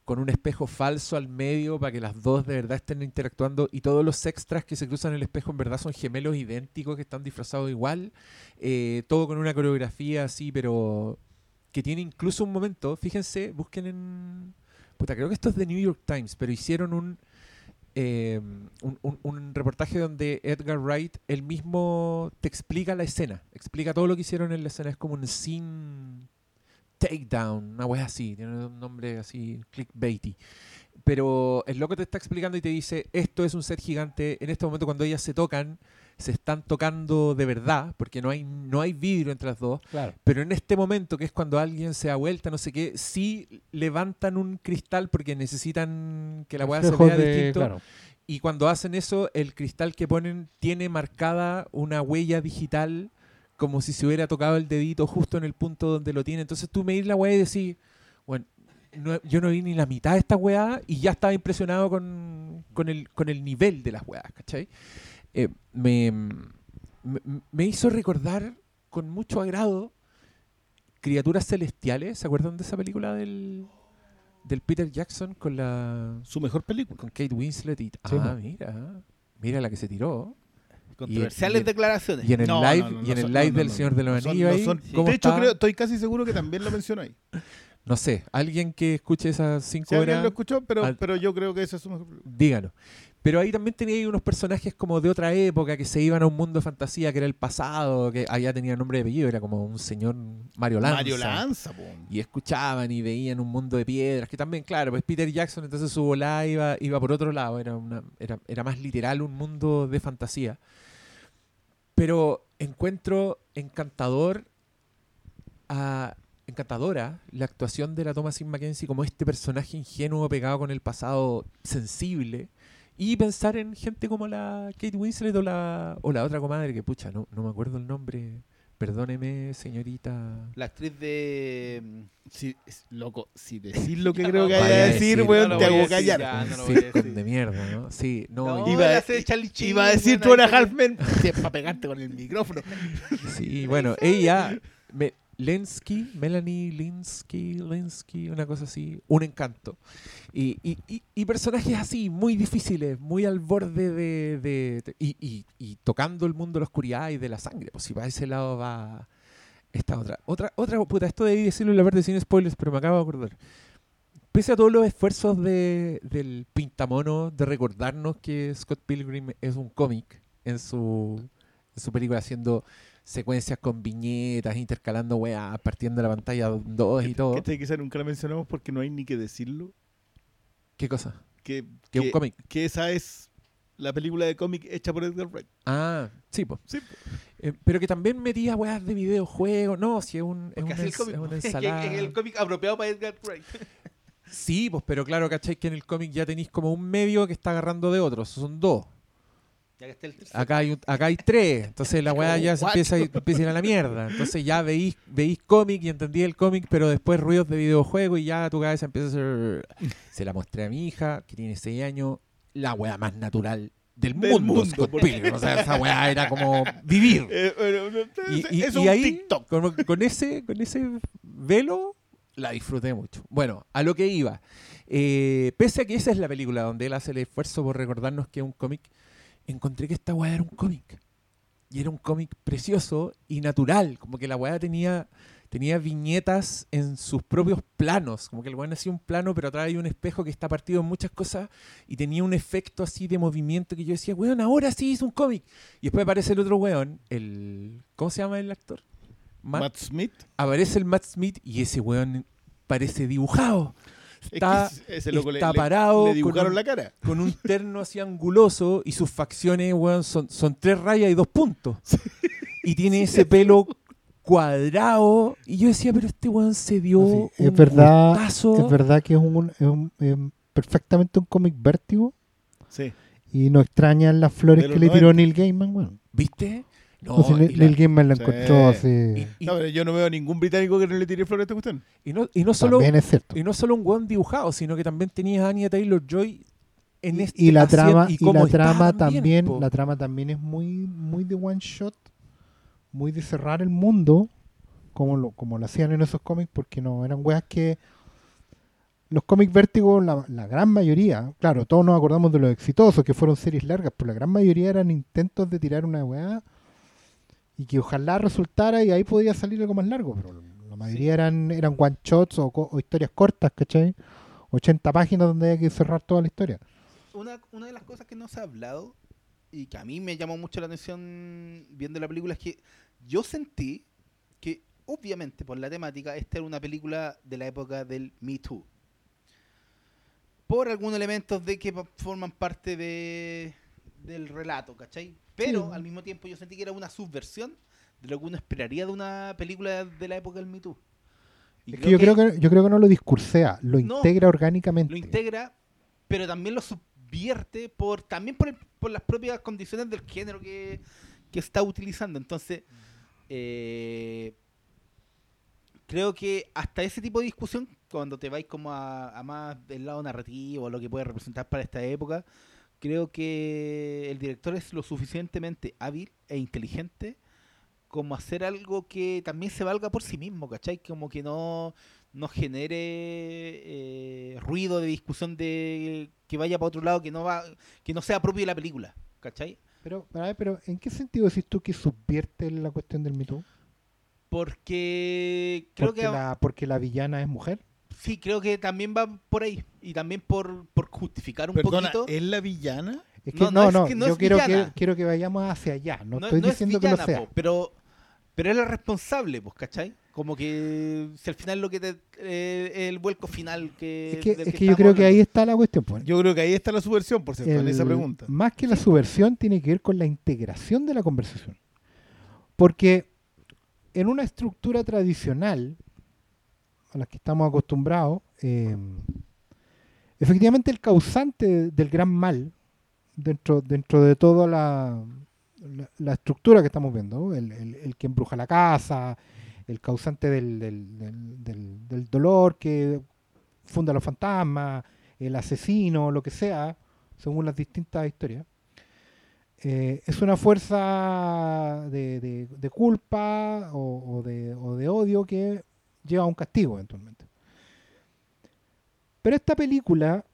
con un espejo falso al medio para que las dos de verdad estén interactuando y todos los extras que se cruzan en el espejo en verdad son gemelos idénticos que están disfrazados igual. Eh, todo con una coreografía así, pero que tiene incluso un momento, fíjense, busquen en... Puta, creo que esto es de New York Times, pero hicieron un, eh, un, un- reportaje donde Edgar Wright, él mismo te explica la escena, explica todo lo que hicieron en la escena, es como un scene takedown, una wea así, tiene un nombre así clickbaity. Pero el loco te está explicando y te dice, esto es un set gigante, en este momento cuando ellas se tocan, se están tocando de verdad, porque no hay, no hay vidrio entre las dos, Claro. pero en este momento, que es cuando alguien se da vuelta, no sé qué, sí levantan un cristal porque necesitan que la weá se vea de- distinto. claro. Y cuando hacen eso, el cristal que ponen tiene marcada una huella digital como si se hubiera tocado el dedito justo en el punto donde lo tiene. Entonces tú me ir la weá y decís, bueno, no- yo no vi ni la mitad de esta weá y ya estaba impresionado con, con el, con el nivel de las weas, ¿cachai? Eh, me, me, me hizo recordar con mucho agrado Criaturas Celestiales. ¿Se acuerdan de esa película del, del Peter Jackson con la Su mejor película. con Kate Winslet? Y, Sí, ah, mira. Mira la que se tiró. Controversiales y- declaraciones. Y en el No, live, no, no, y no en el live del no, Señor de los no son- Anillos ahí, son- ¿cómo de hecho, está? creo, estoy casi seguro que también lo mencionó ahí. No sé, alguien que escuche esas cinco Si alguien horas, lo escuchó, pero, al- pero yo creo que esa es su mejor película. díganos. Pero ahí también tenía ahí unos personajes como de otra época que se iban a un mundo de fantasía que era el pasado, que allá tenía nombre de apellido, era como un señor Mario Lanza. Mario Lanza, po. Y escuchaban y veían un mundo de piedras, que también, claro, pues Peter Jackson, entonces su volada iba, iba por otro lado, era, una, era, era más literal un mundo de fantasía. Pero encuentro encantador a, encantadora la actuación de la Thomasin Mackenzie como este personaje ingenuo pegado con el pasado sensible y pensar en gente como la Kate Winslet o la, o la otra comadre que pucha, no, no me acuerdo el nombre. Perdóneme, señorita. La actriz de. mm, Si, es- loco, si decís lo que [LAUGHS] Ya creo no que vaya a a decir, weón, no te voy a hago callar. ya. no a sitcom decir. de mierda, ¿no? Sí, no, Iba, hace Charlie iba a decir tú sale- Halfman [LAUGHS] para pegarte con el micrófono. sí, bueno, ella, me, Lensky, Melanie Linsky, Linsky, una cosa así, un encanto. Y, y, y- personajes así, muy difíciles, muy al borde de... de- y, tocando el mundo de la oscuridad y de la sangre. Pues si para ese lado va esta otra. Otra, otra puta, esto debí decirlo en la parte sin spoilers, pero me acabo de acordar. Pese a todos los esfuerzos de, del pintamono de recordarnos que Scott Pilgrim es un cómic en su, en su película, haciendo secuencias con viñetas, intercalando weas, partiendo la pantalla dos y todo. Que quizá nunca la mencionamos porque no hay ni que decirlo. ¿Qué cosa? Que, Que un cómic. que esa es la película de cómic hecha por Edgar Wright. Ah, sí, pues. Sí, pero que también metía weas de videojuegos. No, si es, un, es, cómic, es una [LAUGHS] es ensalada. es el cómic apropiado para Edgar Wright. Sí, pues, pero claro, ¿cachai? Que en el cómic ya tenéis como un medio que está agarrando de otros. Son dos. Está el. Acá hay, un- acá hay tres. Entonces la weá ya se empieza, a ir- empieza a ir a la mierda. Entonces ya veís, veís cómic y entendí el cómic, pero después ruidos de videojuego y ya tu cabeza empieza a ser. Se la mostré a mi hija, que tiene 6 años, la weá más natural del, Del mundo. mundo, Scott porque- Pilgrim. O sea, esa weá era como vivir. [LAUGHS] Eh, bueno, Y, y- es y un ahí, TikTok. con, con ese, con ese velo, la disfruté mucho. Bueno, a lo que iba. Eh, pese a que esa es la película donde él hace el esfuerzo por recordarnos que es un cómic, encontré que esta weá era un cómic. Y era un cómic precioso y natural. Como que la weá tenía, tenía viñetas en sus propios planos. Como que el weón hacía un plano, pero atrás hay un espejo que está partido en muchas cosas. Y tenía un efecto así de movimiento que yo decía, weón, ahora sí es un cómic. Y después aparece el otro weón, el. ¿Cómo se llama el actor? Matt. Matt Smith. Aparece el Matt Smith y ese weón parece dibujado. Es Está, que ese loco le- está le- parado le dibujaron con, un, la cara. con un terno así anguloso y sus facciones, weón, son, son tres rayas y dos puntos. Y tiene ese pelo cuadrado. Y yo decía, pero este weón se dio Sí, es un verdad, gustazo. es verdad que es un, es un- es perfectamente un cómic vértigo Sí. y no extrañan las flores que le tiró 90. Neil Gaiman, bueno. ¿Viste? No, Pues si Neil la- Neil Gaiman la Sí. encontró así. y- y- No, pero yo no veo a ningún británico que no le tire flores a esta cuestión. y no, y no solo, También es cierto. y no solo un weón dibujado, sino que también tenías a Anya Taylor Joy en este y la trama y la trama también, po. la trama también es muy muy de one shot muy de cerrar el mundo como lo como lo hacían en esos cómics porque no eran weas que los cómics vértigo la, la gran mayoría claro todos nos acordamos de los exitosos que fueron series largas pero la gran mayoría eran intentos de tirar una wea y que ojalá resultara y ahí podía salir algo más largo pero la mayoría eran eran one shots o, historias cortas ¿cachai? 80 páginas donde había que cerrar toda la historia una, una de las cosas que no se ha hablado y que a mí me llamó mucho la atención viendo la película es que yo sentí que obviamente por la temática esta era una película de la época del Me Too. Por algunos elementos de que forman parte de, del relato, ¿cachai? Pero Sí. al mismo tiempo yo sentí que era una subversión de lo que uno esperaría de una película de la época del Me Too. Y Es que yo creo que yo creo que no lo discursea, lo No, integra orgánicamente. lo integra, pero también lo subvierte por también por, el- por las propias condiciones del género que, que está utilizando. Entonces, eh, creo que hasta ese tipo de discusión, cuando te vais como a, a más del lado narrativo, lo que puede representar para esta época, creo que el director es lo suficientemente hábil e inteligente como hacer algo que también se valga por sí mismo, ¿cachai? Como que no, no genere eh, ruido de discusión de que vaya para otro lado, que no va, que no sea propio de la película, ¿cachai? Pero, a ver, pero ¿en qué sentido decís tú que subvierte la cuestión del Me Too? Porque creo Porque, que la, porque la villana es mujer. Sí, creo que también va por ahí y también por, por justificar un Perdona, poquito. ¿es la villana? Es que No, no, no, no, es que no yo es quiero que, quiero que vayamos hacia allá. No, No- estoy no es diciendo que lo sea. po, pero, pero es la responsable, pues, ¿cachai? Como que si al final lo que te, eh, el vuelco final que... Es que, del es que yo creo que ahí está la cuestión. pues. Yo creo que ahí está la subversión, por cierto, en esa pregunta. Más que la subversión tiene que ver con la integración de la conversación. Porque en una estructura tradicional a la que estamos acostumbrados, eh, efectivamente el causante del gran mal dentro, dentro de toda la, la, estructura que estamos viendo, el, que embruja la casa, el causante del, del- dolor que funda los fantasmas, el asesino, lo que sea, según las distintas historias, eh, es una fuerza de, de- culpa o de, o de odio que lleva a un castigo eventualmente. Pero esta película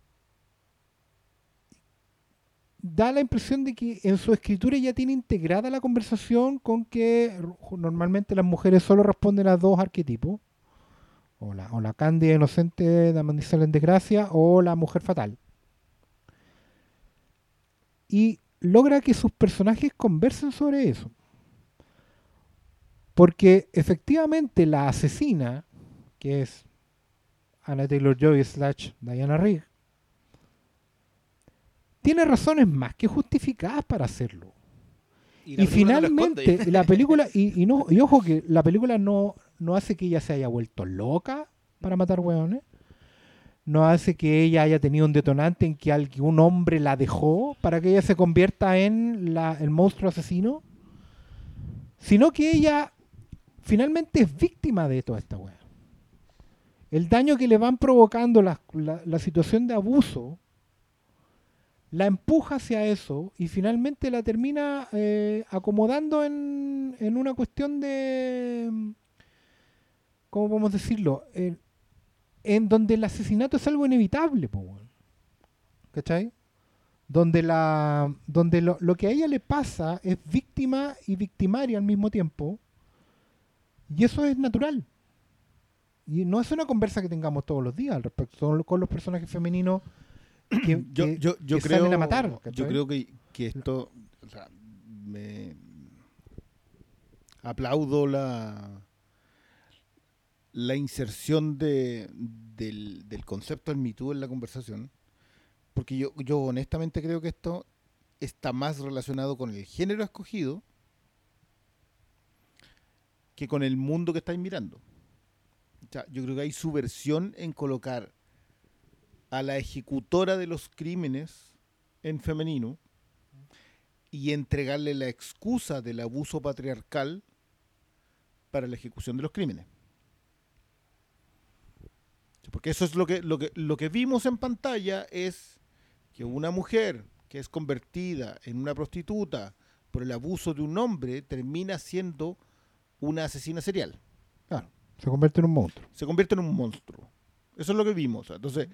da la impresión de que en su escritura ya tiene integrada la conversación con que normalmente las mujeres solo responden a dos arquetipos, o la, o la cándida inocente Damandicela en desgracia, o la mujer fatal. Y logra que sus personajes conversen sobre eso. Porque efectivamente la asesina, que es Anna Taylor Joy slash Diana Rigg, tiene razones más que justificadas para hacerlo. Y, no finalmente, la película, [LAUGHS] y, y no, y ojo que la película no, no hace que ella se haya vuelto loca para matar hueones. No hace que ella haya tenido un detonante en que algún hombre la dejó para que ella se convierta en la- el monstruo asesino. Sino que ella finalmente es víctima de toda esta hueá. El daño que le van provocando la, la- situación de abuso la empuja hacia eso y finalmente la termina eh, acomodando en, en una cuestión de, ¿cómo podemos decirlo? En, donde el asesinato es algo inevitable. ¿cachai? Donde, la, donde lo, lo que a ella le pasa es víctima y victimaria al mismo tiempo y eso es natural. Y no es una conversa que tengamos todos los días al respecto, son con los personajes femeninos que, yo, que- yo, yo que creo, salen a matar. yo creo que, que esto, o sea, me aplaudo la la inserción de, del, del concepto del Me Too en la conversación, porque yo, yo honestamente creo que esto está más relacionado con el género escogido que con el mundo que estáis mirando. O yo creo que hay subversión en colocar a la ejecutora de los crímenes en femenino y entregarle la excusa del abuso patriarcal para la ejecución de los crímenes. Porque eso es lo que, lo que, lo que vimos en pantalla es que una mujer que es convertida en una prostituta por el abuso de un hombre termina siendo una asesina serial Claro, se convierte en un monstruo. se convierte en un monstruo. Eso es lo que vimos. Entonces,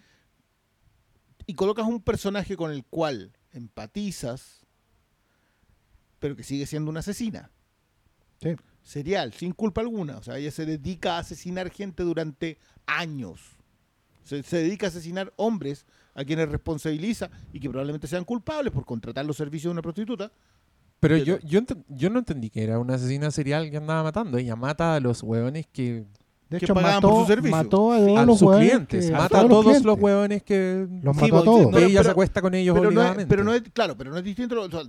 y colocas un personaje con el cual empatizas, pero que sigue siendo una asesina. Sí. Serial, sin culpa alguna. O sea, ella se dedica a asesinar gente durante años. Se, se dedica a asesinar hombres a quienes responsabiliza y que probablemente sean culpables por contratar los servicios de una prostituta. Pero yo, yo, ent- yo no entendí que era una asesina serial que andaba matando. Ella mata a los hueones que... De Que hecho, mató, por su servicio. mató a todos A los sus clientes. que- Mata a todos los clientes. hueones que... Los Sí, mató a porque- todos. no, ella pero- se acuesta con ellos pero no, es, pero no es, claro, pero no es distinto. o sea,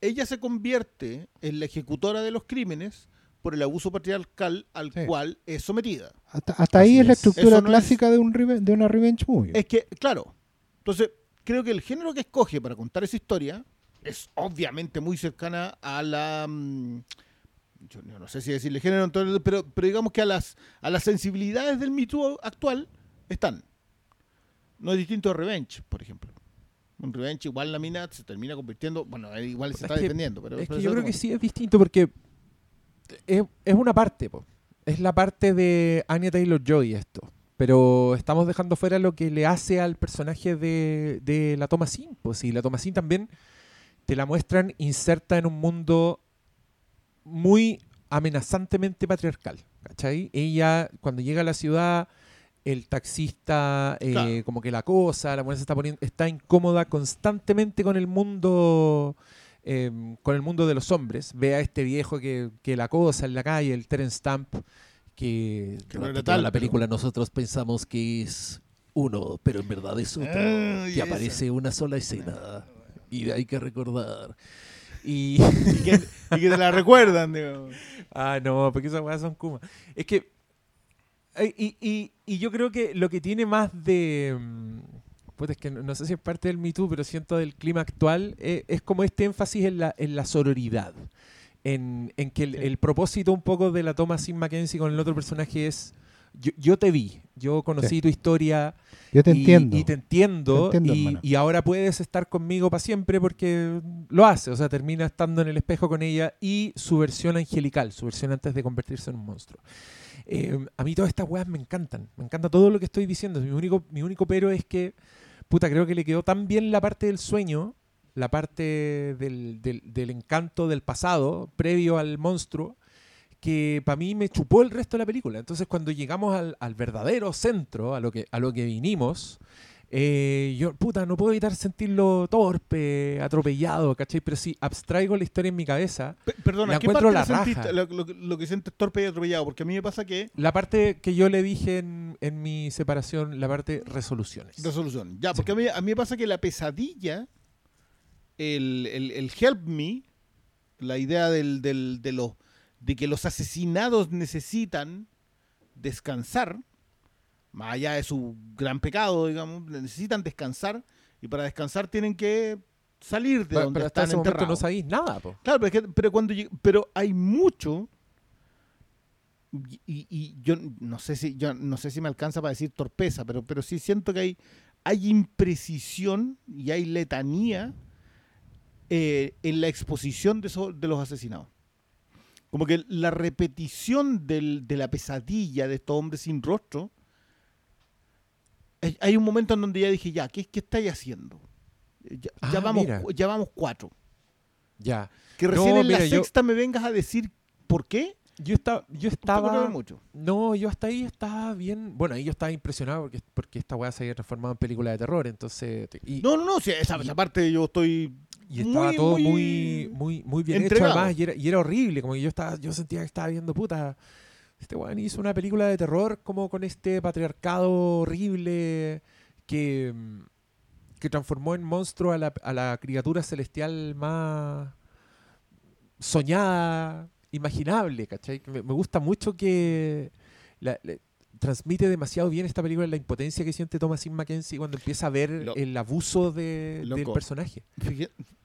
ella se convierte en la ejecutora de los crímenes por el abuso patriarcal al Sí. cual es sometida. Hasta, hasta ahí es la es. estructura es- clásica de, un de una revenge movie. Es que, claro, entonces creo que el género que escoge para contar esa historia es obviamente muy cercana a la... mm, Yo no sé si decirle género, entonces, pero, pero digamos que a las, a las sensibilidades del Me Too actual están. No es distinto de Revenge, por ejemplo. Un revenge, igual la mina se termina convirtiendo. Bueno, igual se Es está que- defendiendo. Pero, Es pero que yo creo que sí es distinto porque es, es una parte, po. es la parte de Anya Taylor Joy esto. Pero estamos dejando fuera lo que le hace al personaje de, de la Thomasin. Pues sí, la Thomasin también te la muestran inserta en un mundo muy amenazantemente patriarcal. ¿Cachai? Ella, cuando llega a la ciudad, el taxista eh, Claro. como que la cosa, la mujer se está poniendo, está incómoda constantemente con el mundo eh, con el mundo de los hombres. Ve a este viejo que, que la cosa en la calle, el Terence Stamp, que Que no durante era toda tal, la pero- película nosotros pensamos que es uno, pero en verdad es otro. Ah, y que esa. aparece una sola escena. Y hay que recordar. Y. [LAUGHS] Y que, y que te la recuerdan, digo. Ah, no, porque esas weas son Kuma. Es que. Y, y- y yo creo que lo que tiene más de. puta, es que no, no sé si es parte del Me Too, pero siento del clima actual. eh, es como este énfasis en la, en la sororidad. En, en que el, el propósito un poco de la toma sin Mackenzie con el otro personaje es. Yo, yo te vi, yo conocí Sí. tu historia, Yo te y, entiendo. Y te entiendo. Te entiendo, y, ahora puedes estar conmigo para siempre porque lo hace. O sea, termina estando en el espejo con ella y su versión angelical, su versión antes de convertirse en un monstruo. Eh, a mí todas estas weas me encantan. Me encanta todo lo que estoy diciendo. Mi único, mi único pero es que, puta, creo que le quedó tan bien la parte del sueño, la parte del, del- del encanto del pasado, previo al monstruo, que para mí me chupó el resto de la película. Entonces, cuando llegamos al, al verdadero centro, a lo que, a lo que vinimos, eh, yo, puta, no puedo evitar sentirlo torpe, atropellado, ¿cachai? Pero si abstraigo la historia en mi cabeza, Pe- Perdona, La ¿qué encuentro parte la lo, raja. lo, lo- lo que sientes torpe y atropellado? Porque a mí me pasa que la parte que yo le dije en, en mi separación, la parte resoluciones. resolución. Ya, porque a, mí, a mí me pasa que la pesadilla, el, el- el help me, la idea del, del- de, los, de que los asesinados necesitan descansar, más allá de su gran pecado, digamos, necesitan descansar y para descansar tienen que salir de pero, donde pero hasta están ese momento no enterrados. sabéis nada, po. Claro, pero, es que- pero cuando pero hay mucho y, y- y yo no sé si yo no sé si me alcanza para decir torpeza, pero pero sí siento que hay hay imprecisión y hay letanía eh, en la exposición de, eso- de los asesinados. Como que la repetición del- de la pesadilla de estos hombres sin rostro. hay- Hay un momento en donde ya dije, ya, ¿qué, qué estáis haciendo? Ya, ya Ah, vamos, mira. ya vamos cuatro. Ya. Que No, recién en la yo- sexta me vengas a decir por qué. Yo, estaba yo estaba... mucho. No, yo hasta ahí estaba bien. Bueno, ahí yo estaba impresionado porque, porque esta weá se había transformado en película de terror. Entonces. Y, No, no, no, sí, esa, esa parte yo estoy. Y estaba muy, todo muy muy, muy, bien entregado. hecho además. Y era, y era horrible. Como que yo estaba, yo sentía que estaba viendo puta. Este weón hizo una película de terror como con este patriarcado horrible que, mm, que transformó en monstruo a la, a la criatura celestial más soñada, imaginable, ¿cachai? Me, me gusta mucho que la- transmite demasiado bien esta película la impotencia que siente Thomasin Mackenzie cuando empieza a ver Lo- el abuso de- del personaje.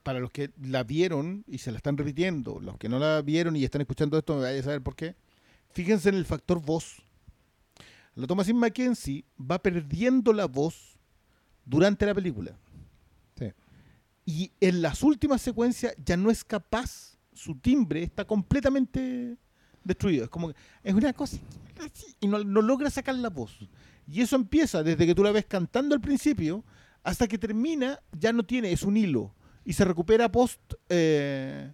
Para los que la vieron y se la están repitiendo, los que no la vieron y están escuchando esto, me vaya a saber por qué. Fíjense en el factor voz. La Thomasin Mackenzie va perdiendo la voz durante la película. Sí. Y en las últimas secuencias ya no es capaz, su timbre está completamente destruido. Es como que es una cosa así, y no, no logra sacar la voz. Y eso empieza desde que tú la ves cantando al principio hasta que termina, ya no tiene, es un hilo. Y se recupera post. eh,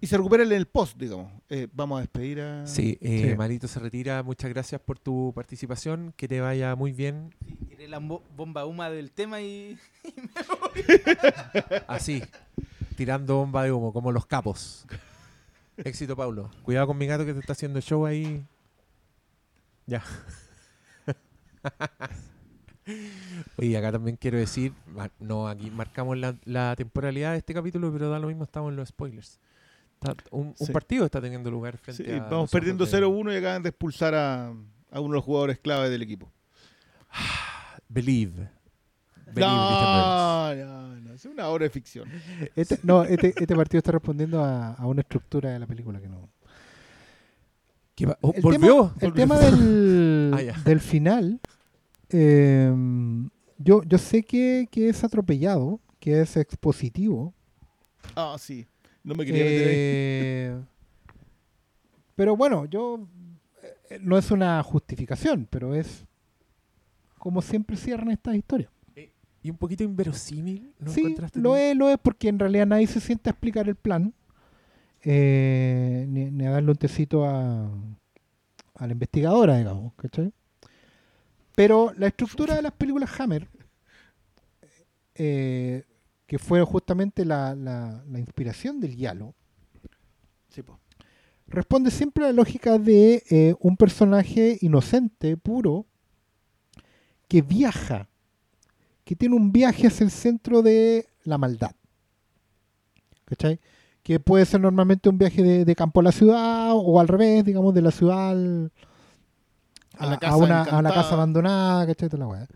y se recupera en el post, digamos. Eh, vamos a despedir a. Sí, eh, Sí. Marito se retira. Muchas gracias por tu participación. Que te vaya muy bien. Tiré la bo- bomba huma del tema y. [LAUGHS] Así, tirando bomba de humo, como los capos. [LAUGHS] Éxito, Paulo. Cuidado con mi gato que te está haciendo show ahí. Ya. [LAUGHS] Oye, acá también quiero decir, no, aquí marcamos la, la temporalidad de este capítulo, pero da lo mismo, estamos en los spoilers. Está- un, un Sí. partido está teniendo lugar Sí, frente a vamos perdiendo ojos de- 0-1 y acaban de expulsar a, a uno de los jugadores clave del equipo. [SIGHS] Believe. No, no, no. Es una obra de ficción. Este, no, este, este partido está respondiendo a, a una estructura de la película que no. ¿Qué va- oh, El ¿Volvió? tema, el tema del, [LAUGHS] Ah, del final, eh, Yo, yo sé que, que es atropellado, que es expositivo. Ah, sí. No me quería meter ahí. eh, pero bueno, yo eh, no es una justificación, pero es como siempre cierran estas historias. Y un poquito inverosímil, ¿no sí, lo es, lo es porque en realidad nadie se siente a explicar el plan, eh, ni, ni a darle un tecito a, a la investigadora, digamos, ¿cachai? Pero la estructura de las películas Hammer, eh, que fue justamente la, la- la inspiración del Yalo, Sí, responde siempre a la lógica de eh, un personaje inocente, puro, que viaja, que tiene un viaje hacia el centro de la maldad. ¿Cachai? Que puede ser normalmente un viaje de, de campo a la ciudad o al revés, digamos, de la ciudad al- A la a, casa una, a encantada. casa abandonada, ¿cachai? Toda la weá.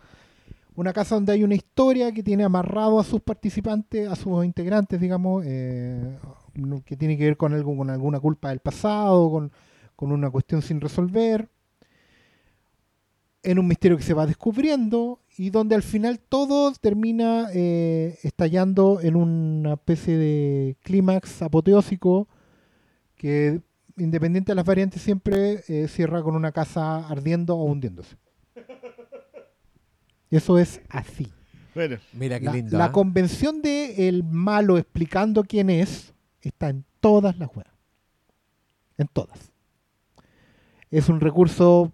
Una casa donde hay una historia que tiene amarrado a sus participantes, a sus integrantes, digamos, eh, que tiene que ver con algo, con alguna culpa del pasado, con, con una cuestión sin resolver, en un misterio que se va descubriendo y donde al final todo termina eh, estallando en una especie de clímax apoteósico que independiente de las variantes siempre eh, cierra con una casa ardiendo o hundiéndose. Y eso es así. Bueno, Mira qué La, lindo. la ¿ah? convención de el malo explicando quién es está en todas las weas. En todas. Es un recurso,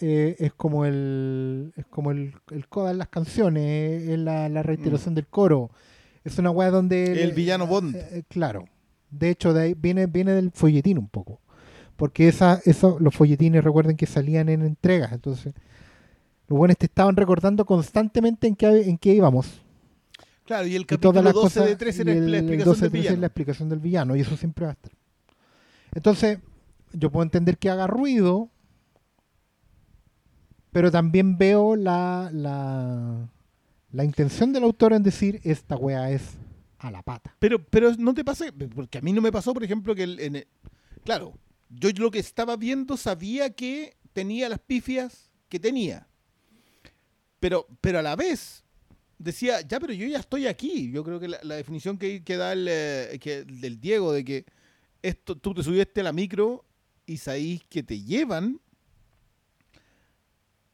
eh, es como el es como el, el coda en las canciones, es la, la reiteración del coro. Es una wea donde... El villano Bond. eh, eh, claro. De hecho, de ahí viene, viene del folletín un poco. Porque esa, eso, los folletines, recuerden que salían en entregas. Entonces, los buenos te estaban recordando constantemente en qué, en qué íbamos. claro, y el Y capítulo las 12 cosas, de 3 y era el- la explicación 12 del de 13 es villano. la explicación del villano, y eso siempre va a estar. Entonces, yo puedo entender que haga ruido, pero también veo la, la, la intención del autor en decir, esta wea es a la pata. Pero, pero no te pasa, porque a mí no me pasó, por ejemplo, que el- en el- claro, yo lo que estaba viendo sabía que tenía las pifias que tenía. Pero, pero a la vez decía, ya, pero yo ya estoy aquí. Yo creo que la, la definición que, que da el, eh, que, del Diego de que esto, tú te subiste a la micro y sabéis que te llevan,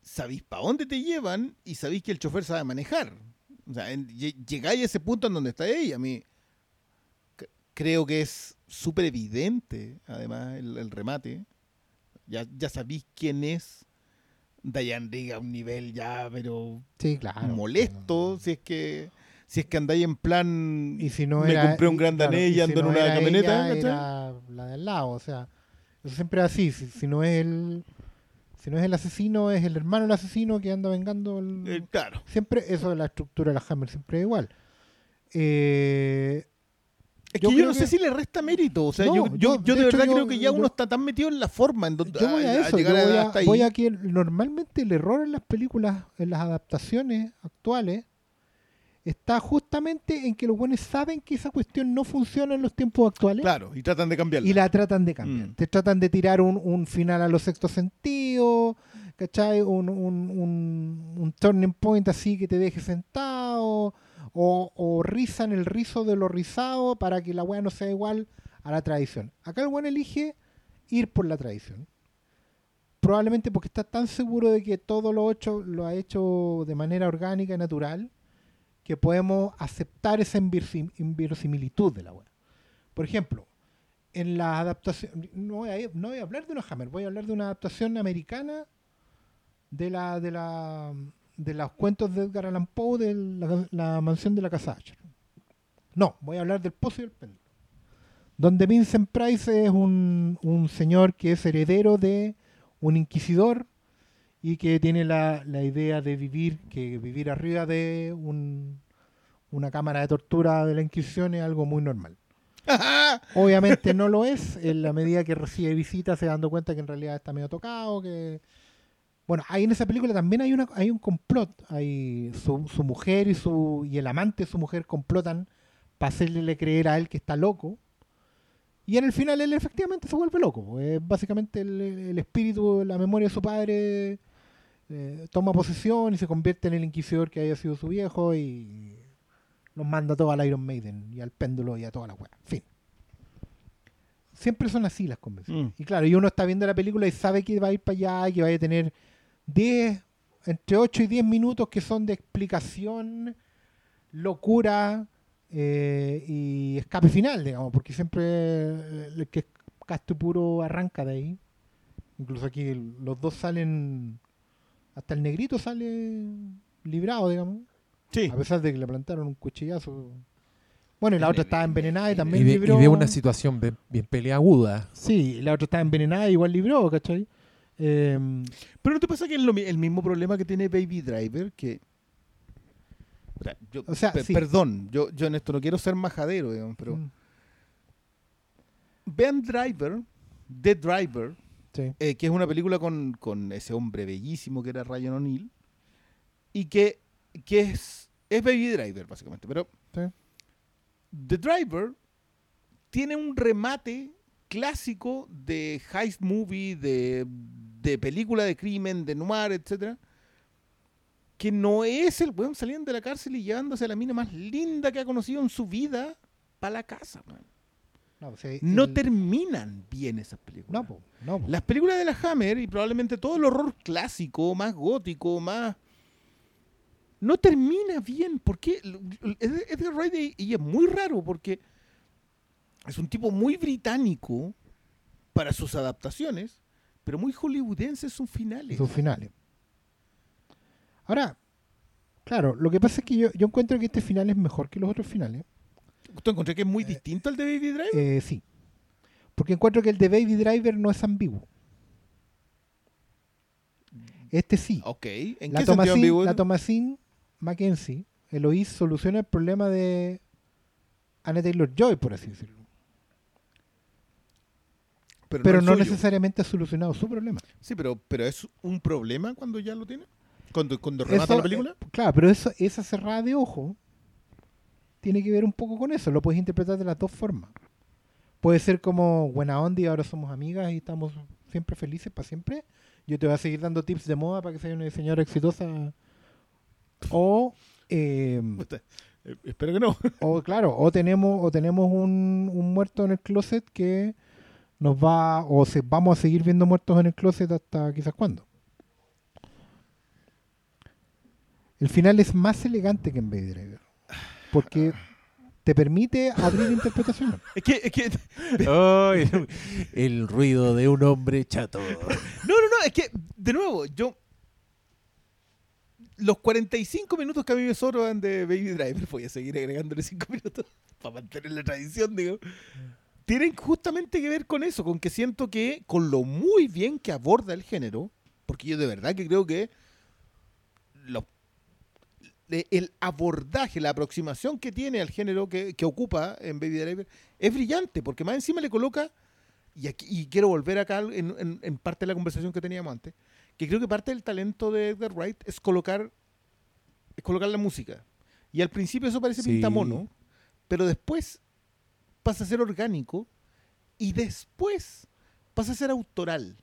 sabéis para dónde te llevan y sabéis que el chofer sabe manejar. O sea, en- llegáis a ese punto en donde está ella. A mí creo que es súper evidente, además, el, el remate. Ya, ya sabéis quién es Dayan Riga a un nivel ya, pero Sí, claro. molesto, si es que si es que andáis en plan Y si no me era, compré un gran danés y y si ando en no una camioneta, la del lado, o sea, eso siempre es así, si, si no es el si no es el asesino, es el hermano del asesino que anda vengando el, Eh, claro. siempre eso de la estructura de la Hammer siempre es igual. Eh, Es Yo que yo no que- sé si le resta mérito. O sea, No, yo, yo- yo, de de, hecho, verdad creo que ya uno está tan metido en la forma en donde yo voy a, eso, yo llegar voy a, voy a que normalmente el error en las películas, en las adaptaciones actuales, está justamente en que los buenos saben que esa cuestión no funciona en los tiempos actuales. Claro, y tratan de cambiarla. y la tratan de cambiar. Mm. Te tratan de tirar un, un final a los sexto sentido, ¿cachai? Un, un, un, un turning point así que te deje sentado, o, o rizan el rizo de lo rizado para que la weá no sea igual a la tradición. Acá el buen elige ir por la tradición. Probablemente porque está tan seguro de que todo lo hecho lo ha hecho de manera orgánica y natural que podemos aceptar esa inverosimilitud de la weá. Por ejemplo, en la adaptación, no voy, a, no voy a hablar de una Hammer, voy a hablar de una adaptación americana de la de la de los cuentos de Edgar Allan Poe de la, la mansión de la casa Asher. No, voy a hablar del Pozo y el Péndulo. Donde Vincent Price es un, un señor que es heredero de un inquisidor y que tiene la, la idea de vivir, que vivir arriba de un, una cámara de tortura de la Inquisición es algo muy normal. [LAUGHS] Obviamente no lo es, en la medida que recibe visitas se dando cuenta que en realidad está medio tocado, que... Bueno, ahí en esa película también hay una hay un complot, hay su, su mujer y su y el amante de su mujer complotan para hacerle creer a él que está loco. Y en el final él efectivamente se vuelve loco. pues, Es básicamente el, el espíritu, la memoria de su padre eh, toma posesión y se convierte en el inquisidor que haya sido su viejo y los manda todo al Iron Maiden y al péndulo y a toda la weá. En fin. Siempre son así las convenciones. Mm. Y claro, y uno está viendo la película y sabe que va a ir para allá y que va a tener 10, entre 8 y 10 minutos que son de explicación, locura eh, y escape final, digamos, porque siempre eh, el que es casto puro arranca de ahí. Incluso aquí los dos salen, hasta el negrito sale librado, digamos, Sí. a pesar de que le plantaron un cuchillazo. Bueno, y la otra estaba envenenada y Y también y de una situación bien, bien peleaguda. Sí, la otra estaba envenenada y igual libró, ¿cachai? Em, Pero ¿no te pasa que es lo el mismo problema que tiene Baby Driver? Que. O sea, yo- O sea, pe- sí. Perdón, yo, yo en esto no quiero ser majadero, digamos, pero. mm, vean Driver, The Driver, sí. eh, que es una película con, con ese hombre bellísimo que era Ryan O'Neill, y que, que es, es Baby Driver, básicamente. Pero Sí. The Driver tiene un remate clásico de heist movie, de, de película de crimen, de noir, etcétera, que no es el weón saliendo de la cárcel y llevándose a la mina más linda que ha conocido en su vida para la casa. weón. No, No el- terminan bien esas películas. No, po, no, po. Las películas de la Hammer y probablemente todo el horror clásico, más gótico, más... No termina bien. porque Edgar Wright y- y es muy raro porque es un tipo muy británico para sus adaptaciones, pero muy hollywoodense en sus finales. sus finales. Ahora, claro, lo que pasa es que yo, yo encuentro que este final es mejor que los otros finales. ¿Tú encontré que es muy distinto al de Baby Driver? Eh, sí. Porque encuentro que el de Baby Driver no es ambiguo. Este sí. ok. ¿En la, qué sentido Thomasin, ambiguo? la Thomasin Mackenzie, Eloís, soluciona el problema de Anna Taylor Joy, por así decirlo. Pero el no necesariamente ha solucionado su problema. Sí, pero, pero es un problema cuando ya lo tiene. Cuando, cuando remata Eso, la película. eh, claro, pero eso, esa cerrada de ojo tiene que ver un poco con eso. Lo puedes interpretar de las dos formas. Puede ser como buena onda y ahora somos amigas y estamos siempre felices para siempre. Yo te voy a seguir dando tips de moda para que seas una diseñadora exitosa. O, eh, Puta, eh, espero que no. [LAUGHS] o claro, o tenemos, o tenemos un, un muerto en el closet que nos va, o se, vamos a seguir viendo muertos en el closet hasta quizás cuándo. El final es más elegante que en Baby Driver. Porque te permite abrir interpretaciones. Es que, es que el ruido de un hombre chato. No, no, no, es que, de nuevo, yo. Los 45 minutos que a mí me sobran de Baby Driver, voy a seguir agregándole 5 minutos [LAUGHS] para mantener la tradición, digo. Tienen justamente que ver con eso, con que siento que, con lo muy bien que aborda el género, porque yo de verdad que creo que lo- le- el abordaje, la aproximación que tiene al género que, que ocupa en Baby Driver es brillante, porque más encima le coloca y, aquí, y quiero volver acá en, en- en parte de la conversación que teníamos antes, que creo que parte del talento de Edgar Wright es colocar, es colocar la música. Y al principio eso parece Sí. pintamono, pero después pasa a ser orgánico y después pasa a ser autoral.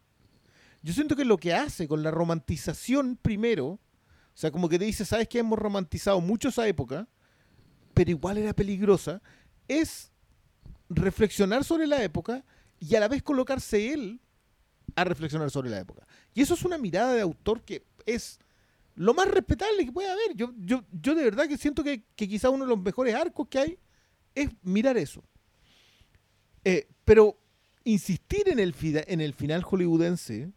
Yo siento que lo que hace con la romantización primero, sea, como que te dice, sabes que hemos romantizado mucho esa época, pero igual era peligrosa, es reflexionar sobre la época y a la vez colocarse él a reflexionar sobre la época. Y eso es una mirada de autor que es lo más respetable que puede haber. Yo, yo, yo de verdad que siento que, que quizá uno de los mejores arcos que hay es mirar eso. Eh, pero insistir en el, en el final hollywoodense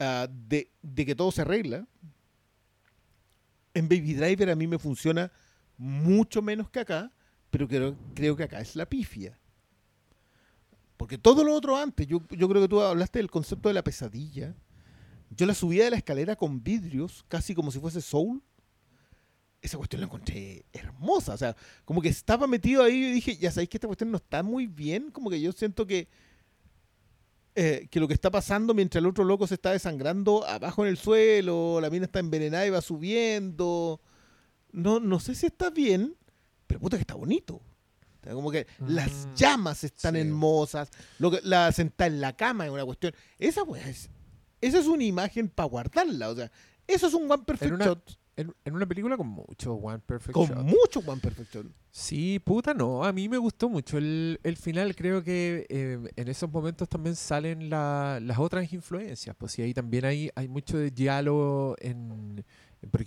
ah, de que todo se arregla, en Baby Driver a mí me funciona mucho menos que acá, pero creo, que acá es la pifia. Porque todo lo otro antes, yo, yo creo que tú hablaste del concepto de la pesadilla. Yo la subida de la escalera con vidrios, casi como si fuese Soul. Esa cuestión la encontré hermosa. O sea, como que estaba metido ahí y dije, ya sabéis que esta cuestión no está muy bien. Como que yo siento que, eh, que lo que está pasando mientras el otro loco se está desangrando abajo en el suelo, la mina está envenenada y va subiendo. No, no sé si está bien, pero puta que está bonito. O sea, como que las Mm, llamas están sí. hermosas, lo que, la sentada en la cama es una cuestión. Esa weá es esa es una imagen para guardarla. O sea, eso es un One Perfect una- Shot En, en una película con mucho One Perfect con Shot. mucho One Perfect Shot. Sí, puta, no. A mí me gustó mucho el, el final. Creo que eh, en esos momentos también salen la- las otras influencias. Pues sí, ahí también hay, hay mucho de diálogo en,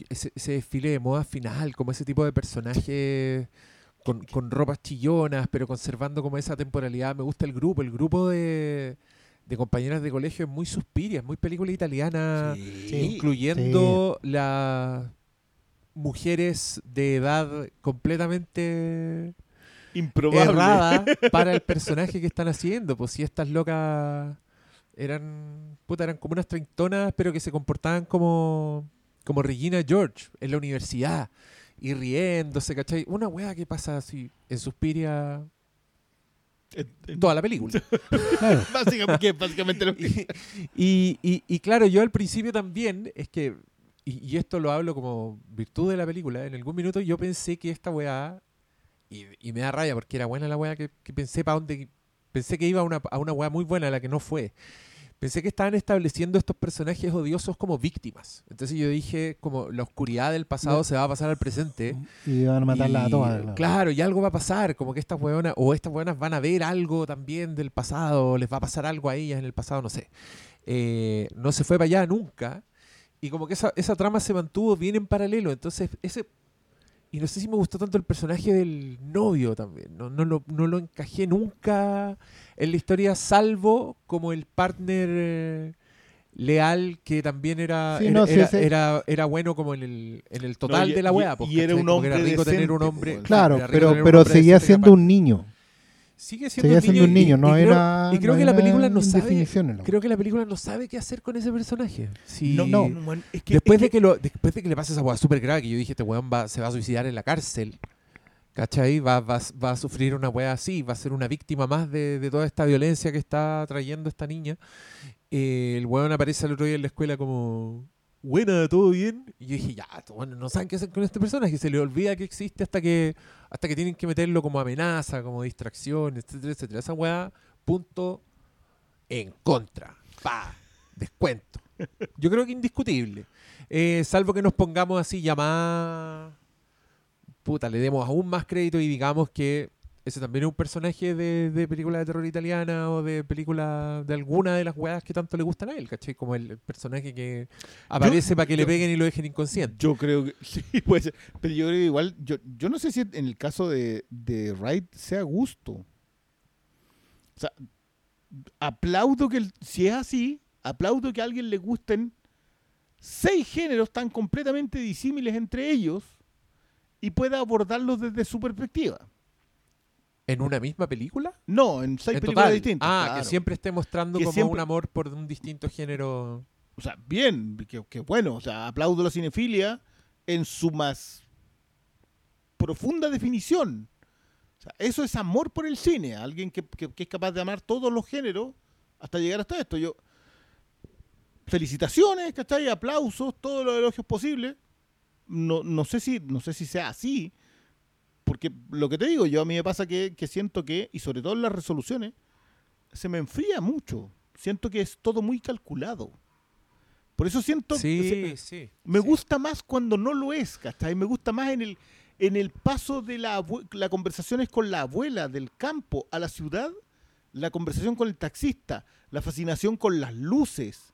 ese, ese desfile de moda final, como ese tipo de personajes con, con ropas chillonas, pero conservando como esa temporalidad. Me gusta el grupo. El grupo de, de compañeras de colegio es muy suspiria, es muy película italiana, incluyendo las mujeres de edad completamente Improbable. errada [LAUGHS] para el personaje que están haciendo. Pues si estas locas eran, puta, eran como unas treintonas, pero que se comportaban como, como Regina George en la universidad. Y riéndose, ¿cachai? Una wea que pasa así en Suspiria toda la película. [LAUGHS] Claro. Básicamente, básicamente lo [LAUGHS] que. y, y- y claro, yo al principio también, es que, y, y esto lo hablo como virtud de la película, en algún minuto yo pensé que esta weá, y, y me da raya porque era buena la weá que, que pensé para donde, pensé que iba a una, a una weá muy buena, la que no fue. Pensé que estaban estableciendo estos personajes odiosos como víctimas. Entonces yo dije, como la oscuridad del pasado No. se va a pasar al presente. Y van a matarla a todas. claro. Claro, y algo va a pasar, como que estas hueonas, o estas hueonas van a ver algo también del pasado, les va a pasar algo a ellas en el pasado, no sé. Eh, no se fue para allá nunca, y como que esa, esa trama se mantuvo bien en paralelo, entonces ese... Y no sé si me gustó tanto el personaje del novio también, no, no, lo, no lo encajé nunca en la historia, salvo como el partner eh, leal que también era, Sí, era, no, sí, era, ese- era- era bueno como en el, en el total y- de la y- weá. pues, y era un era hombre rico tener un hombre. pues, Claro, pero, pero seguía siendo capaz. un niño. Sigue siendo un siendo niño. un niño, y- no y creo- era. Y creo no que la película no sabe. Creo que la película no sabe qué hacer con ese personaje. Sí. No, no, bueno, es que, después, es de que lo, después de que le pase esa weá súper grave, que yo dije, este weón va, se va a suicidar en la cárcel. ¿Cachai? Va, va, va a sufrir una weá así, va a ser una víctima más de, de toda esta violencia que está trayendo esta niña. Eh, el weón aparece el otro día en la escuela como, buena, ¿todo bien? Y yo dije, ya, bueno, no saben qué hacer con este personaje, se le olvida que existe hasta que hasta que tienen que meterlo como amenaza, como distracción, etcétera, etcétera. Esa weá, punto en contra. Pa, descuento. Yo creo que indiscutible. Eh, salvo que nos pongamos así ya más... Puta, le demos aún más crédito y digamos que ese también es un personaje de, de película de terror italiana o de película de alguna de las weas que tanto le gustan a él, ¿cachai? Como el personaje que aparece para que le peguen y lo dejen inconsciente. Yo creo que [LAUGHS] sí, puede ser. Pero yo creo que igual, yo, yo no sé si en el caso de, de Wright sea gusto. O sea, aplaudo que el- si es así, aplaudo que a alguien le gusten seis géneros tan completamente disímiles entre ellos y pueda abordarlos desde su perspectiva. ¿En una misma película? No, en seis En películas total. distintas. Ah, claro. que siempre esté mostrando Que como siempre- un amor por un distinto género. O sea, bien, que, que bueno, o sea, aplaudo la cinefilia en su más profunda definición. O sea, eso es amor por el cine, alguien que, que- que es capaz de amar todos los géneros hasta llegar hasta esto. Yo felicitaciones, ¿cachai? Aplausos, todos los elogios posibles. No, no sé si no sé si sea así, porque lo que te digo, yo a mí me pasa que, que siento que, y sobre todo en las resoluciones, se me enfría mucho. Siento que es todo muy calculado. Por eso siento... sí. me sí. gusta más cuando no lo es, ¿cachai? Me gusta más en el, en el paso de la, la conversaciones con la abuela del campo a la ciudad, la conversación con el taxista, la fascinación con las luces.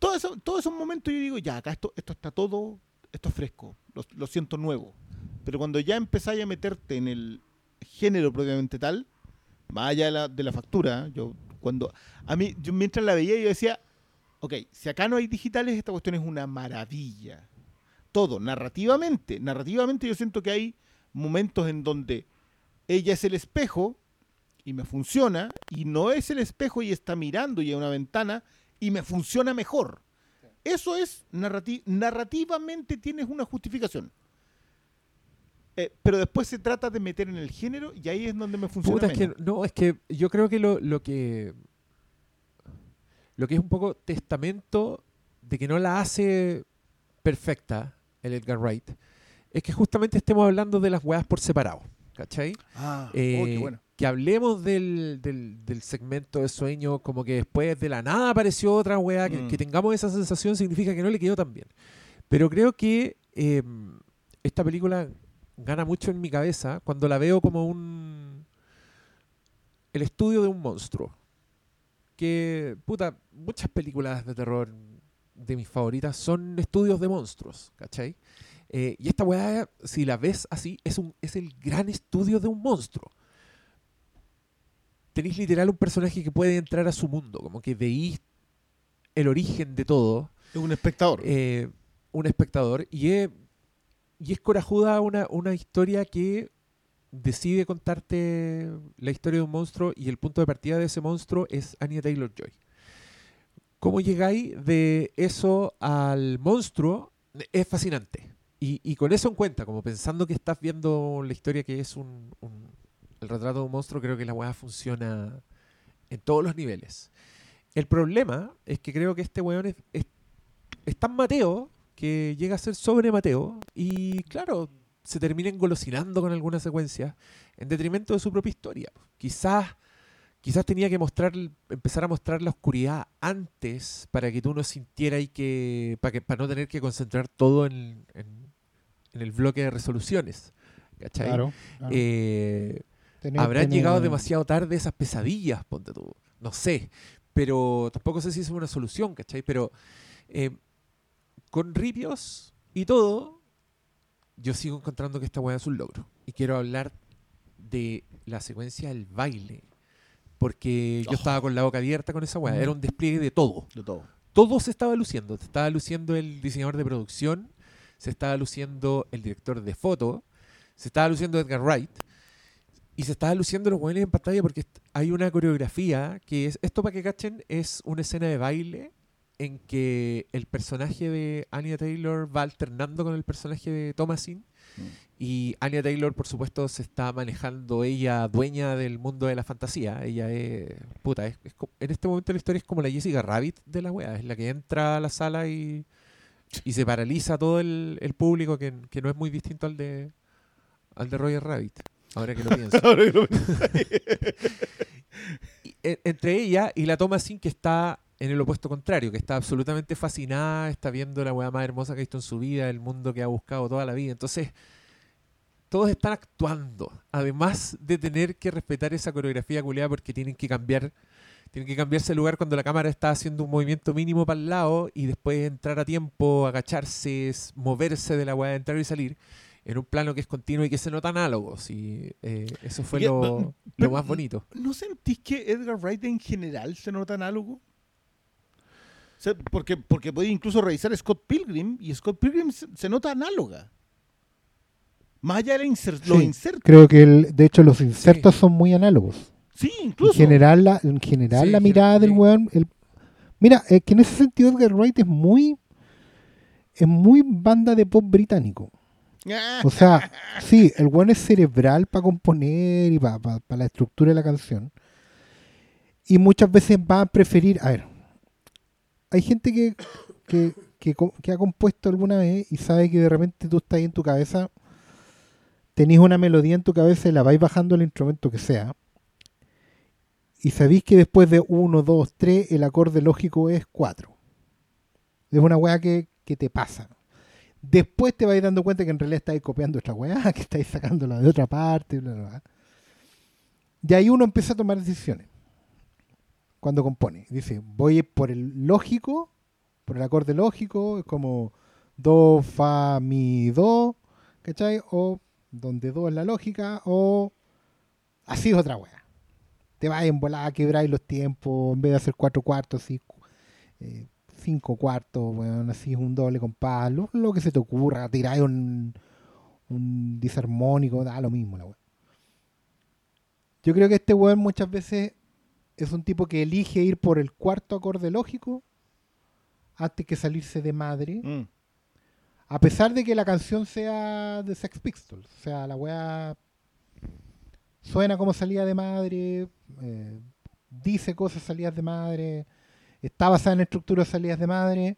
Todo eso, todos esos momentos yo digo, ya, acá esto, esto está todo, esto es fresco, lo, lo siento nuevo. Pero cuando ya empezáis a meterte en el género propiamente tal, más allá de la, de la factura, yo cuando a mí, yo mientras la veía yo decía, ok, si acá no hay digitales, esta cuestión es una maravilla. Todo, narrativamente, narrativamente yo siento que hay momentos en donde ella es el espejo y me funciona, y no es el espejo y está mirando y hay una ventana y me funciona mejor. Eso es narrati- narrativamente tienes una justificación. Eh, pero después se trata de meter en el género y ahí es donde me funciona Puta, es que, menos. no, es que yo creo que lo, lo que lo que es un poco testamento de que no la hace perfecta el Edgar Wright es que justamente estemos hablando de las weas por separado. ¿cachai? Ah, Eh, oh, qué bueno. Que hablemos del, del- del segmento de sueño, como que después de la nada apareció otra weá, que, Mm. que tengamos esa sensación significa que no le quedó tan bien. Pero creo que eh, esta película gana mucho en mi cabeza cuando la veo como un... el estudio de un monstruo. Que, puta, muchas películas de terror de mis favoritas son estudios de monstruos, ¿cachai? Eh, y esta weá, si la ves así, es, un, es el gran estudio de un monstruo. Tenéis literal un personaje que puede entrar a su mundo, como que veís el origen de todo, Es un espectador. eh, un espectador, y es, y es corajuda una, una historia que decide contarte la historia de un monstruo y el punto de partida de ese monstruo es Anya Taylor Joy. ¿Cómo llegáis de eso al monstruo? Es fascinante. Y, y con eso en cuenta, como pensando que estás viendo la historia que es un, el retrato de un monstruo, creo que la weá funciona en todos los niveles. El problema es que creo que este weón es, es, es tan Mateo que llega a ser sobre Mateo y claro, se termina engolosinando con algunas secuencias en detrimento de su propia historia. Quizás, quizás tenía que mostrar, empezar a mostrar la oscuridad antes para que tú no sintieras y que para, que, para no tener que concentrar todo en, en- en el bloque de resoluciones. ¿Cachai? Claro. claro. Eh, Tener- Habrán tener- llegado demasiado tarde esas pesadillas, ponte tú. No sé. Pero tampoco sé si es una solución, ¿cachai? Pero eh, con ripios y todo, yo sigo encontrando que esta weá es un logro. Y quiero hablar de la secuencia del baile. Porque yo estaba con la boca abierta con esa weá. Era un despliegue de todo De todo. todo se estaba luciendo. Se estaba luciendo el diseñador de producción, se estaba luciendo el director de foto, se estaba luciendo Edgar Wright y se estaba luciendo los hueones en pantalla porque hay una coreografía que es, esto para que cachen, es una escena de baile en que el personaje de Anya Taylor va alternando con el personaje de Thomasin y Anya Taylor, por supuesto, se está manejando ella dueña del mundo de la fantasía. Ella es. Puta, es, en este momento la historia es como la Jessica Rabbit de la wea. Es la que entra a la sala y, y se paraliza todo el, el público, que, que no es muy distinto al de, al de Roger Rabbit. Ahora que lo [LAUGHS] pienso. [LAUGHS] Y, e- entre ella y la Thomasin que está en el opuesto contrario, que está absolutamente fascinada, está viendo la weá más hermosa que ha visto en su vida, el mundo que ha buscado toda la vida. Entonces, todos están actuando, además de tener que respetar esa coreografía culiada porque tienen que cambiar, tienen que cambiarse de lugar cuando la cámara está haciendo un movimiento mínimo para el lado y después entrar a tiempo, agacharse, moverse de la weá, entrar y salir. En un plano que es continuo y que se nota análogo. Sí, eh, eso fue Y- lo, pero- lo más bonito. ¿No sentís que Edgar Wright en general se nota análogo? Sea, porque, porque podéis incluso revisar Scott Pilgrim y Scott Pilgrim se, se nota análoga. Más allá de los insertos. Creo que el, de hecho los insertos son muy análogos. Sí, En incluso. general, la, en general Sí, la mirada del weón. el- mira, es que en ese sentido Edgar Wright es muy. Es muy banda de pop británico. Ah, O sea, sí, el weón es cerebral para componer y para la estructura de la canción. Y muchas veces va a preferir. A ver, hay gente que, que, que, ha compuesto alguna vez y sabe que de repente tú estás en tu cabeza, tenés una melodía en tu cabeza y la vais bajando el instrumento que sea. Y sabéis que después de 1, 2, 3, el acorde lógico es 4. Es una weá que, que te pasa. Después te vais dando cuenta que en realidad estáis copiando esta weá, [LAUGHS] que estáis sacándola de otra parte, bla, bla, bla. Y ahí uno empieza a tomar decisiones. Cuando compone. Dice, voy por el lógico, por el acorde lógico, es como do, fa, mi, do, ¿cachai? O donde do es la lógica, o así es otra weá. Te vas en volada, quebráis los tiempos, en vez de hacer cuatro cuartos, así, eh, cinco cuartos, bueno, así es un doble compás, lo, lo que se te ocurra, tiráis un, un disarmónico, da lo mismo la weá. Yo creo que este weón muchas veces es un tipo que elige ir por el cuarto acorde lógico antes que salirse de madre, mm. a pesar de que la canción sea de Sex Pistols. O sea, la weá suena como salida de madre, eh, dice cosas salidas de madre, está basada en estructuras salidas de madre,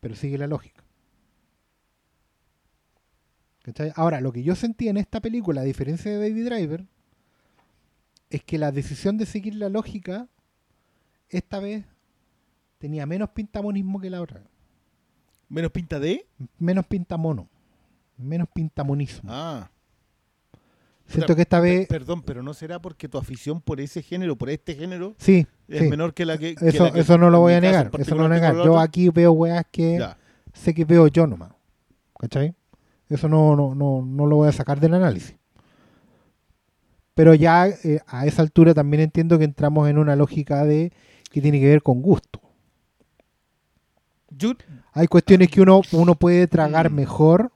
pero sigue la lógica. ¿Cachai? Ahora, lo que yo sentí en esta película, a diferencia de Baby Driver, es que la decisión de seguir la lógica, esta vez, tenía menos pintamonismo que la otra. Menos pinta de. Menos pintamono. Menos pintamonismo. Ah. Siento que esta vez... Perdón, pero no será porque tu afición por ese género, por este género, Sí, es sí. menor que la que. que Eso, la que- eso no lo voy a negar. Eso no lo voy negar. Yo aquí veo weas que Ya. sé que veo yo nomás. ¿Cachai? Eso no, no, no, no lo voy a sacar del análisis. Pero ya eh, a esa altura también entiendo que entramos en una lógica de que tiene que ver con gusto. Yo- Hay cuestiones que uno, uno puede tragar Mm. mejor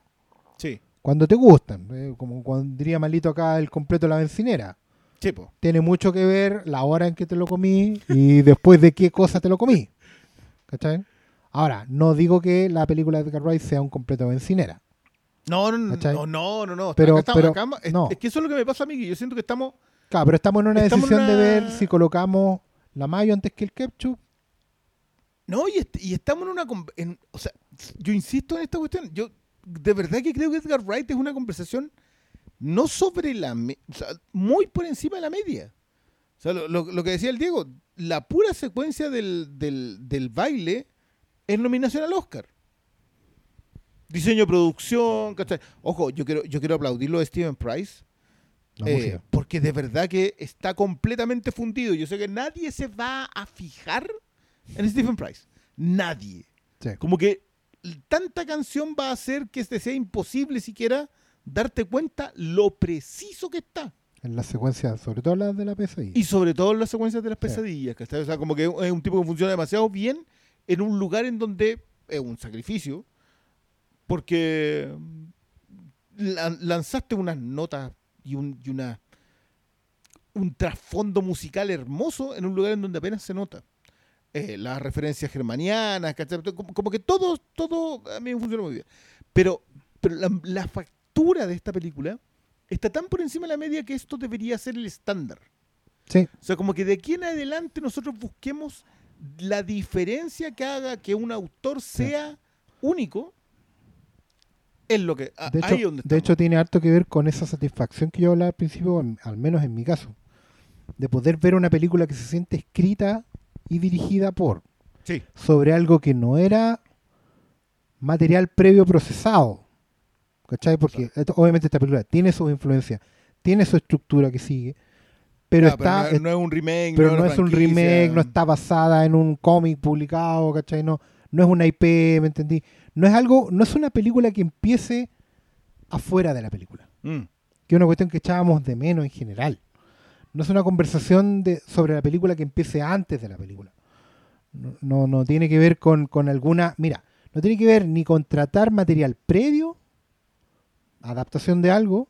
sí, cuando te gustan. eh, como cuando diría Malito acá el completo de la bencinera. sí. Tiene mucho que ver la hora en que te lo comí y [LAUGHS] después de qué cosa te lo comí. ¿Cachai? Ahora, no digo que la película de Edgar Wright sea un completo bencinera. No, no, no, ¿Cachai? no, no, no, no. Pero- Acá estamos- pero- acá- es, no. es que eso es lo que me pasa a mí, que yo siento que estamos. Claro, pero estamos en una Estamos decisión de una- ver si colocamos la mayo antes que el ketchup. No, y, est- y estamos en una. en- o sea, yo insisto en esta cuestión. Yo de verdad que creo que Edgar Wright es una conversación no sobre la. o sea, muy por encima de la media. O sea, lo, lo- lo que decía el Diego, la pura secuencia del, del, del baile es nominación al Oscar. Diseño, producción, ¿cachai? Ojo, yo quiero, yo quiero aplaudirlo de Steven Price. Eh, porque de verdad que está completamente fundido. Yo sé que nadie se va a fijar en Stephen Price. Nadie. Sí. Como que tanta canción va a hacer que este sea imposible siquiera darte cuenta lo preciso que está. En la secuencia, sobre todo las de la PSI. Y sobre todo en las secuencias de las Sí. pesadillas. ¿cachai? O sea, como que es un tipo que funciona demasiado bien en un lugar en donde es un sacrificio. Porque lan- lanzaste unas notas y, un, y una, un trasfondo musical hermoso en un lugar en donde apenas se nota. Eh, las referencias germanianas. Como, como que todo, todo a mí me funciona muy bien. Pero, pero la, la factura de esta película está tan por encima de la media que esto debería ser el estándar. Sí, O sea, como que de aquí en adelante nosotros busquemos la diferencia que haga que un autor sea único. Es lo que. a- de ahí hecho, donde de hecho tiene harto que ver con esa satisfacción que yo hablaba al principio, al menos en mi caso. De poder ver una película que se siente escrita y dirigida por. Sí. sobre algo que no era material previo procesado. ¿Cachai? Porque esto- obviamente esta película tiene sus influencias, tiene su estructura que sigue, pero está. no, es- no es un remake. pero no una es un remake, no está basada en un cómic publicado, ¿cachai? No, no es una IP, ¿me entendí? No es algo, no es una película que empiece afuera de la película, Mm. que es una cuestión que echábamos de menos en general. No es una conversación de, sobre la película que empiece antes de la película. No, no, no tiene que ver con, con alguna. Mira, no tiene que ver ni con tratar material previo, adaptación de algo,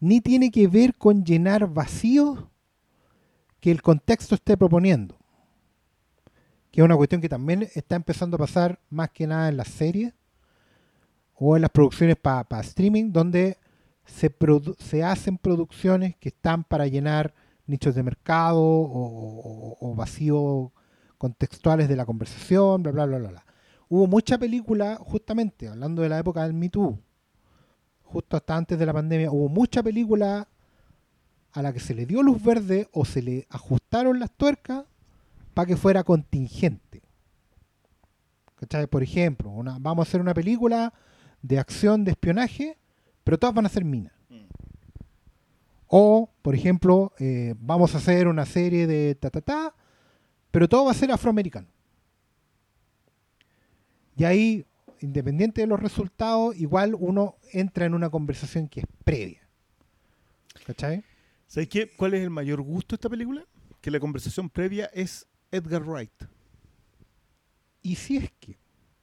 ni tiene que ver con llenar vacíos que el contexto esté proponiendo. Que es una cuestión que también está empezando a pasar más que nada en las series o en las producciones para streaming, donde se, produ- se hacen producciones que están para llenar nichos de mercado o, o- o vacíos contextuales de la conversación, bla, bla, bla, bla, bla. Hubo mucha película, justamente, hablando de la época del Me Too, justo hasta antes de la pandemia, hubo mucha película a la que se le dio luz verde o se le ajustaron las tuercas para que fuera contingente. ¿Cachai? Por ejemplo, una, vamos a hacer una película de acción, de espionaje, pero todas van a ser minas. O, por ejemplo, eh, vamos a hacer una serie de ta ta ta, pero todo va a ser afroamericano. Y ahí, independiente de los resultados, igual uno entra en una conversación que es previa. ¿Cachai? ¿Sabes qué? ¿Cuál es el mayor gusto de esta película? Que la conversación previa es Edgar Wright. Y si es que.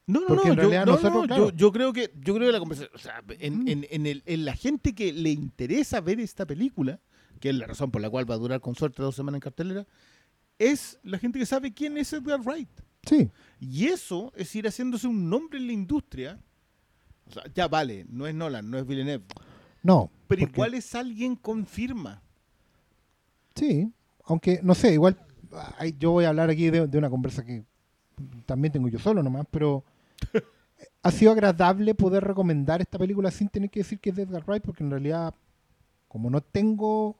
No, no, Porque no, yo, no, nosotros, no, claro. yo, yo creo que yo creo que la conversación, o sea, en, Mm. en- en el- en la gente que le interesa ver esta película, que es la razón por la cual va a durar con suerte dos semanas en cartelera, es la gente que sabe quién es Edgar Wright. Sí, Y eso es ir haciéndose un nombre en la industria. O sea, ya vale, no es Nolan, no es Villeneuve, no. pero porque- igual es alguien con firma. Sí, aunque no sé, igual yo voy a hablar aquí de, de una conversa que también tengo yo solo nomás, pero [LAUGHS] ha sido agradable poder recomendar esta película sin tener que decir que es de Edgar Wright, porque en realidad, como no tengo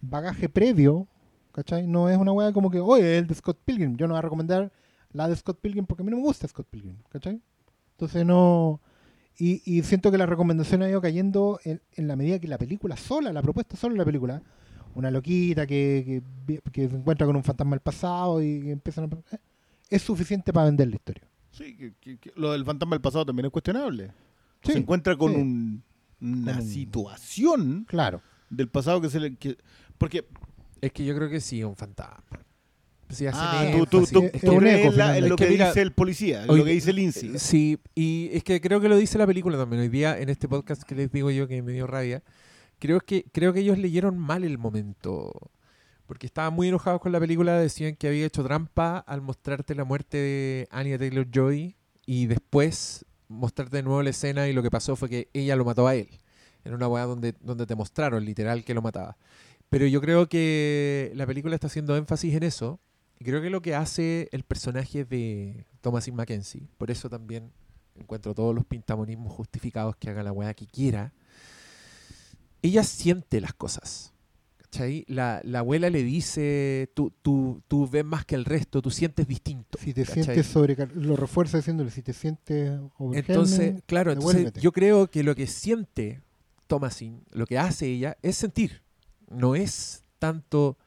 bagaje previo, ¿cachai? No es una weá como que, oye, es el de Scott Pilgrim. Yo no voy a recomendar la de Scott Pilgrim porque a mí no me gusta Scott Pilgrim, ¿cachai? Entonces no... Y, y siento que la recomendación ha ido cayendo en, en la medida que la película sola, la propuesta sola de la película, una loquita que, que se encuentra con un fantasma del pasado y, empiezan a... eh, Es suficiente para vender la historia. Sí, que, que- que lo del fantasma del pasado también es cuestionable. Sí, se encuentra con sí. un- una Con situación Claro. del pasado que se le... que- porque Es que yo creo que sí, es un fantasma. Si ah, tú, tú, tú, es tú crees eco, la- en lo Es que que, mira, dice el policía, en hoy- lo que dice Lindsay. Eh, Sí, y es que creo que lo dice la película también. Hoy día, en este podcast que les digo yo que me dio rabia, creo que, creo que ellos leyeron mal el momento. Porque estaban muy enojados con la película, decían que había hecho trampa al mostrarte la muerte de Anya Taylor Joy y después mostrarte de nuevo la escena y lo que pasó fue que ella lo mató a él. En una weá donde, donde te mostraron literal que lo mataba. Pero yo creo que la película está haciendo énfasis en eso. Y creo que lo que hace el personaje de Thomasin Mackenzie, por eso también encuentro todos los pintamonismos justificados que haga la weá que quiera, ella siente las cosas. ¿Cachai? La, la abuela le dice, tú, tú, tú ves más que el resto, tú sientes distinto. Si te ¿cachai? sientes sobre... Lo refuerza diciéndole, si te sientes Entonces, claro, entonces yo creo que lo que siente Thomasin, lo que hace ella, es sentir. No es tanto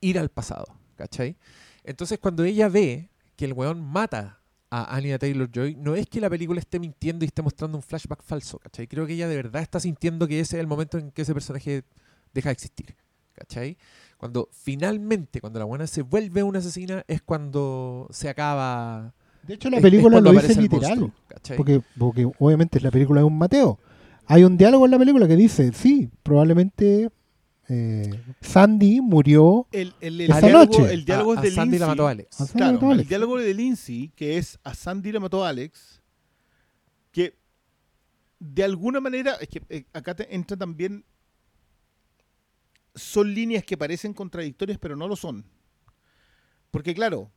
ir al pasado, ¿cachai? Entonces cuando ella ve que el weón mata a Anya Taylor-Joy, no es que la película esté mintiendo y esté mostrando un flashback falso, ¿cachai? Creo que ella de verdad está sintiendo que ese es el momento en que ese personaje deja de existir, ¿cachai? Cuando finalmente, cuando la buena se vuelve una asesina, es cuando se acaba... De hecho, la es- es película cuando lo dice literal. monstruo, ¿cachai? Porque, porque obviamente la película es un Mateo. Hay un diálogo en la película que dice, sí, probablemente eh, Sandy murió El, el, el Esa diálogo, noche. el diálogo a, es a de la Lindsay. mató Alex. a Sandy Claro, mató a el diálogo de Lindsay, que es a Sandy la mató a Alex, que de alguna manera, es que eh, acá te entra también, son líneas que parecen contradictorias, pero no lo son. Porque claro,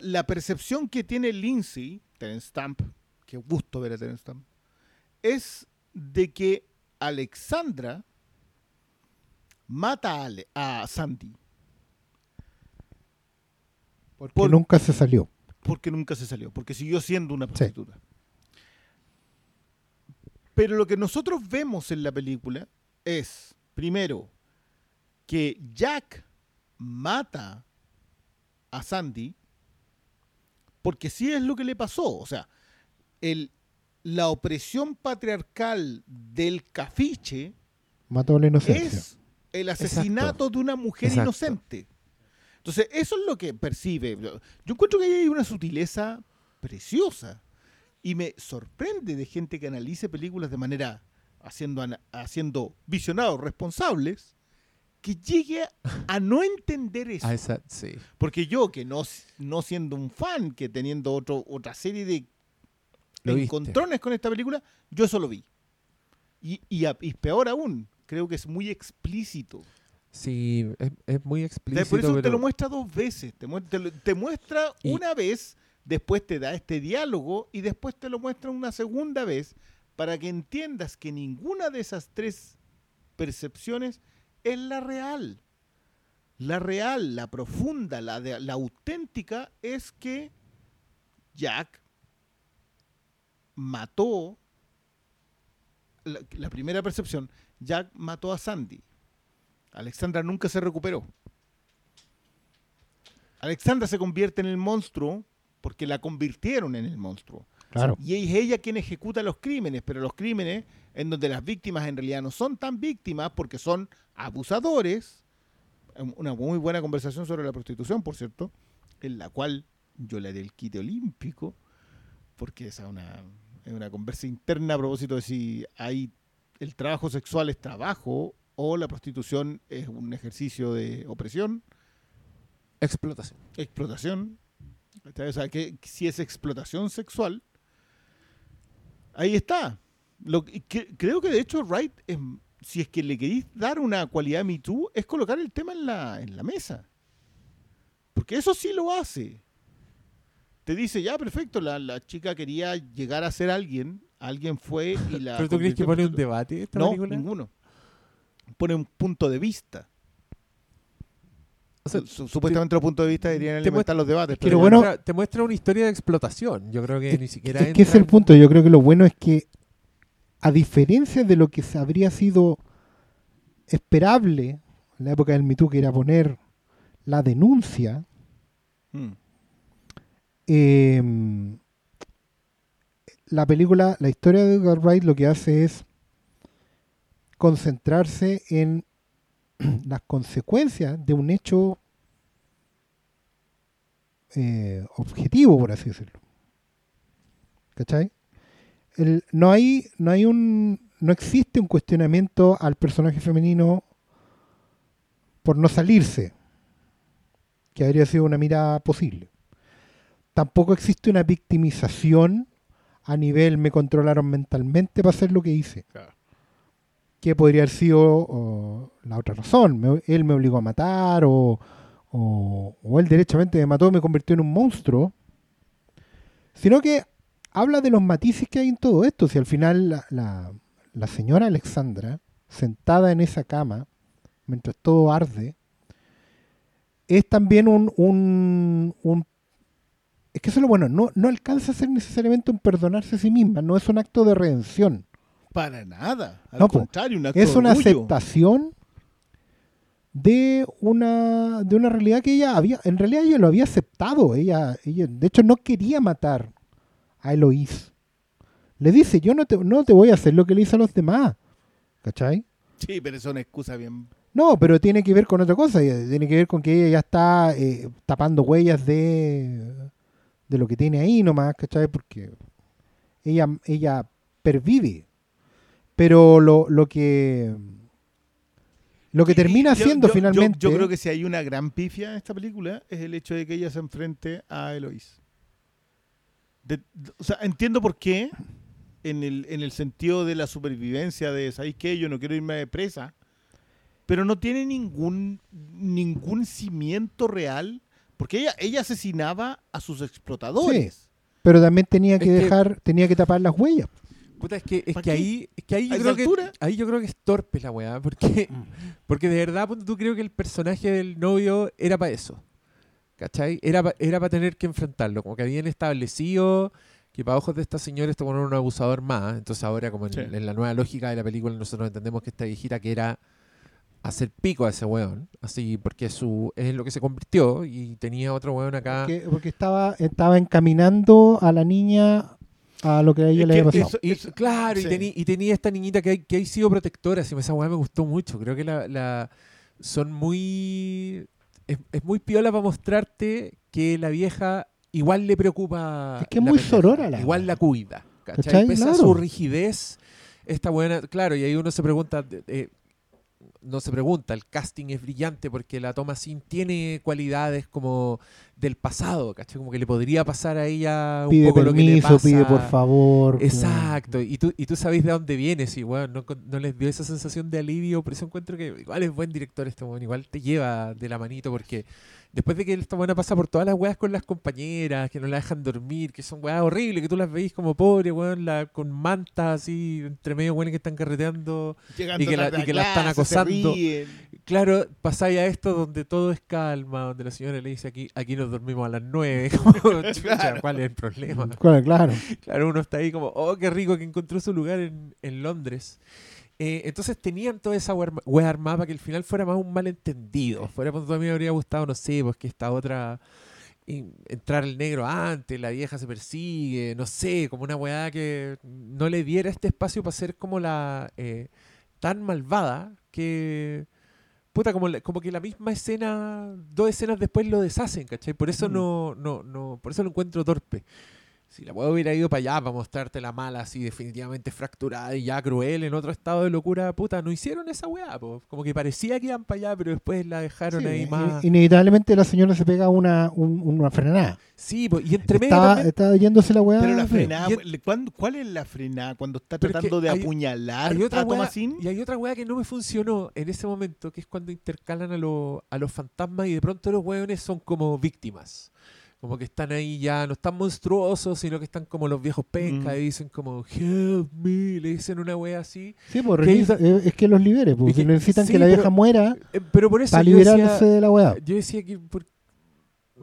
la percepción que tiene Lindsay, Terence Stamp, que gusto ver a Terence Stamp, es de que Alexandra mata a, Ale- a Sandy. Porque por- nunca se salió. porque nunca se salió, porque siguió siendo una Sí. prostituta. Pero lo que nosotros vemos en la película es, primero, que Jack mata a Sandy, porque sí es lo que le pasó. O sea, el, la opresión patriarcal del cafiche Mató a la inocencia. es el asesinato de una mujer Exacto. inocente. Entonces, eso es lo que percibe. Yo encuentro que ahí hay una sutileza preciosa. Y me sorprende de gente que analice películas de manera haciendo, haciendo visionados responsables, que llegue a no entender eso. [LAUGHS] Esa, sí. Porque yo, que no, no siendo un fan, que teniendo otro, otra serie de encontrones con esta película, yo eso lo vi. Y, y peor aún, creo que es muy explícito. Sí, es, es muy explícito. Por eso te lo muestra dos veces. Te, mu- te lo- te muestra Y- una vez, después te da este diálogo y después te lo muestra una segunda vez para que entiendas que ninguna de esas tres percepciones es la real. La real, la profunda, la, de- la auténtica es que Jack mató, la, la primera percepción, Jack mató a Sandy. Alexandra nunca se recuperó. Alexandra se convierte en el monstruo porque la convirtieron en el monstruo. Claro. Y es ella quien ejecuta los crímenes, pero los crímenes en donde las víctimas en realidad no son tan víctimas porque son abusadores. Una muy buena conversación sobre la prostitución, por cierto, en la cual yo le haré el quite olímpico, porque esa es una, es una conversa interna a propósito de si hay el trabajo sexual es trabajo o la prostitución es un ejercicio de opresión Explotación. explotación. O sea, que si es explotación sexual, ahí está. Lo, que- creo que de hecho Wright, es- si es que le queréis dar una cualidad Me Too, es colocar el tema en la, en la mesa. Porque eso sí lo hace. te dice, ya, perfecto, la, la chica quería llegar a ser alguien, alguien fue y [LAUGHS] la... ¿Pero tú crees que pone un debate esta No, película? ninguno. Pone un punto de vista. O sea, Su- supuestamente los puntos de vista deberían alimentar los debates. te Pero pero bueno- muestra- te muestra una historia de explotación. Yo creo que Es, ni siquiera es que es el punto. Yo creo que lo bueno es que, a diferencia de lo que se habría sido esperable en la época del Me Too, que era poner la denuncia, eh, la película, la historia de Edgar Wright lo que hace es concentrarse en [CLEARS THROAT] las consecuencias de un hecho eh, objetivo, por así decirlo. ¿Cachai? No hay, no hay un, no existe un cuestionamiento al personaje femenino por no salirse, que habría sido una mirada posible. Tampoco existe una victimización a nivel me controlaron mentalmente para hacer lo que hice. Claro. Que podría haber sido la otra razón. Me- él me obligó a matar o, o, o él derechamente me mató y me convirtió en un monstruo. Sino que habla de los matices que hay en todo esto. Si al final la, la- la señora Alexandra, sentada en esa cama, mientras todo arde, es también un, un, un- es que eso es lo bueno, no, no alcanza a ser necesariamente un perdonarse a sí misma, no es un acto de redención, Para nada. Al No, po. contrario, un acto es una aceptación de una, de una realidad que ella había, en realidad ella lo había aceptado, ella, ella de hecho no quería matar a Eloís. Le dice, yo no te, no te voy a hacer lo que le hice a los demás, ¿cachai? Sí, pero es una excusa bien. No, pero tiene que ver con otra cosa. Tiene que ver con que ella ya está eh, tapando huellas de, de lo que tiene ahí nomás, ¿cachai? Porque ella, ella pervive. Pero lo, lo que lo que termina yo- yo- finalmente. Yo, creo que si hay una gran pifia en esta película es el hecho de que ella se enfrente a Eloís. De- de- o sea, entiendo por qué, en el, en el sentido de la supervivencia, de, ¿sabéis qué? Yo no quiero irme de presa, pero no tiene ningún, ningún cimiento real, porque ella, ella asesinaba a sus explotadores. Pero también tenía que Es que- dejar, tenía que tapar las huellas. Puta, es que, es ¿Pa' que ahí, es que ahí ¿A yo creo que ahí yo creo que es torpe la weá, porque, [LAUGHS] porque de verdad tú creo que el personaje del novio era para eso. ¿Cachai? Era para era pa tener que enfrentarlo, como que habían establecido que para ojos de esta señora esto era un abusador más, entonces ahora como en, Sí. en la nueva lógica de la película nosotros entendemos que esta viejita que era hacer pico a ese weón, así porque su es en lo que se convirtió y tenía otro weón acá. Porque, porque estaba, estaba encaminando a la niña a lo que a ella Es le había pasado. eso- Y, eso- claro, sí. y, tení- y tenía esta niñita que, hay- que ha sido protectora, así, esa weá me gustó mucho. Creo que la, la- son muy. Es, es muy piola para mostrarte que la vieja igual le preocupa. Es que es muy pendeja, sorora la Igual la cuida. ¿cachai? ¿Cachai? Pese a Claro. su rigidez, esta buena. Claro, y ahí uno se pregunta. eh, no se pregunta, el casting es brillante porque la Toma Sin tiene cualidades como del pasado, ¿cachai? Como que le podría pasar a ella un Pide poco lo que le permiso, pasa. pide por favor. Exacto, y tú, y tú sabes de dónde vienes, y bueno, no, no les dio esa sensación de alivio, por eso encuentro que igual es buen director este weón, igual te lleva de la manito, porque después de que esta buena pasa por todas las weas con las compañeras, que no la dejan dormir, que son weas horribles, que tú las veis como pobre, weón, la, con mantas así, entre medio weones que están carreteando. Llegando Y que la- y que la están acosando. Claro, pasáis a esto donde todo es calma, donde la señora le dice aquí, aquí nos dormimos a las nueve, [LAUGHS] como, chucha, [LAUGHS] ¿cuál es el problema? Claro, claro. Claro, uno está ahí como, oh, qué rico que encontró su lugar en, en Londres. Eh, entonces tenían toda esa wea arma- wea armada para que al final fuera más un malentendido. Fuera cuando a mí me habría gustado, no sé, pues que esta otra. entrar el negro antes, la vieja se persigue, no sé, como una weá que no le diera este espacio para ser como la. eh, tan malvada que. Puta, como, como que la misma escena, dos escenas después lo deshacen, ¿cachai? Por eso Mm. no, no, no, por eso lo encuentro torpe. Si la weá hubiera ido para allá para mostrarte la mala así definitivamente fracturada y ya cruel en otro estado de locura, puta, no hicieron esa weá, po. como que parecía que iban para allá, pero después la dejaron Sí, ahí in- más. Inevitablemente la señora se pega una, un- una frenada. Sí, po, y entre medio Estaba, también- estaba yéndose la weá. Pero la frenada, Y el- le- ¿cuándo- ¿cuál es la frenada? Cuando está Pero es que tratando de hay- apuñalar hay otra a weá, Thomasin. y hay otra weá que no me funcionó en ese momento, que es cuando intercalan a, lo- a los fantasmas y de pronto los weones son como víctimas. Como que están ahí ya, no están monstruosos, sino que están como los viejos pencas Mm. y dicen como, help me, le dicen una wea así. Sí, pues ¿Qué revisa- eh, es que los libere, porque que- necesitan sí, que la vieja pero- muera Eh, pero por eso para yo liberarse decía, de la weá. yo decía que por-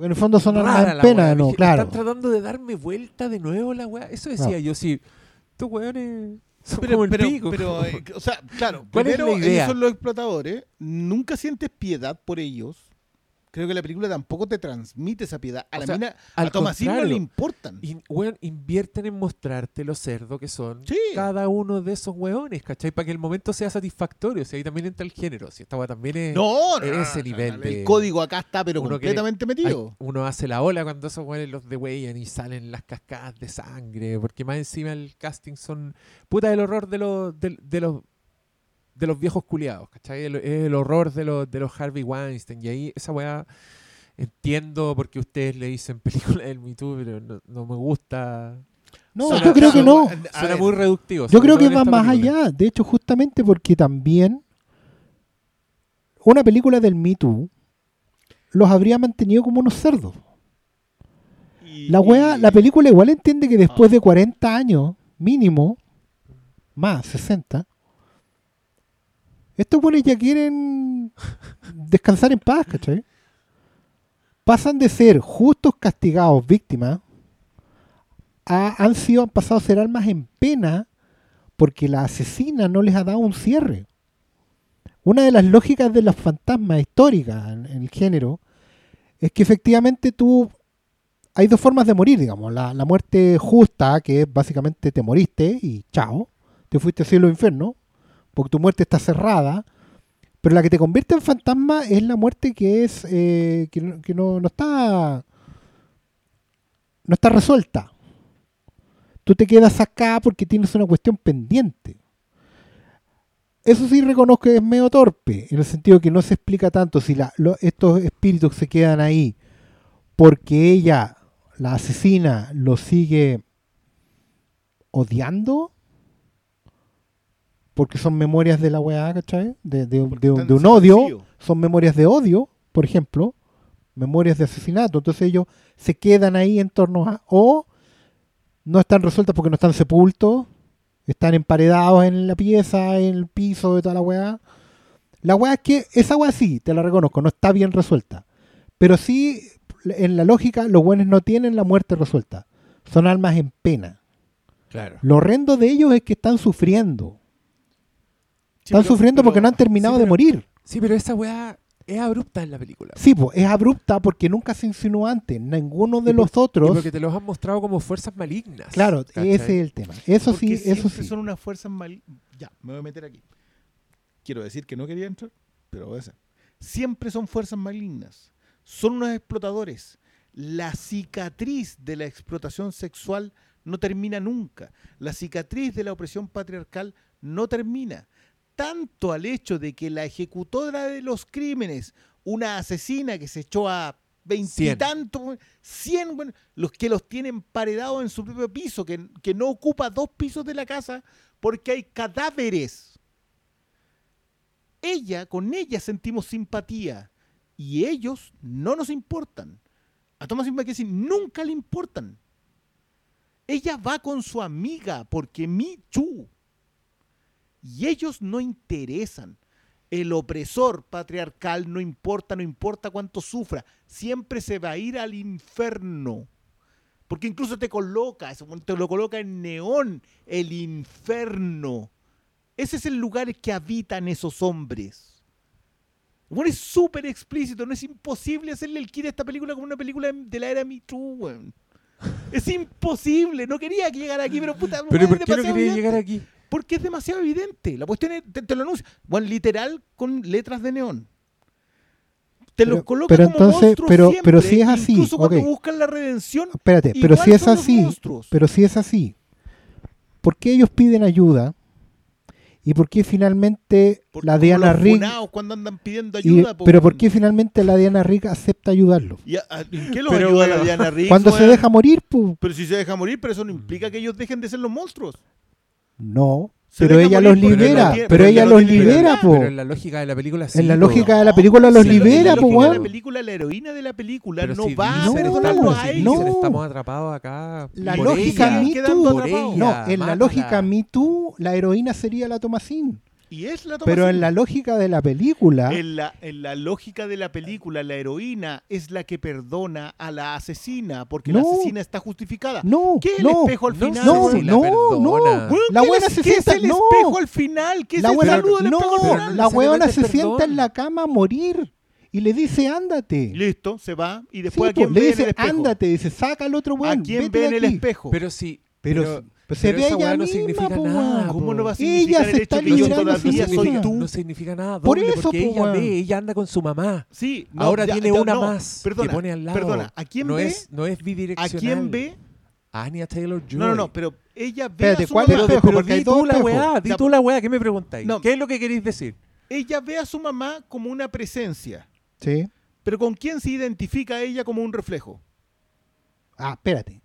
En el fondo son armas en pena, wea. no, Dije, claro. Están tratando de darme vuelta de nuevo la weá. Eso decía yo, sí. Estos weones son Pero, como el pero, pico. pero, eh, o sea, claro, ¿Cuál es primero ellos son los explotadores, nunca sientes piedad por ellos. Creo que la película tampoco te transmite esa piedad. A O la sea, mina, al a Tomasín no le importan. Weón, invierten en mostrarte lo cerdo que son Sí. cada uno de esos weones, ¿cachai? Para que el momento sea satisfactorio. O sea, ahí también entra el género. Si esta weá también es. No, no, ese nivel de- El código acá está, pero que- completamente metido. uno hace la ola cuando esos weones los degüellan y salen las cascadas de sangre. Porque más encima el casting son. Puta, el horror de los. De, de los de los viejos culiados, ¿cachai? El, el horror de los, de los Harvey Weinstein. Y ahí esa weá entiendo porque ustedes le dicen película del Me Too, pero no, no me gusta. No, Suena- yo creo que no. a Suena muy reductivo. Yo creo que va más película. allá. De hecho, justamente porque también una película del Me Too los habría mantenido como unos cerdos. y- La wea, y- la película igual entiende que Ah. después de 40 años, mínimo, más 60, estos buenos ya quieren descansar en paz, ¿cachai? Pasan de ser justos castigados, víctimas, a, han sido, han pasado a ser almas en pena porque la asesina no les ha dado un cierre. Una de las lógicas de las fantasmas históricas en, el género es que efectivamente tú hay dos formas de morir, digamos. La, la muerte justa, que es básicamente te moriste y chao, te fuiste al cielo infierno, porque tu muerte está cerrada. Pero la que te convierte en fantasma es la muerte que es eh, que, no, está no está resuelta. Tú te quedas acá porque tienes una cuestión pendiente. Eso sí reconozco que es medio torpe, en el sentido que no se explica tanto si la- lo- estos espíritus se quedan ahí porque ella, la asesina, lo sigue odiando. Porque son memorias de la weá, ¿cachai? De, de- porque de un- están de un odio. Son memorias de odio, por ejemplo. Memorias de asesinato. Entonces ellos se quedan ahí en torno a... O no están resueltas porque no están sepultos. Están emparedados en la pieza, en el piso de toda la weá. La weá es que esa weá sí, te la reconozco, no está bien resuelta. Pero sí, en la lógica, los buenos no tienen la muerte resuelta. Son almas en pena. Claro. Lo horrendo de ellos es que están sufriendo. Sí, Están pero- sufriendo pero- porque no han terminado sí, de morir. Sí, pero esa weá es abrupta en la película. Sí, pues es abrupta porque nunca se insinuó antes. Ninguno de Y por- los Y otros. porque te los han mostrado como fuerzas malignas. Claro, ¿cachai? ese es el tema. Eso Porque sí, eso siempre sí. son unas fuerzas mal... Ya, me voy a meter aquí. Quiero decir que no quería entrar, pero voy a hacer. Siempre son fuerzas malignas. Son unos explotadores. La cicatriz de la explotación sexual no termina nunca. La cicatriz de la opresión patriarcal no termina. Tanto al hecho de que la ejecutora de los crímenes, una asesina que se echó a veintitantos, cien, bueno, los que los tienen paredados en su propio piso, que, que no ocupa dos pisos de la casa porque hay cadáveres. Ella, con ella sentimos simpatía y ellos no nos importan. A Thomas Mackenzie nunca le importan. Ella va con su amiga porque Me Too. Y ellos no interesan. El opresor patriarcal no importa, no importa cuánto sufra, siempre se va a ir al infierno. Porque incluso te coloca, te lo coloca en neón, el infierno. Ese es el lugar que habitan esos hombres. Bueno, es súper explícito, no es imposible hacerle el kit a esta película como una película de la era Me Too. Es imposible, no quería que llegara aquí, pero puta, Pero ¿y es ¿por qué no quería evidente. llegar aquí? Porque es demasiado evidente. La cuestión es, te, te lo anuncia. Bueno, literal con letras de neón. Te Pero- los coloca pero como entonces- monstruos pero- siempre, pero si es así, Incluso cuando buscan la redención. Espérate, pero si es así, pero si es así, ¿por qué ellos piden ayuda? ¿Y por qué finalmente Por- la Diana funados cuando andan pidiendo y- ayuda. po, pero por qué finalmente la Diana Rigg acepta ayudarlo? ¿Y a- a- ¿En qué los Pero, ayuda la Diana Rigg? Cuando se deja morir, pues Pero si se deja morir, pero eso no implica que ellos dejen de ser los monstruos. No. Se Pero deja ella morir los libera, pero porque ella los libera, po. Pero en la lógica de la película sí. En la po. lógica de la película los libera, po, weón. la película, la heroína de la película Pero no si va no, pero a si ellos. no. Estamos atrapados acá. La por lógica ella, Me Too. No, en la lógica Me Too, la heroína sería la Tomasín. Y es la Pero en la lógica de la película, En la, en la lógica de la película, la heroína es la que perdona a la asesina, porque la asesina está justificada. no, ¿Qué es el no, espejo al final? no, no, no. La ¿qué buena se ¿qué es sienta, el espejo al final? ¿Qué es la el buena, saludo del no, espejo al pero final? la weona necesariamente se sienta en la cama a morir y le dice, ándate. Listo, se va. Y Sí, después a po, quién le ve en dice, el espejo. ándate, dice, saca al otro ¿A weón. quién vete ve en el aquí". espejo? Pero sí. Pero, pero- pero se pero ve esa ella no misma, significa po, nada, po. ¿Cómo no va a Ella significar se el está hecho que yo todavía a soy tú? No significa nada. Por doble, eso, porque po, ella ve, ella anda con su mamá. Sí, no, Ahora ya- tiene ya- una no, más Perdona, que pone al lado. perdona. ¿A quién no ve? Es, no es ¿A bidireccional. quién ve? Anya Taylor-Joy. No, no, no, pero ella ve Espérate, a su ¿cuál mamá. es Pero, espejo? pero hay di dos tú la weá, di tú la weá, ¿qué me preguntáis? No. ¿Qué es lo que queréis decir? Ella ve a su mamá como una presencia. Sí. Pero ¿con quién se identifica ella como un reflejo? Ah, espérate.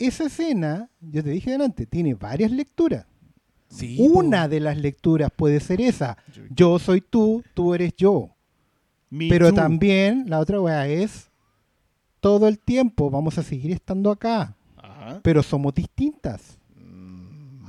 Esa escena, yo te dije delante, tiene varias lecturas. Sí, Una po. de las lecturas puede ser esa. Yo soy tú, tú eres yo. Me Pero too. también la otra weá es, todo el tiempo vamos a seguir estando acá, Ajá. pero somos distintas.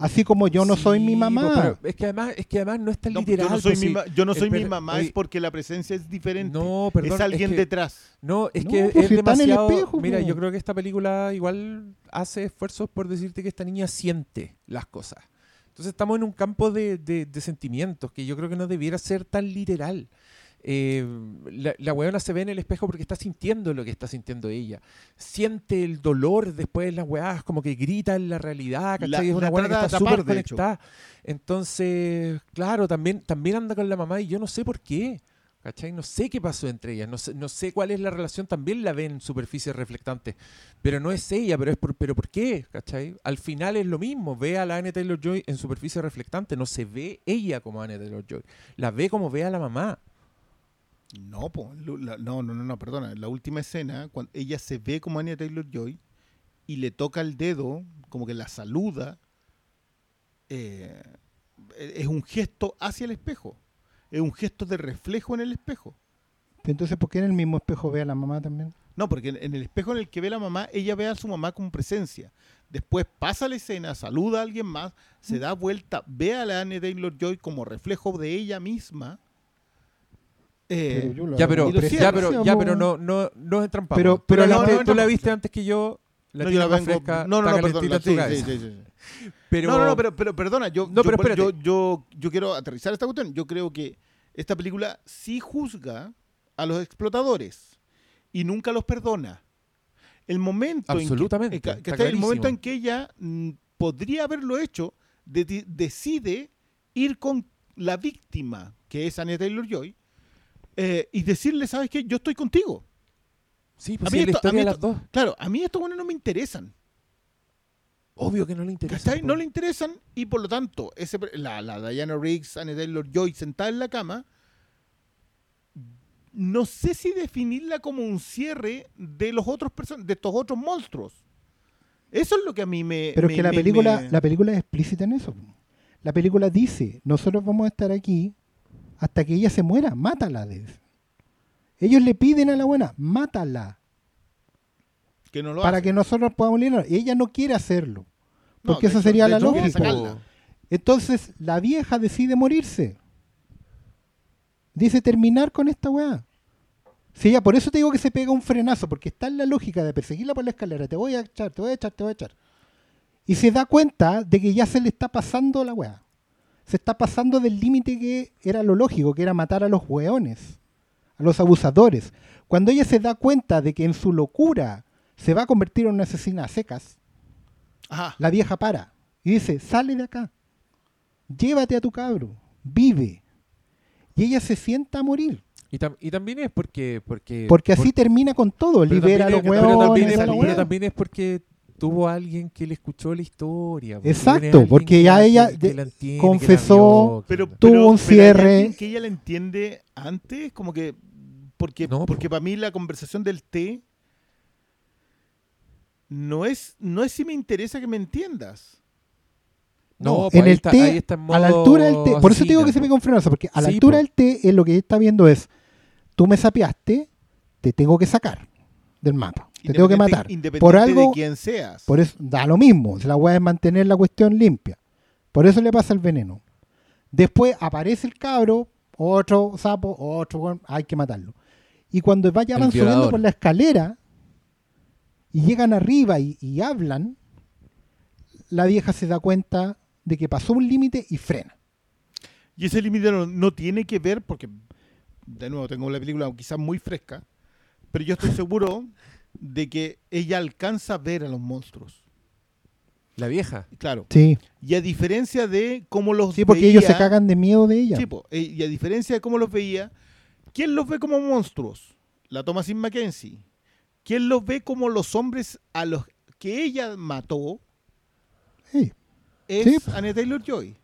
Así como yo no soy mi mamá. pero es que además, es que además no es tan No, literal. yo no soy, pues, mi, sí. ma- yo no soy mi mamá, oye, es porque la presencia es diferente. No, perdón. es alguien que- detrás. No, es No, que pues es si está en el demasiado. espejo, Mira, yo creo que esta película igual hace esfuerzos por decirte que esta niña siente las cosas. Entonces estamos en un campo de, de- de sentimientos que yo creo que no debiera ser tan literal. Eh, la, la weona se ve en el espejo porque está sintiendo lo que está sintiendo ella. Siente el dolor después de las weas, como que grita en la realidad, ¿cachai? La- es una weona que está súper conectada. Entonces, claro, también, también anda con la mamá y yo no sé por qué. ¿Cachai? No sé qué pasó entre ellas, no sé, no sé cuál es la relación, también la ven en superficie reflectante, pero no es ella, pero es por, pero ¿por qué? ¿Cachai? Al final es lo mismo, ve a la Anne Taylor-Joy en superficie reflectante, no se ve ella como Anne Taylor-Joy, la ve como ve a la mamá. No, po, la- no, no, no, no, perdona. La última escena, cuando ella se ve como Anya Taylor Joy y le toca el dedo, como que la saluda, eh, es un gesto hacia el espejo. Es un gesto de reflejo en el espejo. Entonces, ¿por qué en el mismo espejo ve a la mamá también? No, porque en, en el espejo en el que ve la mamá, ella ve a su mamá con presencia. Después pasa la escena, saluda a alguien más, se da vuelta, ve a la Anne Taylor Joy como reflejo de ella misma. Eh, Pero Ya, pero, ya, pero, ya, pero no, no, no es trampa. Pero- tú, pero la no, viste, no, tú la no. viste antes que yo, la no, yo la vengo. fresca, no, no, está no, perdón. la- sí, sí, sí, sí. Pero, no, no, no, pero, pero perdona, yo, No, yo, pero yo, yo, yo quiero aterrizar esta cuestión. Yo creo que esta película sí juzga a los explotadores y nunca los perdona. El momento Absolutamente, en que, está ¿cachai? el momento en que ella mm, podría haberlo hecho, de- decide ir con la víctima, que es Anya Taylor Joy, y decirle, ¿sabes qué? Yo estoy contigo. sí, a pues mí sí, es la esto- a mí de las esto- dos. Claro, a mí estos buenos no me interesan. Obvio que no le interesa. ¿Cachai? po. No le interesan y por lo tanto, ese, la, la Diana Riggs, Anne Taylor Joy sentada en la cama, no sé si definirla como un cierre de los otros person de estos otros monstruos. Eso es lo que a mí me. Pero me- es que la me- película, me- la película es explícita en eso. La película dice, nosotros vamos a estar aquí hasta que ella se muera, mátala. Ellos le piden a la buena, mátala, que no lo para hace. que nosotros podamos lidiar. Y ella no quiere hacerlo, porque esa hecho- sería la lógica. Entonces la vieja decide morirse. Dice terminar con esta weá. Ya, por eso te digo que se pega un frenazo, porque está en la lógica de perseguirla por la escalera, te voy a echar, te voy a echar, te voy a echar. Y se da cuenta de que ya se le está pasando la weá. Se está pasando del límite que era lo lógico, que era matar a los weones, a los abusadores. Cuando ella se da cuenta de que en su locura se va a convertir en una asesina a secas, Ajá. la vieja para y dice, sale de acá, llévate a tu cabro, vive. Y ella se sienta a morir, Y, tam- y también es porque... Porque, porque así por- termina con todo, pero libera a los también es- pero hueones. pero hueá. también es porque tuvo a alguien que le escuchó la historia. porque Exacto, porque que ya la- ella entiende, confesó, vio, Pero, Tuvo pero- un cierre. alguien que ella la entiende antes, como que. Porque, No, porque po. para mí la conversación del té no es, no es si me interesa que me entiendas. No, pues en ahí el está- té, ahí está en a la modo altura del té, por eso te digo que se me con frenazo, porque a la Sí, altura po. del té es lo que está viendo es, tú me sapeaste, te tengo que sacar del mapa, te tengo que matar. Por algo, de quién seas. por eso da lo mismo, la weá es mantener la cuestión limpia. Por eso le pasa el veneno. Después aparece el cabro, otro sapo, otro, hay que matarlo. Y cuando vaya El van subiendo por la escalera y llegan arriba y, y hablan, la vieja se da cuenta de que pasó un límite y frena. Y ese límite no, no tiene que ver, porque, de nuevo, tengo la película quizás muy fresca, pero yo estoy seguro de que ella alcanza a ver a los monstruos. La vieja. Claro. Sí, Y a diferencia de cómo los sí porque ellos se veía- cagan de miedo de ella. Sí, po, eh, y a diferencia de cómo los veía, ¿quién los ve como monstruos? La Thomasin Mackenzie. ¿Quién los ve como los hombres a los que ella mató? Sí. Es Sí. Anya Taylor Joy.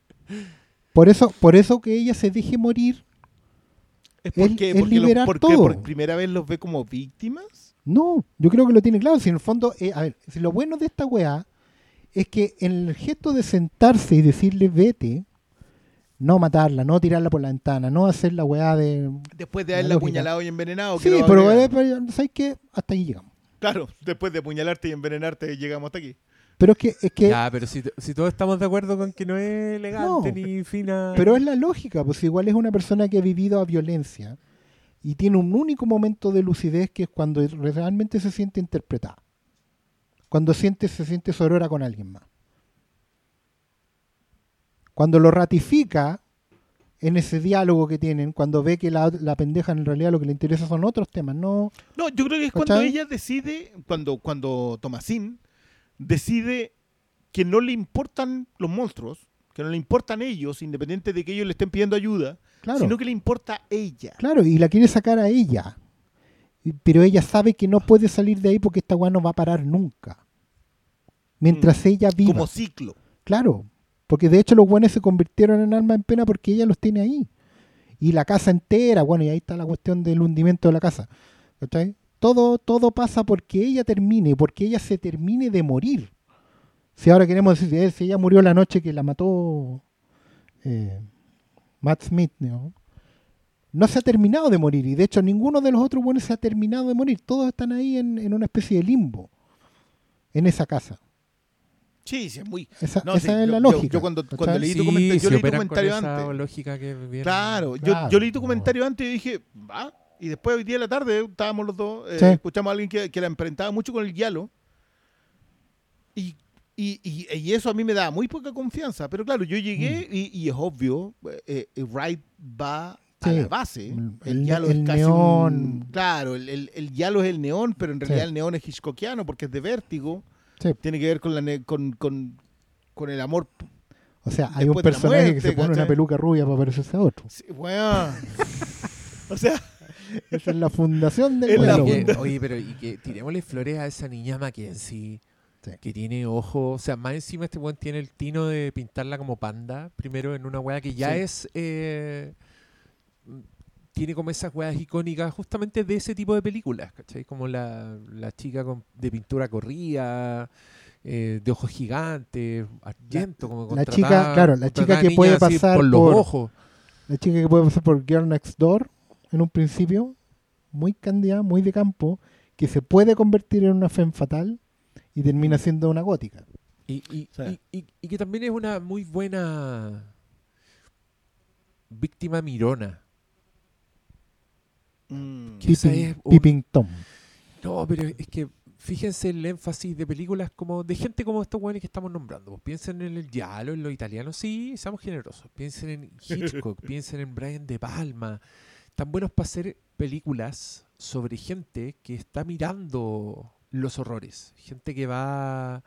Por eso, por eso que ella se deje morir, Es Es- porque, es porque, los- porque todo. por primera vez los ve como víctimas. No, yo creo que lo tiene claro. Si en el fondo, eh, a ver, si lo bueno de esta weá es que en el gesto de sentarse y decirle vete, no matarla, no tirarla por la ventana, no hacer la weá de. Después de La haberla apuñalado y envenenado. Sí, pero, eh, pero, ¿sabes qué? Hasta ahí llegamos. Claro, después de apuñalarte y envenenarte llegamos hasta aquí. Pero es que, es que, Ya, pero si, si todos estamos de acuerdo con que no es elegante No. ni fina. pero es la lógica, pues igual es una persona que ha vivido a violencia y tiene un único momento de lucidez que es cuando realmente se siente interpretada. Cuando siente, se siente sorora con alguien más. Cuando lo ratifica en ese diálogo que tienen, cuando ve que la, la pendeja en realidad lo que le interesa son otros temas, no No, yo creo que es cuando ella decide, cuando, cuando Tomasín decide que no le importan los monstruos, que no le importan ellos, independiente de que ellos le estén pidiendo ayuda, claro. sino que le importa ella. Claro, y la quiere sacar a ella. Pero ella sabe que no puede salir de ahí porque esta weá no va a parar nunca. Mientras ella viva. Como ciclo. Claro. Porque de hecho los buenos se convirtieron en alma en pena porque ella los tiene ahí. Y la casa entera, bueno, y ahí está la cuestión del hundimiento de la casa. ¿Cachai? Todo, todo pasa porque ella termine, porque ella se termine de morir. Si ahora queremos decir, eh, si ella murió la noche que la mató eh, Matt Smith, ¿no? no se ha terminado de morir. Y de hecho ninguno de los otros buenos se ha terminado de morir. Todos están ahí en, en una especie de limbo. En esa casa. Sí, sí, es muy... Esa, No, esa sí, es yo- la yo- lógica. yo cuando- cuando leí tu Sí, comentario- yo leí tu comentario esa antes. lógica que bien- Claro, yo, Claro. yo leí tu comentario antes y dije, va. Y después hoy día de la tarde estábamos los dos, eh, Sí. escuchamos a alguien que, que la enfrentaba mucho con el guialo. Y, y, y- y eso a mí me da muy poca confianza. Pero claro, yo llegué y, y es obvio, eh, eh, Wright va a la base. El- El, el- guialo el es casi neón. un- claro, el, el, el guialo es el neón, pero en realidad Sí. el neón es hitchcockiano porque es de vértigo. Sí. Tiene que ver con, la ne- con, con, con el amor. O sea, hay un Después personaje que se pone una peluca rubia para parecerse a otro. Sí, weón. [LAUGHS] o sea, Esa es la fundación del la funda- oye, pero y que tirémosle flores a esa niña Mackenzie. Sí. Que tiene ojos, o sea, más encima este buen tiene el tino de pintarla como panda, primero en una weá que ya Sí. es, eh, tiene como esas weas icónicas justamente de ese tipo de películas, ¿cachai? Como la, la chica con- de pintura corrida, eh, de ojos gigantes, argento, como la chica, claro, la chica que puede pasar por los por- ojos. La chica que puede pasar por Girl Next Door en un principio, muy candida, muy de campo, que se puede convertir en una femme fatal y termina siendo una gótica. Y, y, sea. y- y- y que también es una muy buena víctima mirona. mm, Que esa Peeping, es un- Peeping Tom. No, pero es que fíjense el énfasis de películas como de gente como estos buenos que estamos nombrando. Pues piensen en el Yalo, en los italianos, sí, seamos generosos. Piensen en [LAUGHS] Hitchcock, piensen en Brian De Palma. Tan buenos para hacer películas sobre gente que está mirando los horrores. Gente que va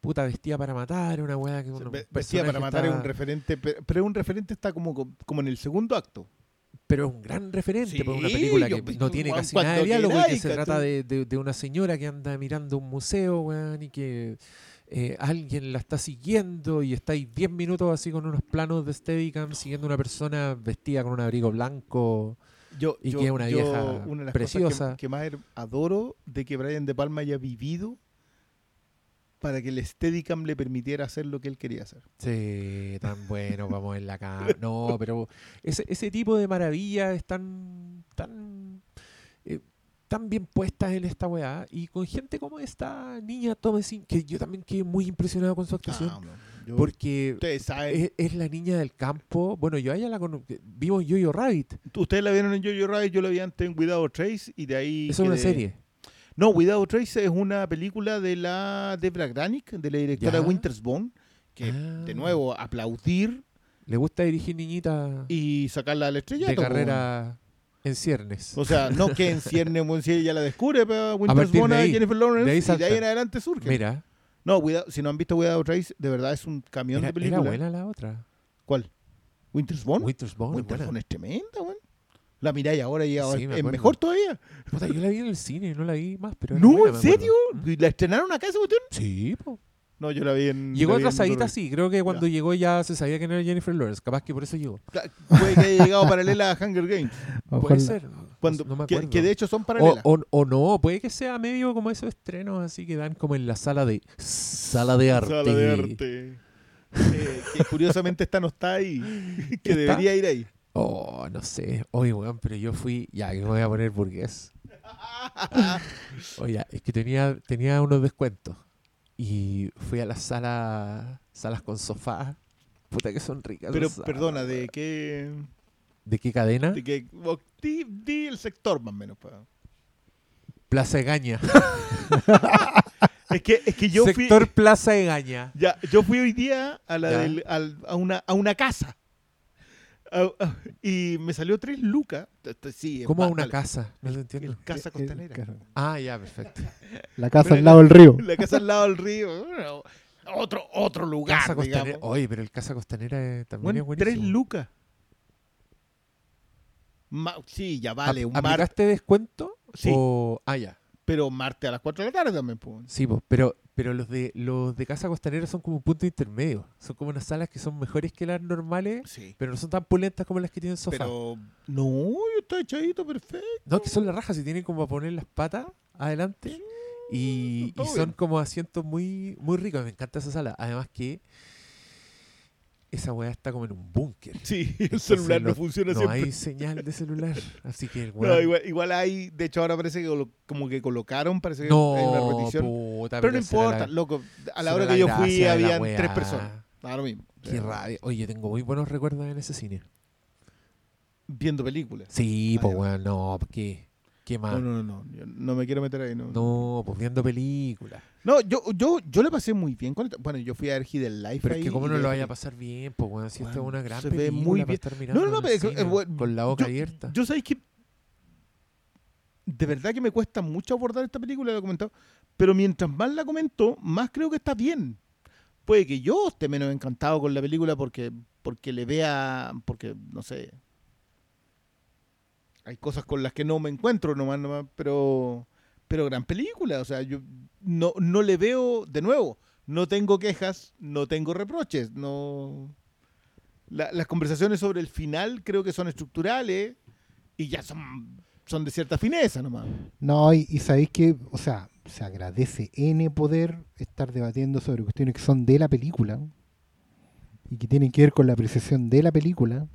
puta vestida para matar, una weá que se un ve- Vestida para matar es un referente, pe- pero un referente está como, como en el segundo acto. pero es un gran referente Sí, para una película yo- que no tiene Juan, casi nada de diálogo y que se trata de, de- de una señora que anda mirando un museo, weón, y que eh, alguien la está siguiendo y está ahí 10 minutos así con unos planos de Steadicam siguiendo a una persona vestida con un abrigo blanco. Yo, Y yo- que es una yo- vieja una de las preciosa. cosas que, que más adoro de que Brian De Palma haya vivido para que el Steadicam le permitiera hacer lo que él quería hacer. Sí, tan bueno vamos en la cama. No, pero ese, ese tipo de maravillas están tan, eh, tan bien puestas en esta weá. Y con gente como esta niña Thomasin, que yo también quedé muy impresionado con su actuación. Ah, no, yo- porque ustedes saben, es, es la niña del campo. Bueno, yo a ella la conozco. Vimos Yo-Yo Rabbit. ustedes la vieron en Jojo Rabbit, yo la vi antes en Without Trace y de ahí... Es una serie. No, Without Trace es una película de la Debra Granik, de la directora Ya. Winters Bone, que Ah. de nuevo aplaudir Le gusta dirigir niñitas y sacarla al estrellato. de carrera en ciernes. O sea, no que en cierne o en cierne ya la descubre, pero Winters partir Bone de a ahí, Jennifer Lawrence de y de ahí en adelante surge. Mira, No, Without- si no han visto Without Trace, de verdad es un camión era, de película. era buena la otra. ¿Cuál? ¿Winters Bone? Winter's Bone. Winters. Bone es tremenda, weón. La miráis ahora y ahora Sí, es mejor todavía. Puta, yo la vi en el cine, no la vi más, pero No, buena, ¿en serio? ¿Mm? ¿Y ¿La estrenaron acá esa cuestión? Sí, po. No, yo la vi en. Llegó atrasadita, sí. Creo que cuando llegó ya se sabía que no era Jennifer Lawrence. Capaz que por eso llegó. Puede que haya llegado paralela a Hunger Games. Puede ser. Cuando, no me que, de hecho son o, paralelas. o, o no, puede que sea medio como esos estrenos así que dan como en la sala de sala de arte. Sala de arte. Eh, que curiosamente esta no está ahí. [LAUGHS] Que ¿Está? debería ir ahí. Oh, no sé. Oye, weón, pero yo fui. Ya, que me voy a poner burgués. [LAUGHS] Oye, es que tenía, tenía unos descuentos. Y fui a las salas salas con sofá. Puta que son ricas. Pero salas, perdona, ¿de qué? ¿De qué cadena? De qué vos- di, di el sector más o menos. pa. Plaza Egaña. [LAUGHS] Es que, es que yo fui. Sector Plaza Egaña. Ya, yo fui hoy día a, la Ya. del- al- a, una, a una casa. A- a- y me salió tres lucas. Sí, ¿Cómo una casa? No lo entiendo. El casa Eh, costanera. Ah, ya, perfecto. [LAUGHS] La casa Pero al lado del [LAUGHS] río. La casa al lado del río. Otro, otro lugar, Casa Costanera. Oye, pero el Casa Costanera eh, también Bueno, es buenísimo. tres lucas. Ma- sí, ya vale. ¿Ap- Un ¿Aplicaste descuento? Sí. O... Ah, ya. Pero martes a las 4 de la tarde también. pues. Sí, po, pero, pero los de los de Casa Costanera son como un punto intermedio. Son como unas salas que son mejores que las normales, Sí. pero no son tan pulentas como las que tienen sofá. Pero no, yo estoy echadito perfecto. No, que son las rajas y tienen como a poner las patas adelante. Y, y todo son bien. como asientos muy, muy ricos. Me encanta esa sala. Además que esa weá está como en un búnker. Sí, el Entonces celular no, no- funciona No siempre. hay señal de celular. Así que el No, igual, igual hay, de hecho ahora parece que como que colocaron, parece que No, hay una repetición. puta, pero no importa, la- loco, a la hora que yo fui habían weá. tres personas. Lo mismo. Qué rabia. Oye, tengo muy buenos recuerdos en ese cine. Viendo películas. Sí, Ah, pues weón, no, ¿qué? No, No, no, no, no, yo no me quiero meter ahí. No, pues viendo películas. No, yo, yo, yo le pasé muy bien con esta- Bueno, yo fui a ver del Life Pero es que cómo no lo vaya a pasar bien, pues weón, si esta es Bueno, una gran se ve película muy para bien. estar mirando No, no, no, el pero cine, eh, bueno, con la boca yo- abierta. Yo sabéis que de verdad que me cuesta mucho abordar esta película, lo he comentado, pero mientras más la comento, más creo que está bien. Puede que yo esté menos encantado con la película porque, porque le vea, porque, no sé, hay cosas con las que no me encuentro nomás, nomás pero, pero gran película, o sea, yo no, no le veo, de nuevo, no tengo quejas, no tengo reproches, no... La- las conversaciones sobre el final creo que son estructurales y ya son, son de cierta fineza nomás. No, y, y sabéis que, o sea, se agradece N poder estar debatiendo sobre cuestiones que son de la película y que tienen que ver con la apreciación de la película.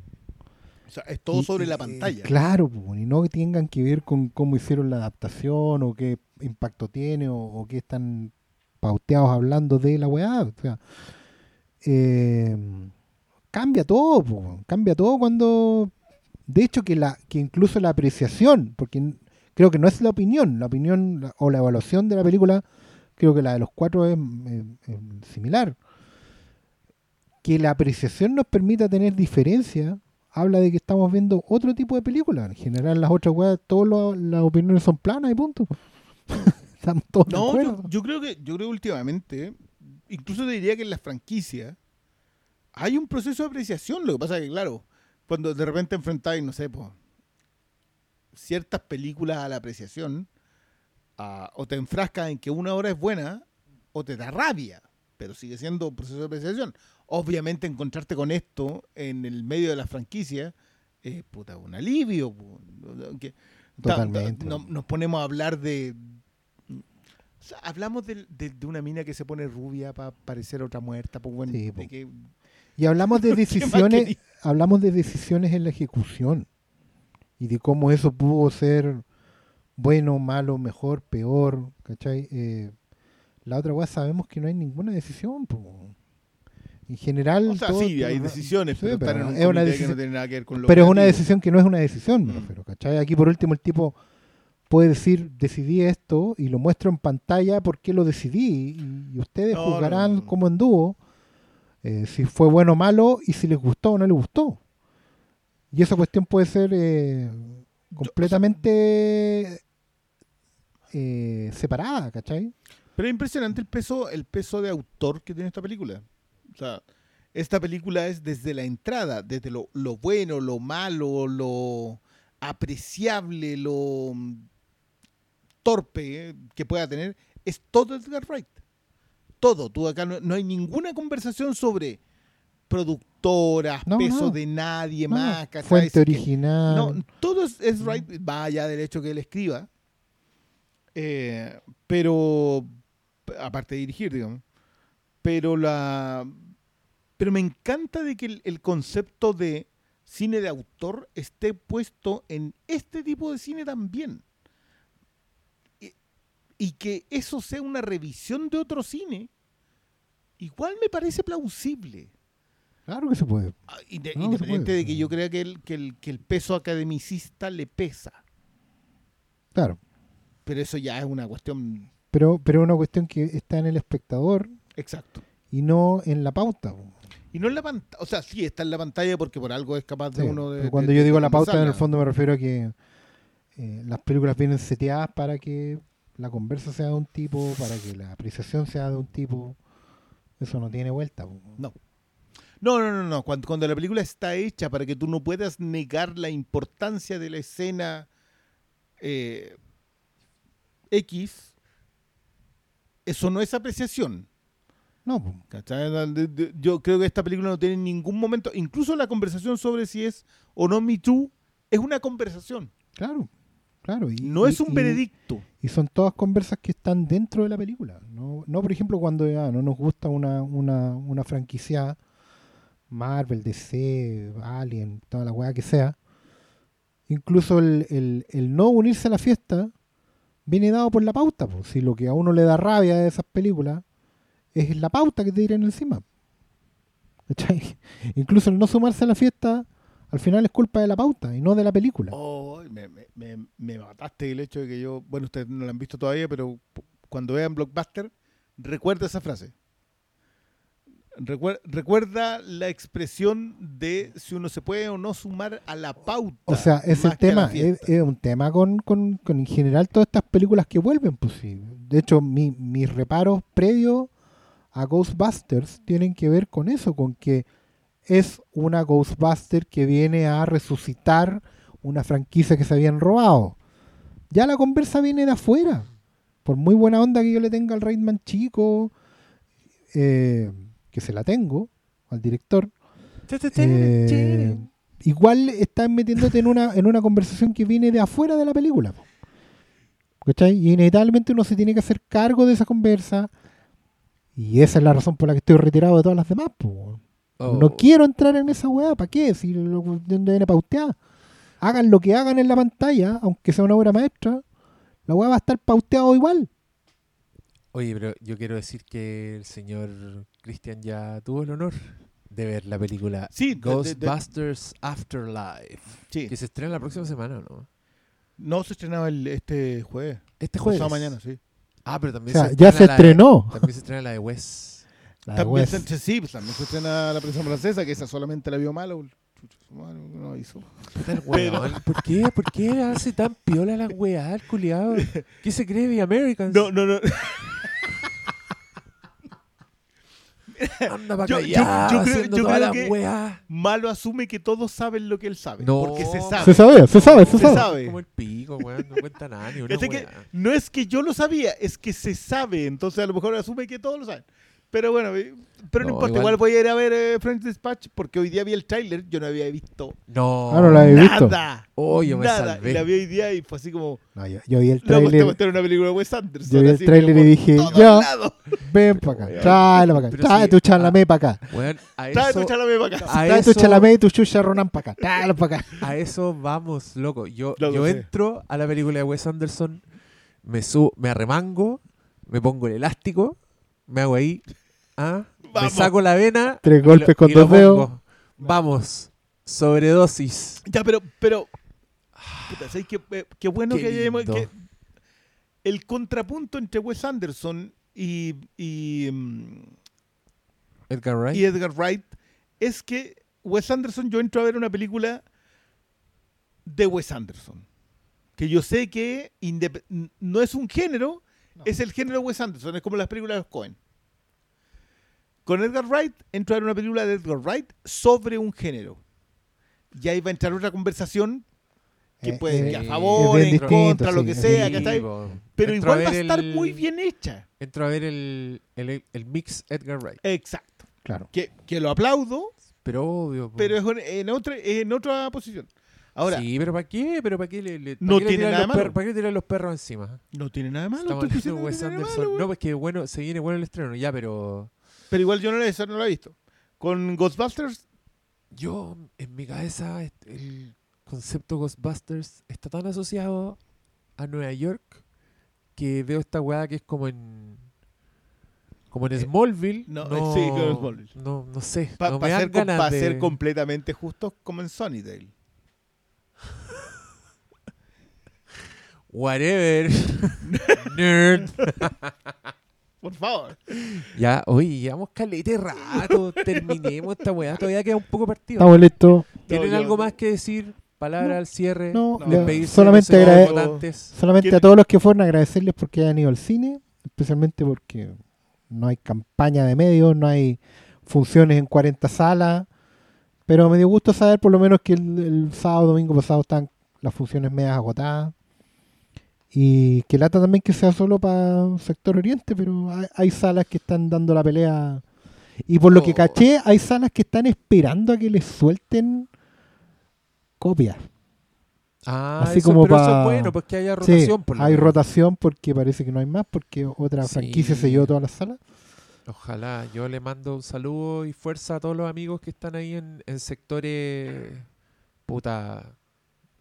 O sea, es todo Y- sobre la pantalla. Claro, y no que tengan que ver con cómo hicieron la adaptación o qué impacto tiene o, o qué están pauteados hablando de la weá. O sea, eh, cambia todo, po, cambia todo cuando... De hecho, que, la, que incluso la apreciación, porque creo que no es la opinión, la opinión la- o la evaluación de la película, creo que la de los cuatro es, eh, similar. Que la apreciación nos permita tener diferencia habla de que estamos viendo otro tipo de película. En general, las otras weas, todas las opiniones son planas y punto. [LAUGHS] estamos todos de No, acuerdo. yo, yo creo que yo creo que últimamente, incluso te diría que en las franquicias hay un proceso de apreciación. Lo que pasa es que, claro, cuando de repente enfrentáis, no sé, po, ciertas películas a la apreciación, ah, o te enfrascas en que una hora es buena, o te da rabia, pero sigue siendo un proceso de apreciación. Obviamente encontrarte con esto en el medio de la franquicia es puta, un alivio. Que- ta- ta- Totalmente. no- nos ponemos a hablar de... sea, hablamos de, de una mina que se pone rubia para parecer otra muerta. Pues bueno, Sí, de po. que- Y hablamos de [LAUGHS] decisiones, hablamos de decisiones en la ejecución y de cómo eso pudo ser bueno, malo, mejor, peor, ¿cachai? Eh, la otra weá sabemos que no hay ninguna decisión, po. En general... o sea, todo- sí, hay decisiones, pero, están pero en un es una comité que decisión- no tiene nada que ver con lo pero es una decisión que no es una decisión, me Mm. refiero, ¿cachai? Aquí por último el tipo puede decir, decidí esto y lo muestro en pantalla porque lo decidí y, ustedes No, no, juzgarán no. cómo anduvo, eh, si fue bueno o malo y si les gustó o no les gustó. Y esa cuestión puede ser eh, completamente eh, separada, ¿cachai? Pero es impresionante el peso, el peso de autor que tiene esta película. O sea, esta película es desde la entrada, desde lo, lo bueno, lo malo, lo apreciable, lo mm, torpe eh, que pueda tener, es todo Edgar Wright. Todo. Tú acá no, no hay ninguna conversación sobre productoras, No, peso no. de nadie más. fuente original. no, todo es, es Wright, va allá del hecho que él escriba. Eh, pero, aparte de dirigir, digamos. Pero la. Pero me encanta de que el, el concepto de cine de autor esté puesto en este tipo de cine también. Y, y que eso sea una revisión de otro cine, igual me parece plausible. Claro que se puede. Ah, inde- se Independiente puede. de que yo crea que el, que, el, que el peso academicista le pesa. Claro. Pero eso ya es una cuestión. Pero, pero es una cuestión que está en el espectador Exacto. y no en la pauta. Y no en la pantalla. O sea, sí está en la pantalla porque por algo es capaz de Sí, uno de. pero cuando de- yo digo la pauta, en el fondo me refiero a que eh, las películas vienen seteadas para que la conversa sea de un tipo, para que la apreciación sea de un tipo. Eso no tiene vuelta. No. No, no, no, no. Cuando, cuando la película está hecha para que tú no puedas negar la importancia de la escena eh, X, eso no es apreciación. No, de- Yo creo que esta película no tiene en ningún momento, incluso la conversación sobre si es o no Me Too, es una conversación. claro, claro. Y, No y- es un y- veredicto. Y son todas conversas que están dentro de la película. No, no por ejemplo, cuando no nos gusta una, una, una franquicia, Marvel, DC, Alien, toda la weá que sea. Incluso el, el- el no unirse a la fiesta viene dado por la pauta. po. Si lo que a uno le da rabia de esas películas es la pauta que te tiran encima. ¿Cachai? [LAUGHS] Incluso el no sumarse a la fiesta al final es culpa de la pauta y no de la película. Oh, me, me- me- me mataste el hecho de que yo, bueno, ustedes no la han visto todavía, pero cuando vean Blockbuster, recuerda esa frase. Recuer- recuerda la expresión de si uno se puede o no sumar a la pauta. O sea, es el tema, es un tema con, con- con en general todas estas películas que vuelven, pues sí. De hecho, mi- mis reparos previos a Ghostbusters tienen que ver con eso, con que es una Ghostbuster que viene a resucitar una franquicia que se habían robado. Ya la conversa viene de afuera. Por muy buena onda que yo le tenga al Raidman chico, eh, que se la tengo, al director, eh, igual estás metiéndote en una, en una conversación que viene de afuera de la película. ¿Cachai? Y inevitablemente uno se tiene que hacer cargo de esa conversa. Y esa es la razón por la que estoy retirado de todas las demás. po. Oh. No quiero entrar en esa weá. ¿Para qué? Si lo donde viene pauteada. Hagan lo que hagan en la pantalla, aunque sea una obra maestra, la weá va a estar pauteado igual. Oye, pero yo quiero decir que el señor Cristian ya tuvo el honor de ver la película Sí, de- de- de- Ghostbusters Afterlife, Sí. que se estrena la próxima semana, ¿no? No se estrenaba el, este jueves. Este jueves. Pasado mañana, sí. Ah, pero O también sea, se ya estrena se la de- estrenó. también se estrena la de Wes. La de También Wes. se, sí, pues también se estrena la prensa francesa, que esa solamente la vio malo. No [LAUGHS] weón, ¿Por qué? ¿Por qué hace tan piola la weá, el culiado? ¿Qué se cree The Americans? No, no, no. [LAUGHS] Anda pa' Yo- yo- callado, yo creo- haciendo yo toda creo la que-. Malo asume que todos saben lo que él sabe. No. Porque se sabe. Se sabe, se sabe, se Se sabe. sabe. Como el pico, weón, no cuenta nada, ni [LAUGHS] una que weá. no es que yo lo sabía, es que se sabe. Entonces a lo mejor asume que todos lo saben. Pero bueno, eh, pero no, No, importa, igual- igual... voy a ir a ver eh, French Dispatch porque hoy día vi el tráiler, yo no había visto No. Ah, no la he visto. nada. Oh, yo me nada. salvé. Y la vi hoy día y fue así como, No, yo, yo vi el no, tráiler, era una película de Wes Anderson. yo vi el tráiler y dije, ya, ven para acá, tráelo para acá, trae sí, tu chalamé para acá, a Trae tu eso, chalame para acá. a trae tu eso- chalamé y tu chucha Ronan para acá, tráelo para acá. a eso vamos, loco. Yo, Loco, yo sí. entro a la película de Wes Anderson, me subo, me arremango, me pongo el elástico, me hago ahí, ah, me Vamos. saco la vena. Tres y golpes lo- con y dos dedos. Vamos, sobredosis. Ya, pero, pero, puta, ¿sabes qué, eh, qué bueno Qué que hayamos, que el contrapunto entre Wes Anderson y, y, mm, Edgar Wright. y Edgar Wright es que Wes Anderson, yo entro a ver una película de Wes Anderson. Que yo sé que no es un género, es el género de Wes Anderson, es como las películas de los Cohen. Con Edgar Wright entro a ver una película de Edgar Wright sobre un género. Y ahí va a entrar otra conversación que Eh, puede eh, que a favor, en distinto, contra, lo que sea, bien ¿cachai? po. pero igual va a estar el- muy bien hecha. Entro a ver el, el, el mix Edgar Wright. Exacto. Claro. Que, que lo aplaudo, Pero obvio. pero es en, en otra, en otra posición. Ahora, sí, pero ¿para qué? ¿Pero para qué le, le- No para qué le tiene tiran nada los de malo. perros- ¿Para qué tiran los perros encima? no tiene nada de malo. Estamos estoy hablando de diciendo que Wes no Anderson. malo, no, pues que bueno, se viene bueno el estreno, ya, pero Pero igual yo no, la- no la he visto. Con Ghostbusters, yo, en mi cabeza, el concepto Ghostbusters está tan asociado a Nueva York que veo esta weá que es como en. Como en Smallville. no, No, eh, sí, como en Smallville. No, no sé. para no pa' de- ser completamente justos, como en Sunnydale. Whatever. [LAUGHS] Nerd. [LAUGHS] Por favor. Ya, oye, llevamos calete rato. Terminemos esta weá. Todavía queda un poco partido. Estamos listos. ¿Tienen No, yo- algo más que decir? Palabra No, al cierre. no, No, le- despedirse solamente de los agrade- votantes. Solamente ¿Quién- a todos los que fueron agradecerles porque hayan ido al cine, especialmente porque no hay campaña de medios, no hay funciones en 40 salas, pero me dio gusto saber por lo menos que el, el sábado, domingo pasado están las funciones medias agotadas y que lata también que sea solo para sector oriente, pero hay, hay salas que están dando la pelea y por lo que Oh. caché hay salas que están esperando a que les suelten copias. Ah, Así eso, como pero eso es bueno, pues que haya rotación. Sí, por hay rotación porque parece que no hay más, porque otra Sí. franquicia se llevó todas las salas. Ojalá. Yo le mando un saludo y fuerza a todos los amigos que están ahí en, en sectores puta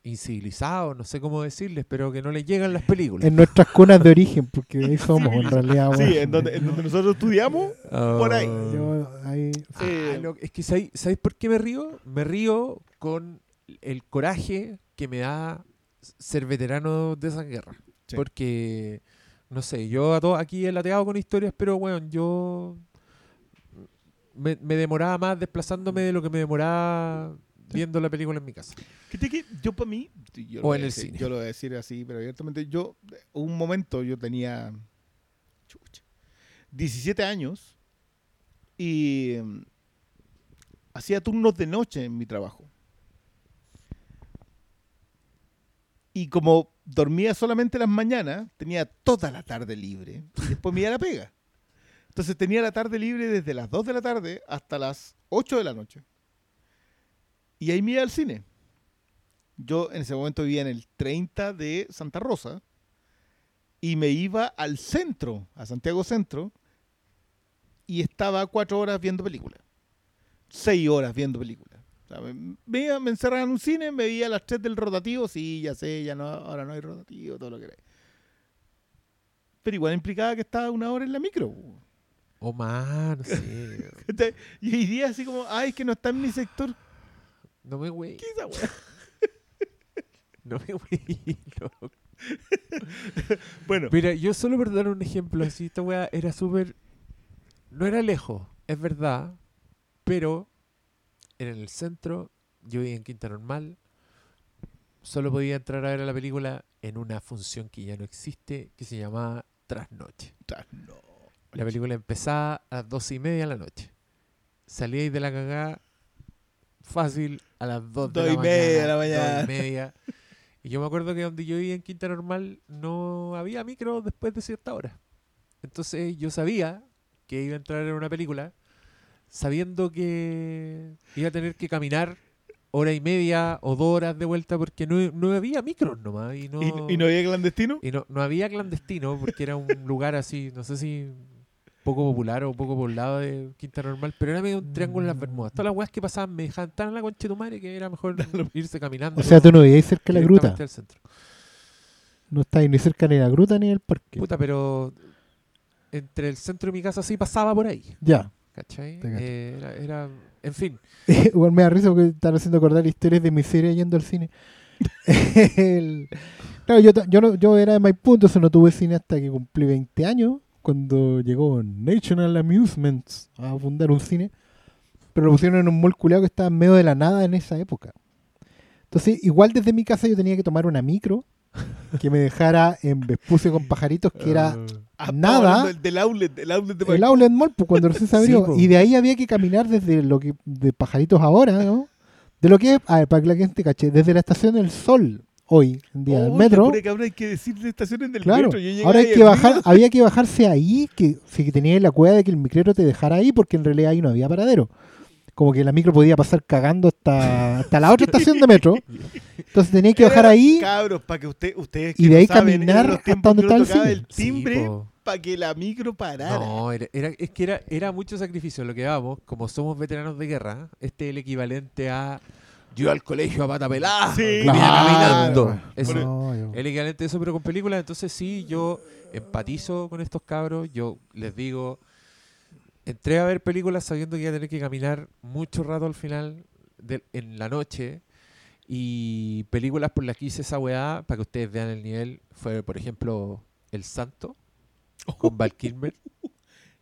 incivilizados, no sé cómo decirles, pero que no les llegan las películas. En nuestras cunas de origen, porque ahí [LAUGHS] somos en realidad. Sí, en donde, en donde nosotros estudiamos, por ahí. Ah. Yo ahí- Ah, Eh, lo- es que ¿sabéis, sabéis por qué me río? Me río con el coraje que me da ser veterano de esa guerra. Sí. Porque, no sé, yo a todos aquí he lateado con historias, pero bueno, yo me, me demoraba más desplazándome de lo que me demoraba viendo la película en mi casa. que te- que yo para mí, yo lo O voy en a el decir- cine. yo lo voy a decir así, pero abiertamente, yo, un momento yo tenía chucha, 17 años y mm, hacía turnos de noche en mi trabajo. Y como dormía solamente las mañanas, tenía toda la tarde libre y después me iba a la pega. Entonces tenía la tarde libre desde las 2 de la tarde hasta las 8 de la noche. Y ahí me iba al cine. Yo en ese momento vivía en el 30 de Santa Rosa y me iba al centro, a Santiago Centro, y estaba cuatro horas viendo películas. Seis horas viendo películas. O sea, me, me me encerraba en un cine, me veía a las tres del rotativo, sí, ya sé, ya no, ahora no hay rotativo, todo lo que era. Pero igual implicaba que estaba una hora en la micro. O más, no sé. Y hoy día así como, ay, es que no está en mi sector. No me güey. ¿Qué es esa weá? [LAUGHS] No me güey. loco. Bueno, Mira, yo solo por dar un ejemplo así, esta weá era súper. No era lejos, es verdad, pero era en el centro, yo vivía en Quinta Normal, solo podía entrar a ver la película en una función que ya no existe, que se llamaba Trasnoche. no. La película empezaba a las doce y media de la noche. Salíais de la cagada fácil a las dos de Dos la y media de la mañana, dos mañana. y media. Y yo me acuerdo que donde yo vivía en Quinta Normal no había micro después de cierta hora. Entonces yo sabía que iba a entrar en una película, sabiendo que iba a tener que caminar hora y media o dos horas de vuelta porque no, no había micros nomás. Y no, ¿Y, y no había clandestino? y no, no había clandestino porque era un lugar así, no sé si poco popular o poco poblado de Quinta Normal, pero era medio un triángulo en las Bermudas. Todas las weas que pasaban me dejaban tan en la concha de tu madre que era mejor [LAUGHS] irse caminando. O sea, tú no vivías cerca de la gruta. al centro. No estáis ni cerca ni de la gruta ni del parque. Puta, pero entre el centro y mi casa sí pasaba por ahí. Ya. ¿Cachai? Eh, era, era- en fin. [LAUGHS] Igual me da risa porque están haciendo acordar historias de miseria yendo al cine. [LAUGHS] El- Claro, yo, yo, no- yo era de Maipú, entonces no tuve cine hasta que cumplí 20 años, cuando llegó National Amusements a fundar un cine. Pero lo pusieron en un mall culeado que estaba en medio de la nada en esa época. Entonces, igual desde mi casa yo tenía que tomar una micro que me dejara en Vespucio con pajaritos, que era estamos Nada. hablando del- outlet, del outlet de el outlet mall, pues, cuando recién se [LAUGHS] abrió. y de ahí había que caminar desde lo que de pajaritos ahora, ¿no? De lo que es, a ver, para que la gente cache, desde la estación del Sol, hoy, en día del metro. que ahora hay que decir de estaciones del Claro, metro. Yo ahora hay que bajar, había que bajarse ahí, que si que tenía la cueva de que el micrero te dejara ahí, porque en realidad ahí no había paradero. Como que la micro podía pasar cagando hasta, hasta la otra [LAUGHS] estación de metro. Entonces tenía que bajar Era, ahí. Cabros, para que usted, ustedes Y que de no ahí saben, caminar hasta tiempos donde uno el cine. el timbre Sí, para que la micro parara. No, era, era- es que era, era mucho sacrificio lo que vamos, como somos veteranos de guerra, este es el equivalente a yo al colegio a pata pelada, Sí, claro. caminando. Eso, No, yo- el equivalente de eso, pero con películas, entonces sí, yo empatizo con estos cabros, yo les digo, entré a ver películas sabiendo que iba a tener que caminar mucho rato al final de- en la noche y películas por las que hice esa weá, para que ustedes vean el nivel, fue por ejemplo El Santo con Val Kilmer. [LAUGHS]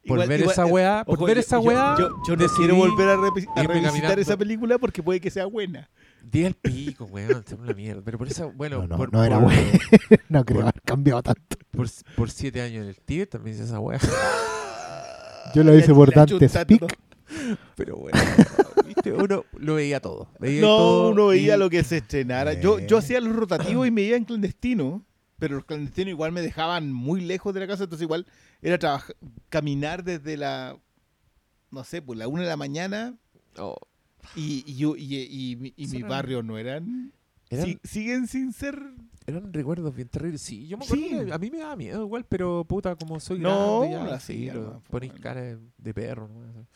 Por Igual- ver igual- esa weá, por Ojo, ver yo- esa weá, Yo, yo no quiero volver a, repi- a revisitar caminando. esa película porque puede que sea buena. di el pico, weón, [LAUGHS] es una mierda. Pero por esa, bueno, No, no, por, no era por- bueno. [LAUGHS] no creo haber cambiado tanto. por, por siete años en el Tíbet también hice esa weá. [LAUGHS] Yo lo hice por Dante Speak. Pero bueno, ¿viste? uno lo veía todo. veía No, todo uno veía y- lo que se estrenara. Yo, Eh. yo hacía los rotativos y me iba en clandestino, pero los clandestinos igual me dejaban muy lejos de la casa, entonces igual era trabajar, caminar desde la, no sé, pues la una de la mañana Oh, y, y, yo, y, y mi- barrio no eran... eran, si- siguen sin ser... eran recuerdos bien terribles. Sí, yo me acuerdo Sí. que a mí me daba miedo igual, pero puta, como soy No, grande ya, la sí, hacía, lo- nomás, pues, ponéis bueno. cara de, perro. ¿no?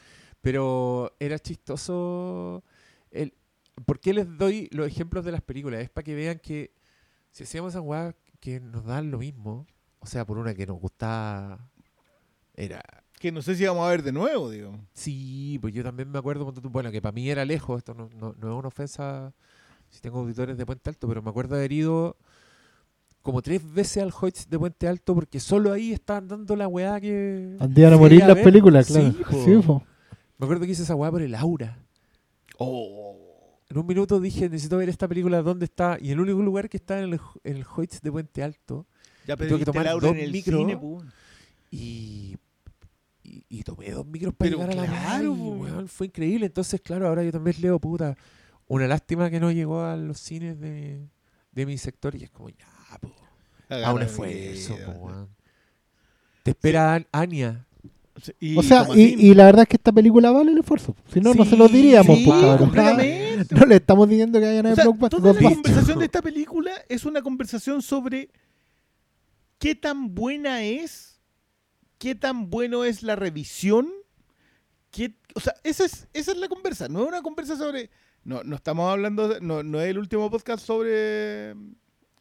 Pero era chistoso. El, ¿Por qué les doy los ejemplos de las películas? Es para que vean que si hacíamos esas que nos dan lo mismo, o sea, por una que nos gustaba, era Que no sé si vamos a ver de nuevo, digo. Sí, pues yo también me acuerdo, bueno, que para mí era lejos, esto no, no, no es una ofensa si tengo auditores de Puente Alto, pero me acuerdo haber ido como tres veces al Hoyts de Puente Alto porque solo ahí estaban dando la weá que... Andían a morir las películas, claro. Sí, po. Sí, po. Me acuerdo que hice esa weá por el aura. Oh. En un minuto dije, necesito ver esta película, ¿dónde está? Y el único lugar que está en el, en el Hoyts de Puente Alto Ya Tuve que tomar dos en el cine, pu. y, y, y tomé dos micros para Pero llegar a la claro, fue increíble. Entonces, claro, ahora yo también leo, puta, una lástima que no llegó a los cines de, de mi sector y es como, ya, po, a un esfuerzo, po, weón. Te espera An- Anya. Y O sea, y, y la verdad es que esta película vale el esfuerzo. Si no, no se lo diríamos, sí, pues, completamente. [LAUGHS] No le estamos diciendo que vayan a O sea, Blockbuster. toda la conversación de esta película es una conversación sobre qué tan buena es, qué tan bueno es la revisión, qué, o sea, esa es, esa es la conversa, no es una conversa sobre, no, no estamos hablando, de- no, no es el último podcast sobre mm,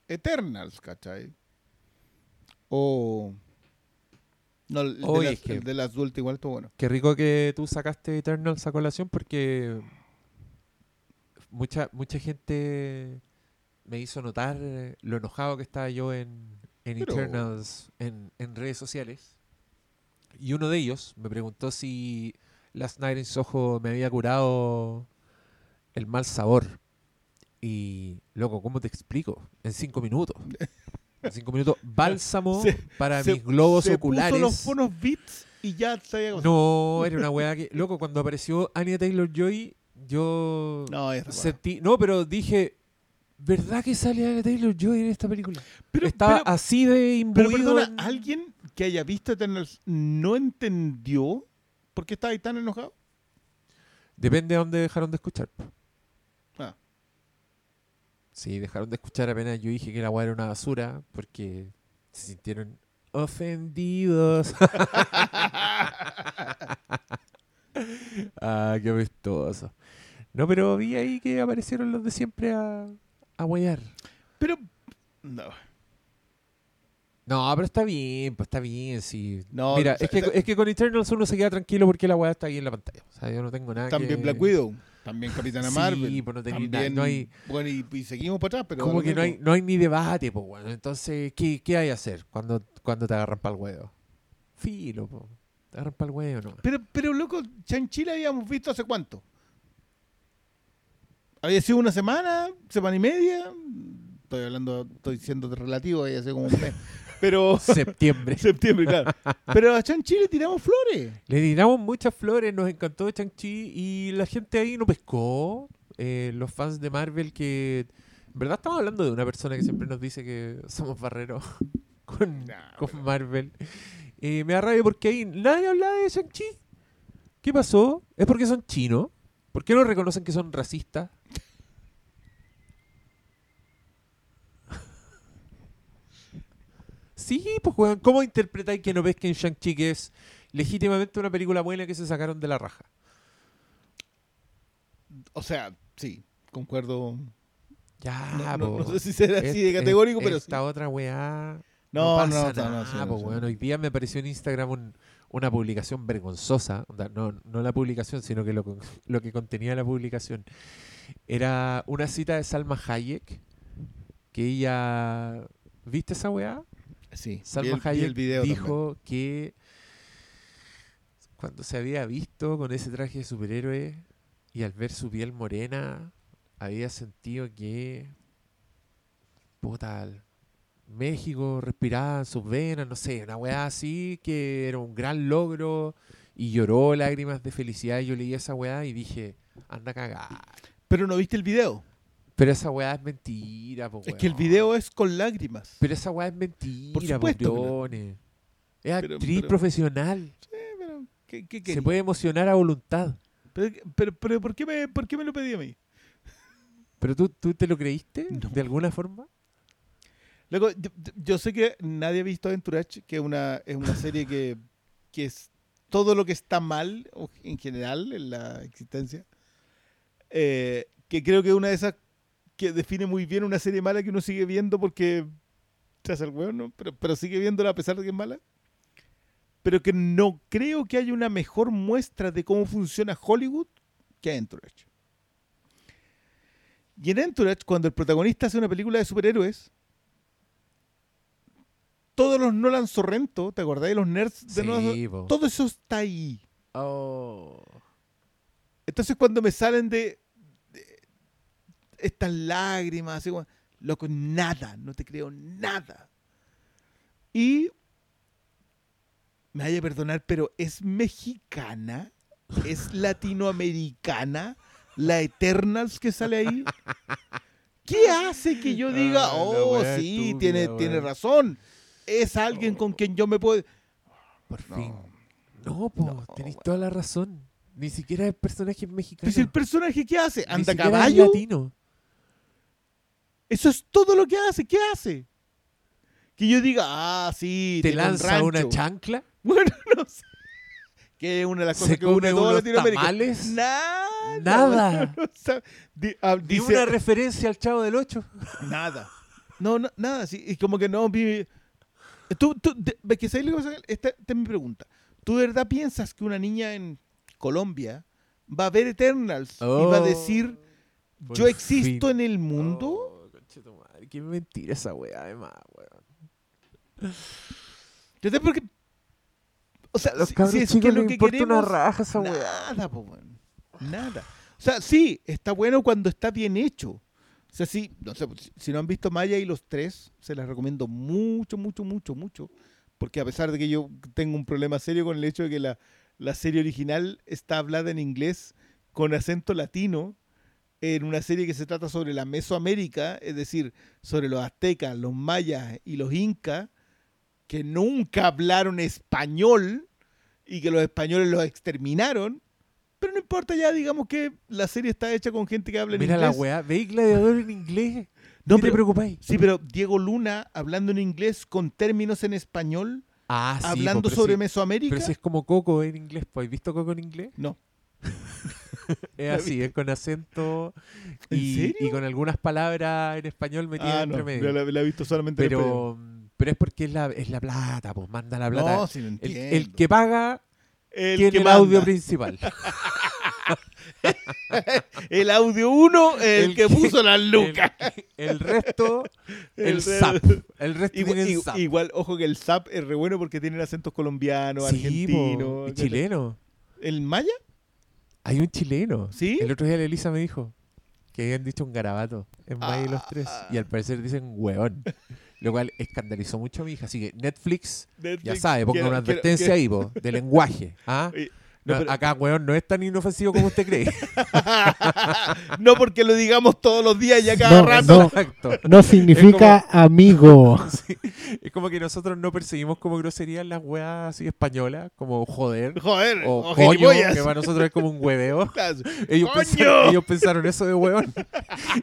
Eternals, ¿cachai? O... No, el de, las, es que- el de las Dult igual estuvo bueno. Qué rico que tú sacaste Eternals a colación porque mucha, mucha gente me hizo notar lo enojado que estaba yo en, en Pero- Eternals en, en redes sociales. Y uno de ellos me preguntó si Last Night in Soho me había curado el mal sabor. Y, loco, ¿cómo te explico? En cinco minutos. En cinco minutos, [LAUGHS] bálsamo Se- para Se- mis globos se oculares. Puso los buenos beats y ya se había No, era una weá que. Loco, cuando apareció Anya Taylor Joy, yo No, sentí. No, pero dije. ¿Verdad que sale a Taylor Joy en esta película? Pero, Estaba pero- así de pero imbuido perdona, en- ¿alguien que haya visto Eternals no entendió por qué estaba ahí tan enojado? Depende de dónde dejaron de escuchar. Ah. Sí, dejaron de escuchar apenas yo dije que la weá era una basura porque se sintieron ofendidos. [LAUGHS] [LAUGHS] ah, qué apestoso. No, pero vi ahí que aparecieron los de siempre a, a huear. Pero, no. No, pero está bien, pues está bien, sí. No, Mira, o sea, es, que, es que con Eternals uno se queda tranquilo porque la weá está ahí en la pantalla. O sea, yo no tengo nada También que... Black Widow, también Capitana Sí, Marvel. pues no tenía también, nada, no hay- Bueno, y, y seguimos para atrás, pero. Como que no hay, no hay ni debate, pues bueno. Entonces, ¿qué, qué hay que hacer cuando, cuando te agarran para el huevo? Filo, po. Te agarran para el huevo, ¿no? Pero, pero loco, Chanchi la habíamos visto hace cuánto? ¿Había sido una semana? ¿Semana y media? Estoy hablando, estoy siendo relativo, había sido como un mes. [LAUGHS] Pero. Septiembre. [LAUGHS] septiembre, claro. Pero a Chanchi le tiramos flores. Le tiramos muchas flores, nos encantó Chang-Chi y la gente ahí no pescó. Eh, los fans de Marvel que... En verdad estamos hablando de una persona que siempre nos dice que somos barreros [LAUGHS] con, Marvel. Eh, me da rabia porque ahí nadie habla de Shang-Chi. ¿Qué pasó? ¿Es porque son chinos? ¿Por qué no reconocen que son racistas? Sí, pues weón, ¿cómo interpretáis que no pesquen Shang-Chi que es legítimamente una película buena que se sacaron de la raja? O sea, sí, concuerdo. Ya, No, no- sé si será así de categórico, es- pero Esta otra weá. No, No, no, pasa no, no, nada, no, po, weón. Hoy día me apareció en Instagram un- una publicación vergonzosa. No, no la publicación, sino que lo, lo que contenía la publicación. Era una cita de Salma Hayek. Que ella. ¿Viste esa weá? Sí, vi Salma el, vi Hayek el video también. dijo que cuando se había visto con ese traje de superhéroe y al ver su piel morena, había sentido que puta, México respiraba en sus venas, no sé, una weá así que era un gran logro y lloró lágrimas de felicidad. Y yo leí esa weá y dije, anda a cagar. Pero no viste el video. Pero esa weá es mentira, po, Es que el video es con lágrimas. Pero esa weá es mentira, Por po, supuesto. Es actriz pero- profesional. Eh, pero, ¿qué, qué Se puede emocionar a voluntad. Pero, pero, ¿por, qué me, ¿por qué me lo pedí a mí? ¿Pero tú, tú te lo creíste No. de alguna forma? Luego, yo, yo sé que nadie ha visto Entourage, que es una, es una serie que, que es todo lo que está mal en general en la existencia. Eh, que creo que una de esas que define muy bien una serie mala que uno sigue viendo porque hace el hueón, ¿no? Pero, pero sigue viéndola a pesar de que es mala. Pero que no creo que haya una mejor muestra de cómo funciona Hollywood que Entourage. Y en Entourage, cuando el protagonista hace una película de superhéroes, todos los Nolan Sorrento, ¿te acordás de los nerds de Nolan Sí, Sorrento? po. Todo eso está ahí. Oh. Entonces cuando me salen de estas lágrimas, así como, loco, nada, no te creo nada. Y me vaya a perdonar, pero es mexicana, es [LAUGHS] latinoamericana, la Eternals que sale ahí. [LAUGHS] ¿Qué hace que yo diga, Ah, oh, sí, tiene, tiene razón? Es alguien con quien yo me puedo... Por fin. No, po, No, tenés weón. toda la razón. Ni siquiera el personaje es mexicano. Pues el personaje, ¿qué hace? Ni ¿Anda a siquiera es caballo? latino. Eso es todo lo que hace. ¿Qué hace? Que yo diga, ah, sí, Te un lanza una chancla. [LAUGHS] Bueno, no sé. Que es una de las cosas que une toda Latinoamérica. tamales. Nada. Nada. O sea, di- ah, dice, una referencia al Chavo del Ocho. nada. No, no, nada. Sí, y como que no. vi- Tú, tú, de- que ¿sabes lo que pasa? Esta, esta es mi pregunta. ¿Tú de verdad piensas que una niña en Colombia va a ver Eternals y va a Oh, decir, yo existo fin. en el mundo? Oh, Qué mentira esa weá, además, weón. ¿Entendés? Porque. O sea, Los si, si es que lo que queremos. una raja esa weá. Nada, po, weón. Nada. O sea, sí, está bueno cuando está bien hecho. O sea, sí, no sé, si, si no han visto Maya y los tres, se las recomiendo mucho, mucho, mucho, mucho. Porque a pesar de que yo tengo un problema serio con el hecho de que la, la serie original está hablada en inglés con acento latino, en una serie que se trata sobre la Mesoamérica, es decir, sobre los aztecas, los mayas y los incas, que nunca hablaron español y que los españoles los exterminaron. Pero no importa ya, digamos que la serie está hecha con gente que habla en Mira inglés. la weá, ¿veis Gladiador en inglés? No, ¿Qué te pero- preocupáis? Sí, pero Diego Luna hablando en inglés con términos en español, Ah, sí, hablando pero sobre sí- Mesoamérica. Pero si es como Coco en inglés, pues, ¿has visto Coco en inglés? No. [LAUGHS] [LAUGHS] Es así, es con acento ¿En y, con algunas palabras en español metidas Ah, entre no, medio. la, la he visto solamente en español. pero, pero es porque es la, es la plata, pues manda la plata. No, sí lo el, el que paga El tiene que el audio principal. [LAUGHS] El audio 1, el, El que puso las [LAUGHS] el, lucas. el resto, el, El re- zap. El resto Igual, tiene el igual- ojo que el SAP es re bueno porque tienen acentos colombianos, Sí, argentinos. y chileno. ¿El maya? Hay un chileno. ¿Sí? El otro día la Elisa me dijo que habían dicho un garabato en Maya y los tres. Y al parecer dicen hueón. [LAUGHS] Lo cual escandalizó mucho a mi hija. Así que Netflix, ya sabe, ponga una quiero- advertencia quiero- ahí, po, de lenguaje. ¿ah? [LAUGHS] No, pero- Acá, hueón, no es tan inofensivo como usted cree. [LAUGHS] no porque lo digamos todos los días y a cada No, rato. no. Exacto. No significa amigo. [LAUGHS] Sí. Es como que nosotros no perseguimos como groserías las weas así españolas, como joder. Joder, O o coño, que para nosotros es como un hueveo. [LAUGHS] Ellos ¡Coño! pensaron, ellos pensaron eso de hueón.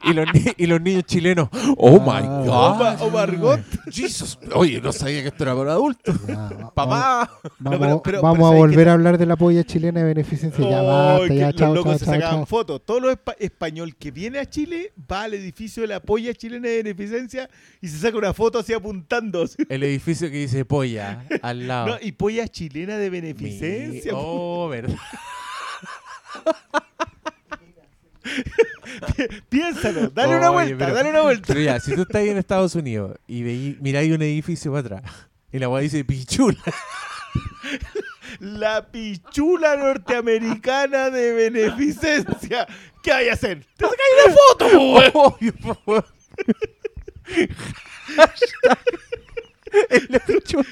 Y los, ni- y los niños chilenos, oh my Ah. God. ma- o Margot. Jesus. Oye, no sabía que esto era para adultos. Ya, Papá. Vamos, No, pero- pero- vamos pero a ¿sabes volver a hablar de la polla chilena de beneficencia. Ya Oh, basta, que ya, los chao, locos chao, se chao, sacaban chao. fotos. Todo lo espa- español que viene a Chile va al edificio de la polla chilena de beneficencia y se saca una foto así apuntando. [LAUGHS] El edificio que dice polla al lado. No, y polla chilena de Mi- beneficencia. Oh, verdad. [LAUGHS] Piénsalo, dale una vuelta, pero- dale una vuelta. Pero ya, si tú estás ahí en Estados Unidos y veí, miráis un edificio para atrás y la weá dice pichula. [LAUGHS] La pichula norteamericana de beneficencia. ¿Qué hay a hacer? ¡Te sacáis una foto! Obvio, po, weón. Hashtag en [LAUGHS] la pichula.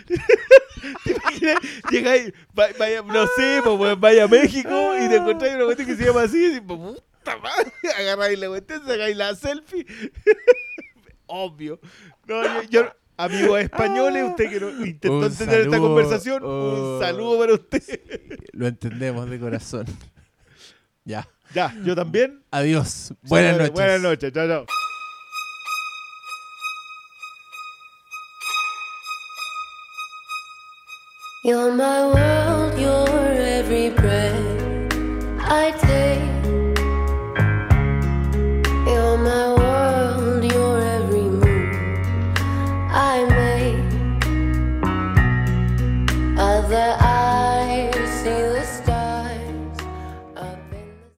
¿Te imaginas? Llegáis, va- vaya, no sé, pues, vaya a México y te encontráis una cuestión que se llama así y decís, puta madre, agarráis la cuestión, sacáis la selfie. [LAUGHS] Obvio. No, yo, yo- amigos españoles, usted que no intentó Un entender esta conversación, oh. un saludo para usted. Lo entendemos de corazón. [LAUGHS] Ya. Ya, yo también. Adiós. Buenas noches. Buenas noches, chao, chao. You're my world, you're every breath I take.